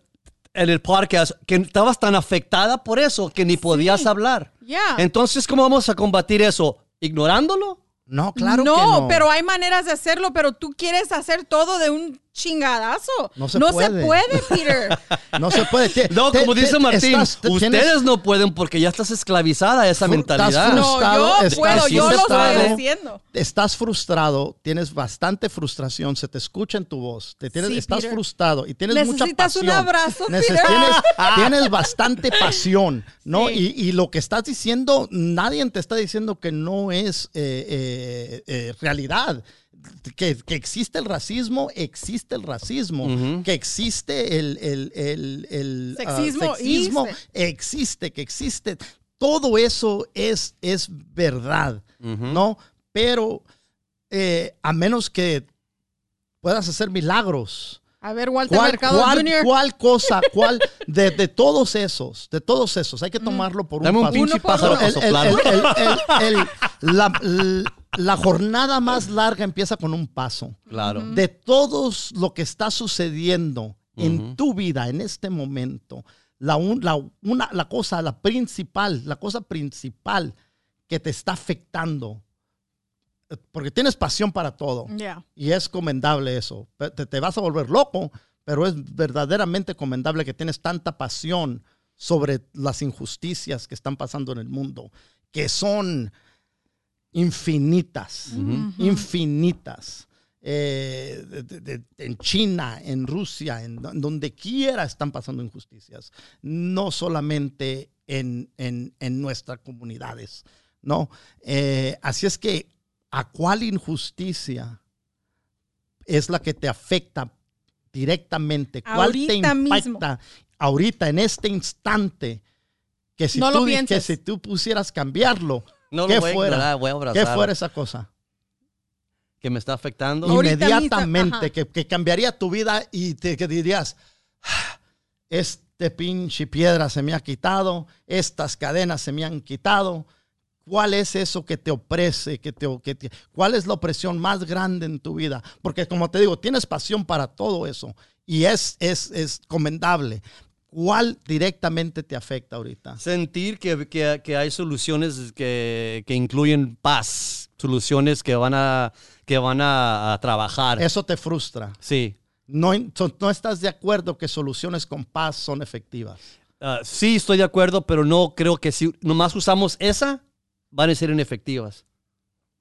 en el podcast, que estabas tan afectada por eso que ni podías hablar. Ya. Entonces, ¿cómo vamos a combatir eso? ¿Ignorándolo? No, claro no, que no. pero hay maneras de hacerlo, pero tú quieres hacer todo de un chingadazo. No se puede. Peter. [laughs] No se puede. Te- No, te- como te- dice Martín, estás- ustedes tienes- no pueden porque ya estás esclavizada a esa Fru- mentalidad. no, yo estás puedo, yo lo estoy haciendo. estás frustrado, tienes bastante frustración, se te escucha en tu voz, te tienes, Sí, estás Peter. frustrado y tienes mucha Necesitas un pasión. abrazo, Neces- Peter. Tienes, [laughs] tienes bastante pasión, ¿no? Sí. Y, y lo que estás diciendo, nadie te está diciendo que no es eh, eh, eh, realidad. Que, que existe el racismo, existe el racismo. Que existe el, el- el- el, ah, Sexismo, existe, que existe. Todo eso es, es verdad, ¿no? Pero eh, a menos que puedas hacer milagros. A ver, Walter ¿Cuál, Mercado cuál- Jr. cuál cosa, cuál, de, de todos esos, de todos esos, hay que tomarlo por Dame un un pájaro para soplar. la, la jornada más larga empieza con un paso. Claro. De todos lo que está sucediendo en tu vida en este momento, la, un- la, una, la cosa, la principal, la cosa principal que te está afectando, eh, porque tienes pasión para todo. Y es comendable eso. Te, te vas a volver loco, pero es verdaderamente comendable que tienes tanta pasión sobre las injusticias que están pasando en el mundo, que son infinitas, infinitas. Eh, de- de- de- en China, en Rusia, en, en donde quiera están pasando injusticias, no solamente en, en- en nuestras comunidades, ¿no? Eh, así es que, ¿a cuál injusticia es la que te afecta directamente? ¿Cuál te mismo. impacta ahorita, en este instante? Que si, No tú, que si tú pusieras cambiarlo, No ¿qué lo voy a fuera? ignorar, voy a abrazar. ¿qué fuera esa cosa? Que me está afectando. Inmediatamente, que, que cambiaría tu vida y te que dirías, "Ah, este pinche piedra se me ha quitado, estas cadenas se me han quitado. ¿Cuál es eso que te oprese? Que te, que te- ¿Cuál es la opresión más grande en tu vida? Porque como te digo, tienes pasión para todo eso y es, es, es comendable. ¿Cuál directamente te afecta ahorita? Sentir que, que- que hay soluciones que, que incluyen paz, soluciones que van a, que van a, a trabajar. Eso te frustra. Sí. No, no estás de acuerdo que soluciones con paz son efectivas. Ah, sí, estoy de acuerdo, pero no creo que si nomás usamos esa, van a ser inefectivas.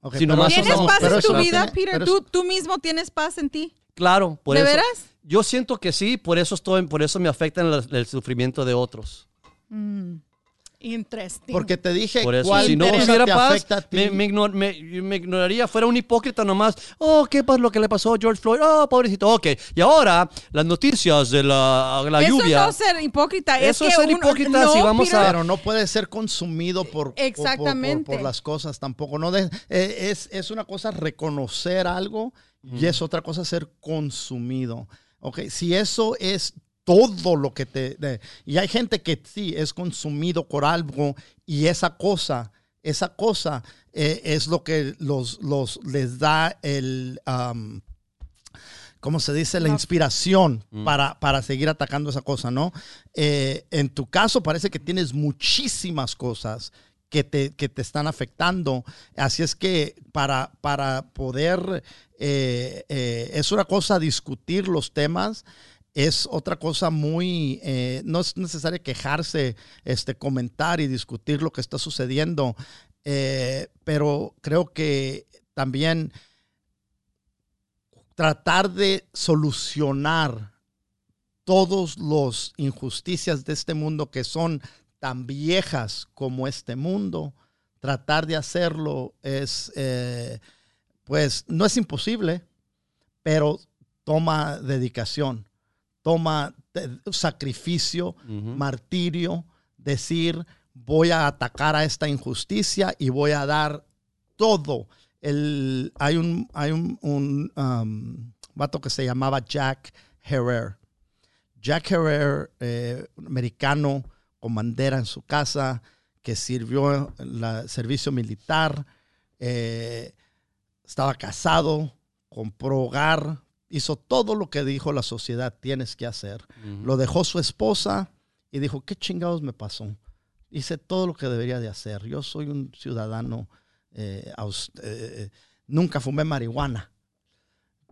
Ok, Si pero nomás ¿Tienes no- usamos- paz pero en tu vida, tiene- Peter? ¿Tú, tú mismo tienes paz en ti. Claro, por ¿De eso. veras? Yo siento que sí, por eso estoy, por eso me afecta el, el sufrimiento de otros. Interesting. Porque te dije Por eso, cuál si no hubiera paz, afecta a ti. me, me ignor- me- me ignoraría, fuera un hipócrita nomás. Oh, ¿qué pasa lo que le pasó a George Floyd? Oh, pobrecito, ok. Y ahora, las noticias de la, la Eso lluvia. no es ser hipócrita. Eso es es que ser uno- hipócrita no, si vamos Peter, a- Pero no puede ser consumido por, por- por- Exactamente. por, por las cosas tampoco. No de- eh, es, es una cosa reconocer algo y es otra cosa ser consumido. Okay, si eso es todo lo que te... de- y hay gente que sí es consumido por algo y esa cosa, esa cosa eh, es lo que los, los, les da el... um, ¿cómo se dice? La La- inspiración Mm. para, para seguir atacando esa cosa, ¿no? Eh, en tu caso parece que tienes muchísimas cosas que te, que te están afectando. Así es que para, para poder, eh, eh, es una cosa discutir los temas, es otra cosa muy, eh, no es necesario quejarse, este, comentar y discutir lo que está sucediendo, pero creo que también tratar de solucionar todos los injusticias de este mundo que son tan viejas como este mundo, tratar de hacerlo es, eh, pues, no es imposible, pero toma dedicación, toma sacrificio, martirio, decir, voy a atacar a esta injusticia y voy a dar todo. El, hay un, hay un, un, um, vato que se llamaba Jack Herrer. Jack Herrer, eh, americano con bandera en su casa, que sirvió en el servicio militar, eh, estaba casado, compró hogar, hizo todo lo que dijo la sociedad tienes que hacer. Lo dejó su esposa y dijo, ¿qué chingados me pasó? Hice todo lo que debería de hacer. Yo soy un ciudadano, eh, eh, nunca fumé marihuana.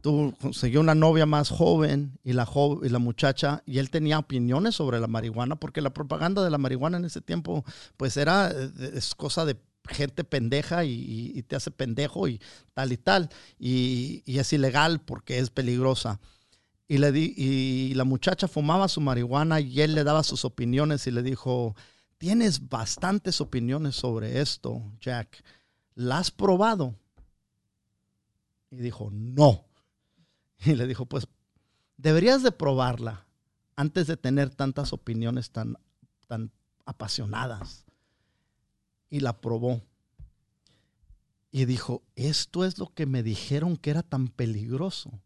Tú consiguió una novia más joven y la, y la muchacha, y él tenía opiniones sobre la marihuana, porque la propaganda de la marihuana en ese tiempo, pues era, eh, es cosa de gente pendeja y te hace pendejo y tal y tal. Y, y es ilegal porque es peligrosa. Y, le di, y la muchacha fumaba su marihuana y él le daba sus opiniones y le dijo, tienes bastantes opiniones sobre esto, Jack. ¿La has probado? Y dijo, no. [laughs] Y le dijo, pues deberías de probarla antes de tener tantas opiniones tan, tan apasionadas. Y la probó. Y dijo, esto es lo que me dijeron que era tan peligroso.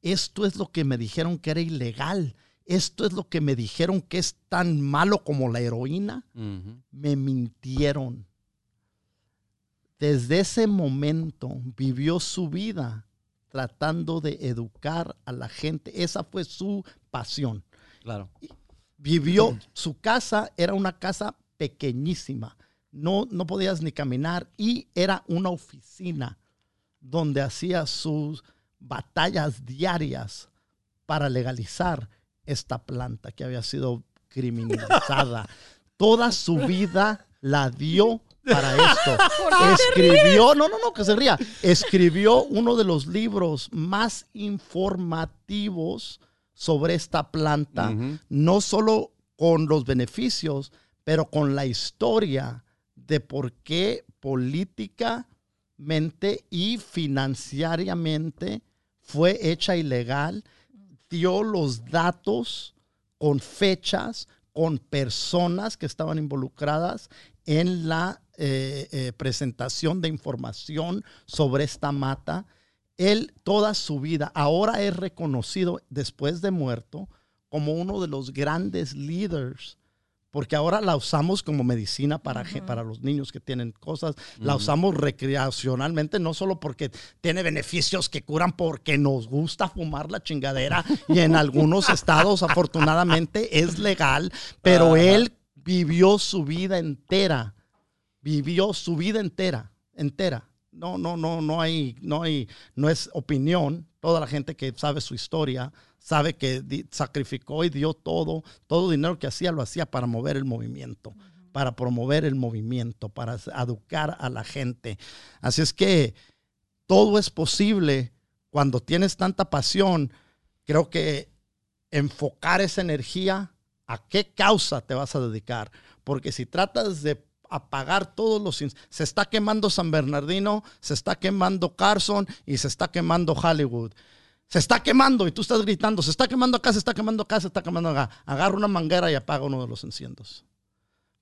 Esto es lo que me dijeron que era ilegal. Esto es lo que me dijeron que es tan malo como la heroína. Me mintieron. Desde ese momento vivió su vida tratando de educar a la gente. Esa fue su pasión. Claro. Vivió, su casa era una casa pequeñísima. No, no podías ni caminar y era una oficina donde hacía sus batallas diarias para legalizar esta planta que había sido criminalizada. [laughs] Toda su vida la dio para esto. [laughs] Escribió, no, no, no, que se ría. Escribió uno de los libros más informativos sobre esta planta, no solo con los beneficios, pero con la historia de por qué políticamente y financieramente fue hecha ilegal, dio los datos con fechas, con personas que estaban involucradas en la eh, eh, presentación de información sobre esta mata. Él toda su vida ahora es reconocido después de muerto como uno de los grandes líderes porque ahora la usamos como medicina para, para los niños que tienen cosas, la usamos recreacionalmente, no solo porque tiene beneficios que curan, porque nos gusta fumar la chingadera y en algunos [laughs] estados afortunadamente es legal, pero él vivió su vida entera, vivió su vida entera, entera. No, no, no, no hay, no hay, no es opinión. Toda la gente que sabe su historia sabe que sacrificó y dio todo, todo dinero que hacía lo hacía para mover el movimiento, para promover el movimiento, para educar a la gente. Así es que todo es posible cuando tienes tanta pasión. Creo que enfocar esa energía a qué causa te vas a dedicar, porque si tratas de apagar todos los... Se está quemando San Bernardino, se está quemando Carson y se está quemando Hollywood. Se está quemando y tú estás gritando, se está quemando acá, se está quemando acá, se está quemando acá. Agarra una manguera y apaga uno de los enciendos.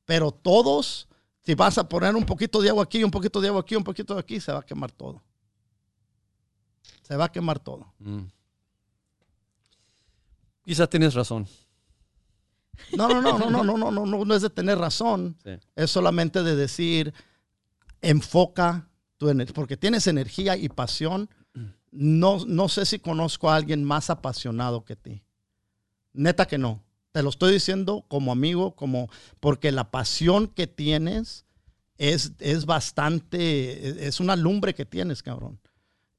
Pero todos, si vas a poner un poquito de agua aquí, un poquito de agua aquí, un poquito de aquí, se va a quemar todo. Se va a quemar todo. Mm. Quizás tienes razón. No, no, no, no, no, no, [laughs] no, no, no, no es de tener razón. Sí. Es solamente de decir, enfoca tu energía, porque tienes energía y pasión. no, no sé si conozco a alguien más apasionado que ti. Neta que no. Te lo estoy diciendo como amigo, como porque la pasión que tienes es, es bastante, es una lumbre que tienes, cabrón.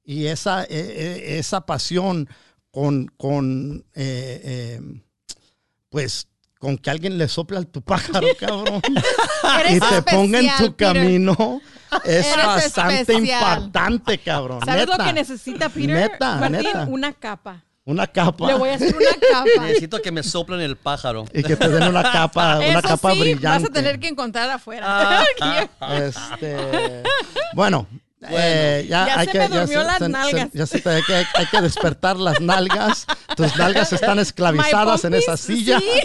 Y esa, eh, eh, esa pasión con, con eh, eh, pues, con que alguien le sople al tu pájaro, [laughs] cabrón, y te ponga en tu Peter. camino, es Eres bastante especial. impactante, cabrón. ¿Sabes lo que necesita Peter? Neta, Martín, neta. una capa. Una capa. Le voy a hacer una capa. [laughs] Necesito que me soplen el pájaro. Y que te den una capa, una Eso capa sí, brillante. vas a tener que encontrar afuera. Ah, [laughs] Este, bueno, eh, ya, Ya hay se que, me durmió las se- nalgas. ya se te- hay, que, hay que despertar las nalgas. Tus nalgas están esclavizadas en esa silla. sí. [laughs]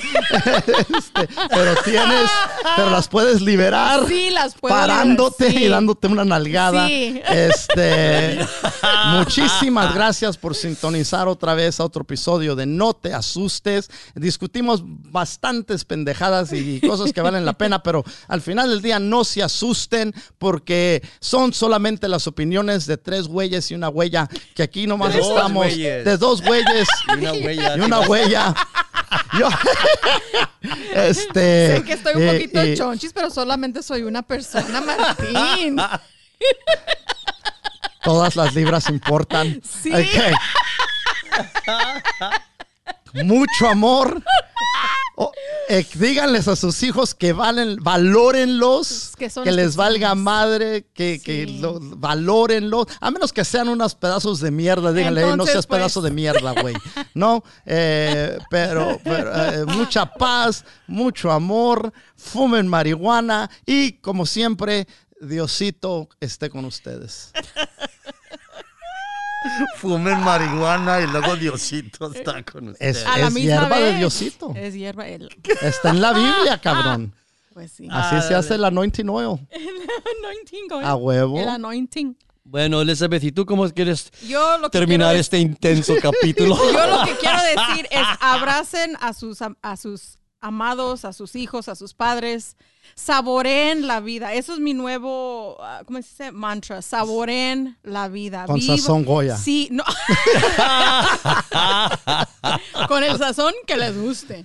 Este, pero tienes, pero las puedes liberar. Sí, las puedo Parándote liberar, sí. y dándote una nalgada. Sí. Este, [laughs] muchísimas gracias por sintonizar otra vez a otro episodio de No te asustes. Discutimos bastantes pendejadas y cosas que valen la pena, pero al final del día no se asusten porque son solamente las opiniones de tres güeyes y una huella que aquí nomás dos estamos güeyes. de dos güeyes [laughs] Y una huella. y una huella. [laughs] Yo, [laughs] este, Sé que estoy un eh, poquito y- chonchis, pero solamente soy una persona, Martín. Todas las libras importan. Sí. Mucho amor. O- eh, díganles a sus hijos que valen, valórenlos, Que que, les valga madre, que, que Sí. lo- valórenlos, a menos que sean unos pedazos de mierda, díganle, "Ey, no seas pues. pedazo de mierda, güey. No, Eh, pero, pero, eh, mucha paz, mucho amor, fumen marihuana y como siempre, Diosito esté con ustedes. [laughs] Fumen marihuana y luego Diosito está con ustedes. Es, hierba de. Diosito. Es hierba. el- Está en la Biblia, [laughs] cabrón. Pues sí. Así se hace el anointing oil. [laughs] anointing, güey. A huevo. El anointing. Bueno, Elizabeth, ¿y tú cómo quieres Yo lo que terminar quiero este intenso [laughs] capítulo? decir- Yo lo que quiero decir es abracen a sus, a sus amados, a sus hijos, a sus padres. Saboreen la vida. Eso es mi nuevo, ah, ¿cómo se dice? Mantra. Saboreen la vida. Con Viva- sazón Goya. Sí, no. [laughs] con el sazón que les guste.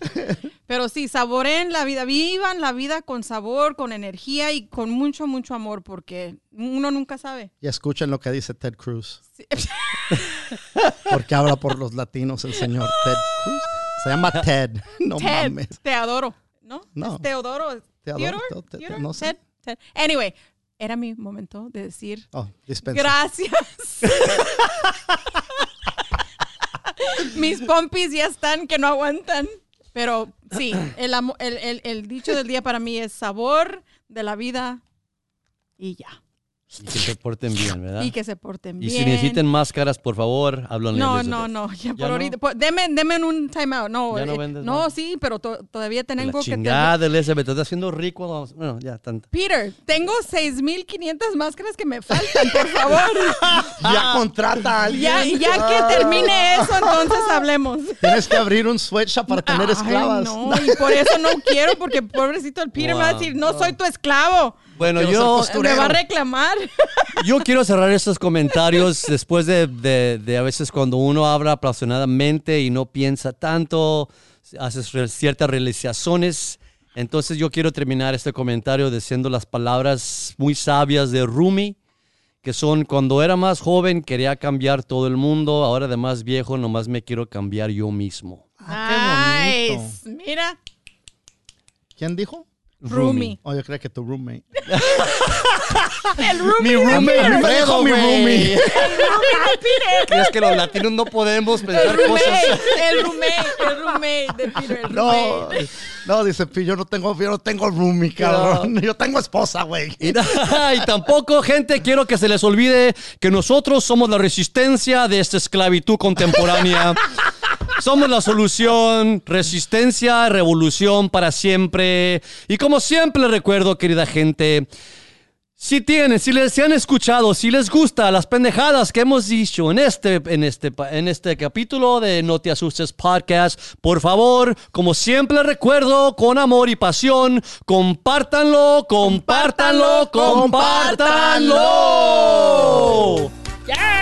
Pero sí, saboreen la vida. Vivan la vida con sabor, con energía y con mucho, mucho amor porque uno nunca sabe. Y escuchen lo que dice Ted Cruz. Sí. [laughs] Porque habla por los latinos el señor Ted Cruz. Se llama Ted. No Ted, mames. te adoro. ¿No? No. ¿Es Teodoro. Teodoro, Theodore? Teo- Te- Theodore? no sé. Ted, Ted. Anyway, era mi momento de decir Oh, gracias. [laughs] Mis pompis ya están que no aguantan. Pero sí, el, el, el- el dicho del día para mí es sabor de la vida y ya. Y que se porten bien, ¿verdad? [laughs] Y que se porten Y bien. si necesiten máscaras, por favor, háblanle No, no, no, ya por ¿Ya no? ahorita. pues, deme, deme un timeout. No, ¿Ya no eh, vendes no, sí, pero to- todavía La tengo que... chingada, Elizabeth, te estás haciendo rico. Bueno, ya, tanto. Peter, tengo 6.500 máscaras que me faltan, por favor. [laughs] Ya contrata a alguien. ya, ya que termine eso, entonces hablemos. Tienes que abrir un sweatshop para tener Ay, esclavas. no, y por eso no quiero, porque pobrecito el Peter me va a decir, no soy tu esclavo. Bueno, Quiero yo, Me va a reclamar. [laughs] yo quiero cerrar estos comentarios después de, de- de a veces cuando uno habla apasionadamente y no piensa tanto, haces ciertas realizaciones. Entonces yo quiero terminar este comentario diciendo las palabras muy sabias de Rumi, que son cuando era más joven quería cambiar todo el mundo, ahora de más viejo nomás me quiero cambiar yo mismo. Ah, qué bonito. Nice. Mira, ¿Quién dijo? Rumi. Oh, yo creo que tu roommate. [laughs] El Rumi. Mi roommate, mi güey. roomie. El Rumi de Peter. ¿Crees que los latinos no podemos El pensar cosas? roommate, el roommate, el roommate de Peter. El No, roommate. no, dice Pi, yo no tengo, yo no tengo roomie, cabrón. [laughs] Yo tengo esposa, güey. Y, [laughs] y tampoco, gente, quiero que se les olvide que nosotros somos la resistencia de esta esclavitud contemporánea. Somos la solución, resistencia, revolución para siempre. Y como siempre les recuerdo, querida gente, si tienen, si les si han escuchado, si les gusta las pendejadas que hemos dicho en este, en este, en este capítulo de No Te Asustes Podcast, por favor, como siempre recuerdo, con amor y pasión, compártanlo, compártanlo, compártanlo. ¡Yeah!